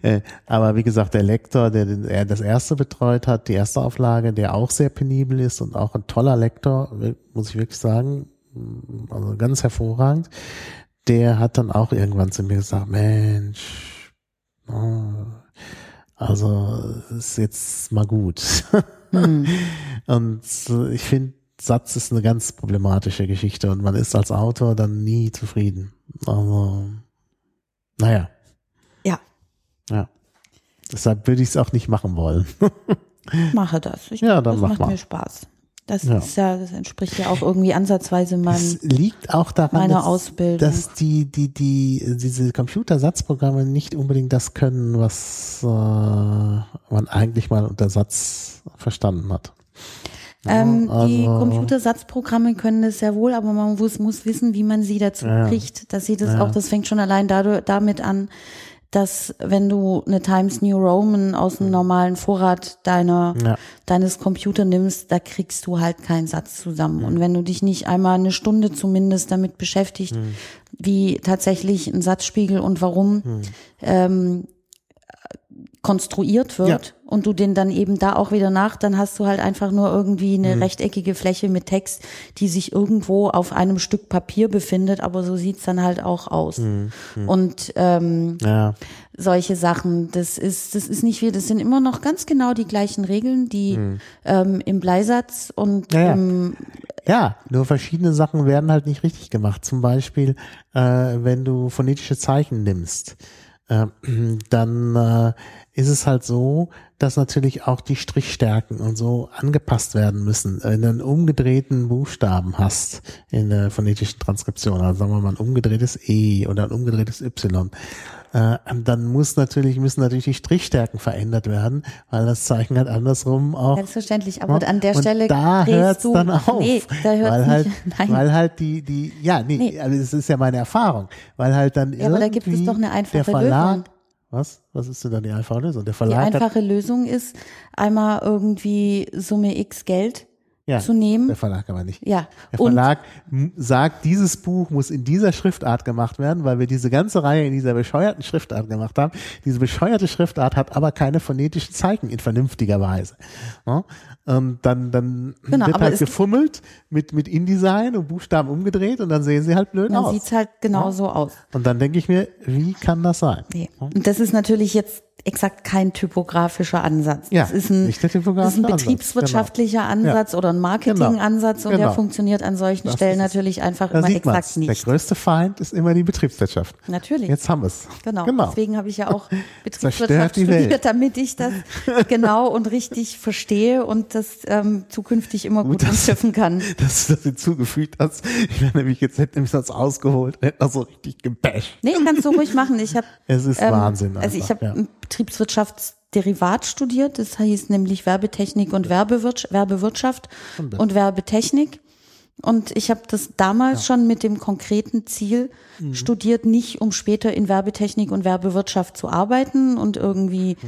Äh, aber wie gesagt, der Lektor, der er das erste betreut hat, die erste Auflage, der auch sehr penibel ist und auch ein toller Lektor, muss ich wirklich sagen, also ganz hervorragend, der hat dann auch irgendwann zu mir gesagt, Mensch, oh, also ist jetzt mal gut. [LAUGHS] Und äh, ich finde, Satz ist eine ganz problematische Geschichte und man ist als Autor dann nie zufrieden. Also, naja, Ja, ja. Deshalb würde ich es auch nicht machen wollen. mache das. Ich, Ja, dann das mach macht mal. mir Spaß. Das Ja. ist ja, das entspricht ja auch irgendwie ansatzweise meinem, Es liegt auch daran, meiner dass, Ausbildung. dass die, die, die, diese Computersatzprogramme nicht unbedingt das können, was äh, man eigentlich mal unter Satz verstanden hat. Ähm, Ja, die also- Computersatzprogramme können das sehr wohl, aber man muss, muss wissen, wie man sie dazu Ja. kriegt. Dass sie das Ja. auch, das fängt schon allein dadurch, damit an, dass wenn du eine Times New Roman aus dem normalen Vorrat deiner, Ja. deines Computer nimmst, da kriegst du halt keinen Satz zusammen. Und wenn du dich nicht einmal eine Stunde zumindest damit beschäftigt, wie tatsächlich ein Satzspiegel und warum ähm, konstruiert wird und du den dann eben da auch wieder nach, dann hast du halt einfach nur irgendwie eine rechteckige Fläche mit Text, die sich irgendwo auf einem Stück Papier befindet, aber so sieht's dann halt auch aus. Und ähm, Ja. solche Sachen, das ist, das ist nicht viel, das sind immer noch ganz genau die gleichen Regeln, die ähm, im Bleisatz und Ja, ja. im Ja, nur verschiedene Sachen werden halt nicht richtig gemacht. Zum Beispiel, äh, wenn du phonetische Zeichen nimmst, äh, [CLEARS THROAT] dann äh, ist es halt so, dass natürlich auch die Strichstärken und so angepasst werden müssen. Wenn du einen umgedrehten Buchstaben hast in der phonetischen Transkription, also sagen wir mal ein umgedrehtes E oder ein umgedrehtes Y, äh, dann muss natürlich, müssen natürlich die Strichstärken verändert werden, weil das Zeichen halt andersrum auch. Selbstverständlich, aber an der Stelle da hört's du, dann auf. Nee, da hört weil nicht, halt, [LAUGHS] nein. weil halt die, die, ja, nee, Nee. also das ist ja meine Erfahrung, weil halt dann Ja, aber da gibt es irgendwie doch eine einfache der Verlag, Lösung. Was? Was ist denn dann die einfache Lösung? Der Die Verlag hat, einfache Lösung ist, einmal irgendwie Summe X Geld ja, zu nehmen. der Verlag aber nicht. Ja, Der Verlag sagt, dieses Buch muss in dieser Schriftart gemacht werden, weil wir diese ganze Reihe in dieser bescheuerten Schriftart gemacht haben. Diese bescheuerte Schriftart hat aber keine phonetischen Zeichen in vernünftiger Weise. Ja? Und dann, dann Genau, wird halt gefummelt mit, mit InDesign und Buchstaben umgedreht und dann sehen sie halt blöd dann aus. sieht's halt genauso aus. Und dann denke ich mir, wie kann das sein? Nee. Und das ist natürlich jetzt exakt kein typografischer Ansatz. Ja, das ist ein, nicht der das ist typografische ein Ansatz, betriebswirtschaftlicher Ansatz oder ein Marketingansatz und Genau. der funktioniert an solchen Das Stellen natürlich einfach immer sieht man's. exakt Der nicht. größte Feind ist immer die Betriebswirtschaft. Natürlich. Jetzt haben wir es. Genau. genau. Deswegen habe ich ja auch [LAUGHS] Betriebswirtschaft studiert, damit ich das [LAUGHS] genau und richtig verstehe und das ähm, zukünftig immer gut, Gut, umschiffen kann. [LAUGHS] dass du das hinzugefügt hast. Ich wäre nämlich jetzt, hätte nämlich sonst ausgeholt, hätte noch so richtig gebasht. Nee, kannst du ruhig machen. Ich habe Es ist Wahnsinn. Also ich einfach, habe ja. Betriebswirtschaftsderivat studiert, das hieß nämlich Werbetechnik und Werbewirtschaft, Werbewirtschaft und Werbetechnik. Und ich habe das damals schon mit dem konkreten Ziel Mhm. studiert, nicht um später in Werbetechnik und Werbewirtschaft zu arbeiten und irgendwie Mhm.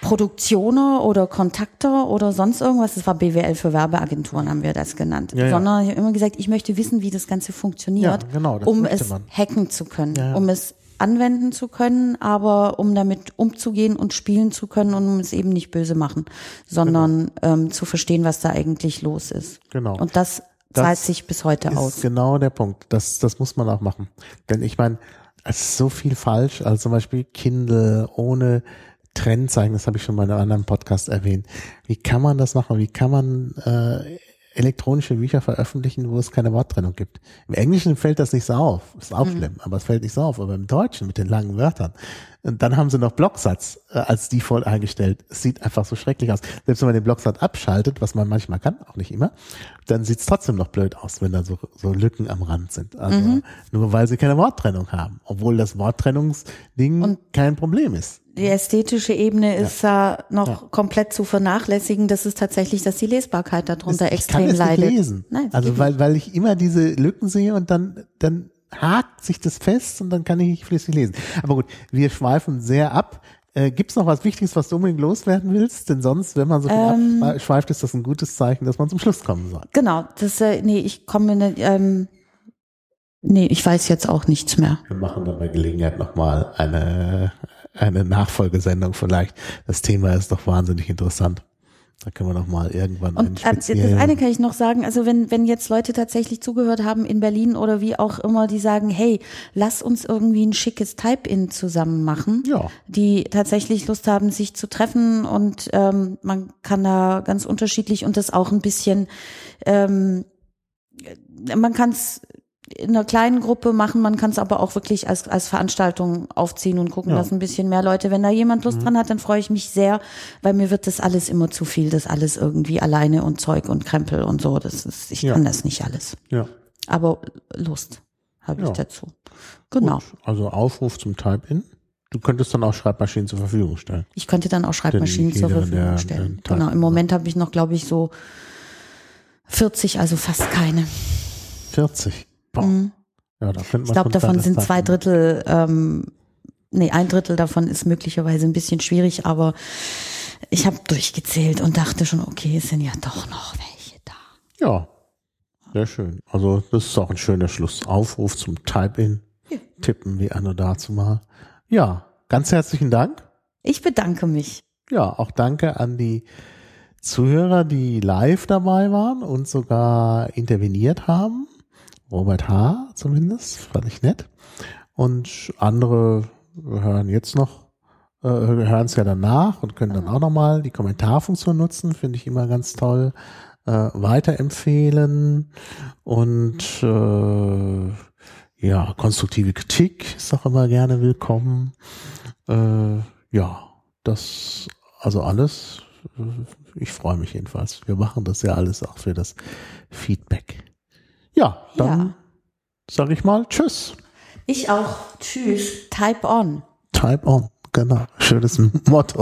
Produktioner oder Kontakter oder sonst irgendwas. Das war BWL für Werbeagenturen, haben wir das genannt. Ja, ja. Sondern ich habe immer gesagt, ich möchte wissen, wie das Ganze funktioniert, Ja, genau, das um es man. hacken zu können, Ja, ja. um es anwenden zu können, aber um damit umzugehen und spielen zu können und um es eben nicht böse machen, sondern ähm, zu verstehen, was da eigentlich los ist. Genau. Und das, Das zahlt sich bis heute ist aus. genau der Punkt. Das, das muss man auch machen. Denn ich meine, es ist so viel falsch. Also zum Beispiel Kindle ohne Trendzeichen, das habe ich schon mal in einem anderen Podcast erwähnt. Wie kann man das machen? Wie kann man äh, elektronische Bücher veröffentlichen, wo es keine Worttrennung gibt? Im Englischen fällt das nicht so auf. Ist auch schlimm, aber es fällt nicht so auf. Aber im Deutschen mit den langen Wörtern. Und dann haben sie noch Blocksatz äh, als Default eingestellt. Es sieht einfach so schrecklich aus. Selbst wenn man den Blocksatz abschaltet, was man manchmal kann, auch nicht immer, dann sieht es trotzdem noch blöd aus, wenn da so, so Lücken am Rand sind. Also nur weil sie keine Worttrennung haben. Obwohl das Worttrennungsding kein Problem ist. Die ästhetische Ebene ist da noch komplett zu vernachlässigen. Das ist tatsächlich, dass die Lesbarkeit darunter ich extrem kann es leidet. nicht lesen. Nein, also weil, weil ich immer diese Lücken sehe und dann, dann hakt sich das fest und dann kann ich nicht flüssig lesen. Aber gut, wir schweifen sehr ab. Äh, gibt's noch was Wichtiges, was du unbedingt loswerden willst? Denn sonst, wenn man so viel Ähm. abschweift, ist das ein gutes Zeichen, dass man zum Schluss kommen soll. Genau, das, äh, nee, ich komme, ne, ähm, nee, ich weiß jetzt auch nichts mehr. Wir machen dann bei Gelegenheit nochmal eine, eine Nachfolgesendung vielleicht. Das Thema ist doch wahnsinnig interessant. Da können wir nochmal irgendwann einen Und äh, das eine kann ich noch sagen, also wenn, wenn jetzt Leute tatsächlich zugehört haben in Berlin oder wie auch immer, die sagen, hey, lass uns irgendwie ein schickes Type-In zusammen machen, Ja. die tatsächlich Lust haben, sich zu treffen und ähm, man kann da ganz unterschiedlich und das auch ein bisschen, ähm, man kann es in einer kleinen Gruppe machen, man kann es aber auch wirklich als, als Veranstaltung aufziehen und gucken, Ja. dass ein bisschen mehr Leute, wenn da jemand Lust dran hat, dann freue ich mich sehr, weil mir wird das alles immer zu viel, das alles irgendwie alleine und Zeug und Krempel und so, das ist, ich Ja. kann das nicht alles. ja. Aber Lust habe ich Ja. dazu. Genau. Gut. Also Aufruf zum Type-In. Du könntest dann auch Schreibmaschinen zur Verfügung stellen. Ich könnte dann auch Schreibmaschinen zur Verfügung der stellen. Tag Genau, im Moment habe ich noch, glaube ich, so 40, also fast keine. 40. Boah. Mhm. Ja, da könnte man Ich glaube, davon sind zwei Drittel, ähm, nee, ein Drittel davon ist möglicherweise ein bisschen schwierig, aber ich habe durchgezählt und dachte schon, okay, es sind ja doch noch welche da. Ja, sehr schön. Also das ist auch ein schöner Schluss. Aufruf zum Type-In. Tippen wie Anno dazu mal. Ja, ganz herzlichen Dank. Ich bedanke mich. Ja, auch danke an die Zuhörer, die live dabei waren und sogar interveniert haben. Robert H. zumindest, fand ich nett. Und andere hören jetzt noch, äh, hören es ja danach und können dann auch nochmal die Kommentarfunktion nutzen, finde ich immer ganz toll. Äh, weiterempfehlen und äh, ja, konstruktive Kritik ist auch immer gerne willkommen. Äh, ja, das also alles, ich freue mich jedenfalls. Wir machen das ja alles auch für das Feedback. Ja, dann ja. sage ich mal Tschüss. Ich auch. Tschüss. Type on. Type on, genau. Schönes Motto.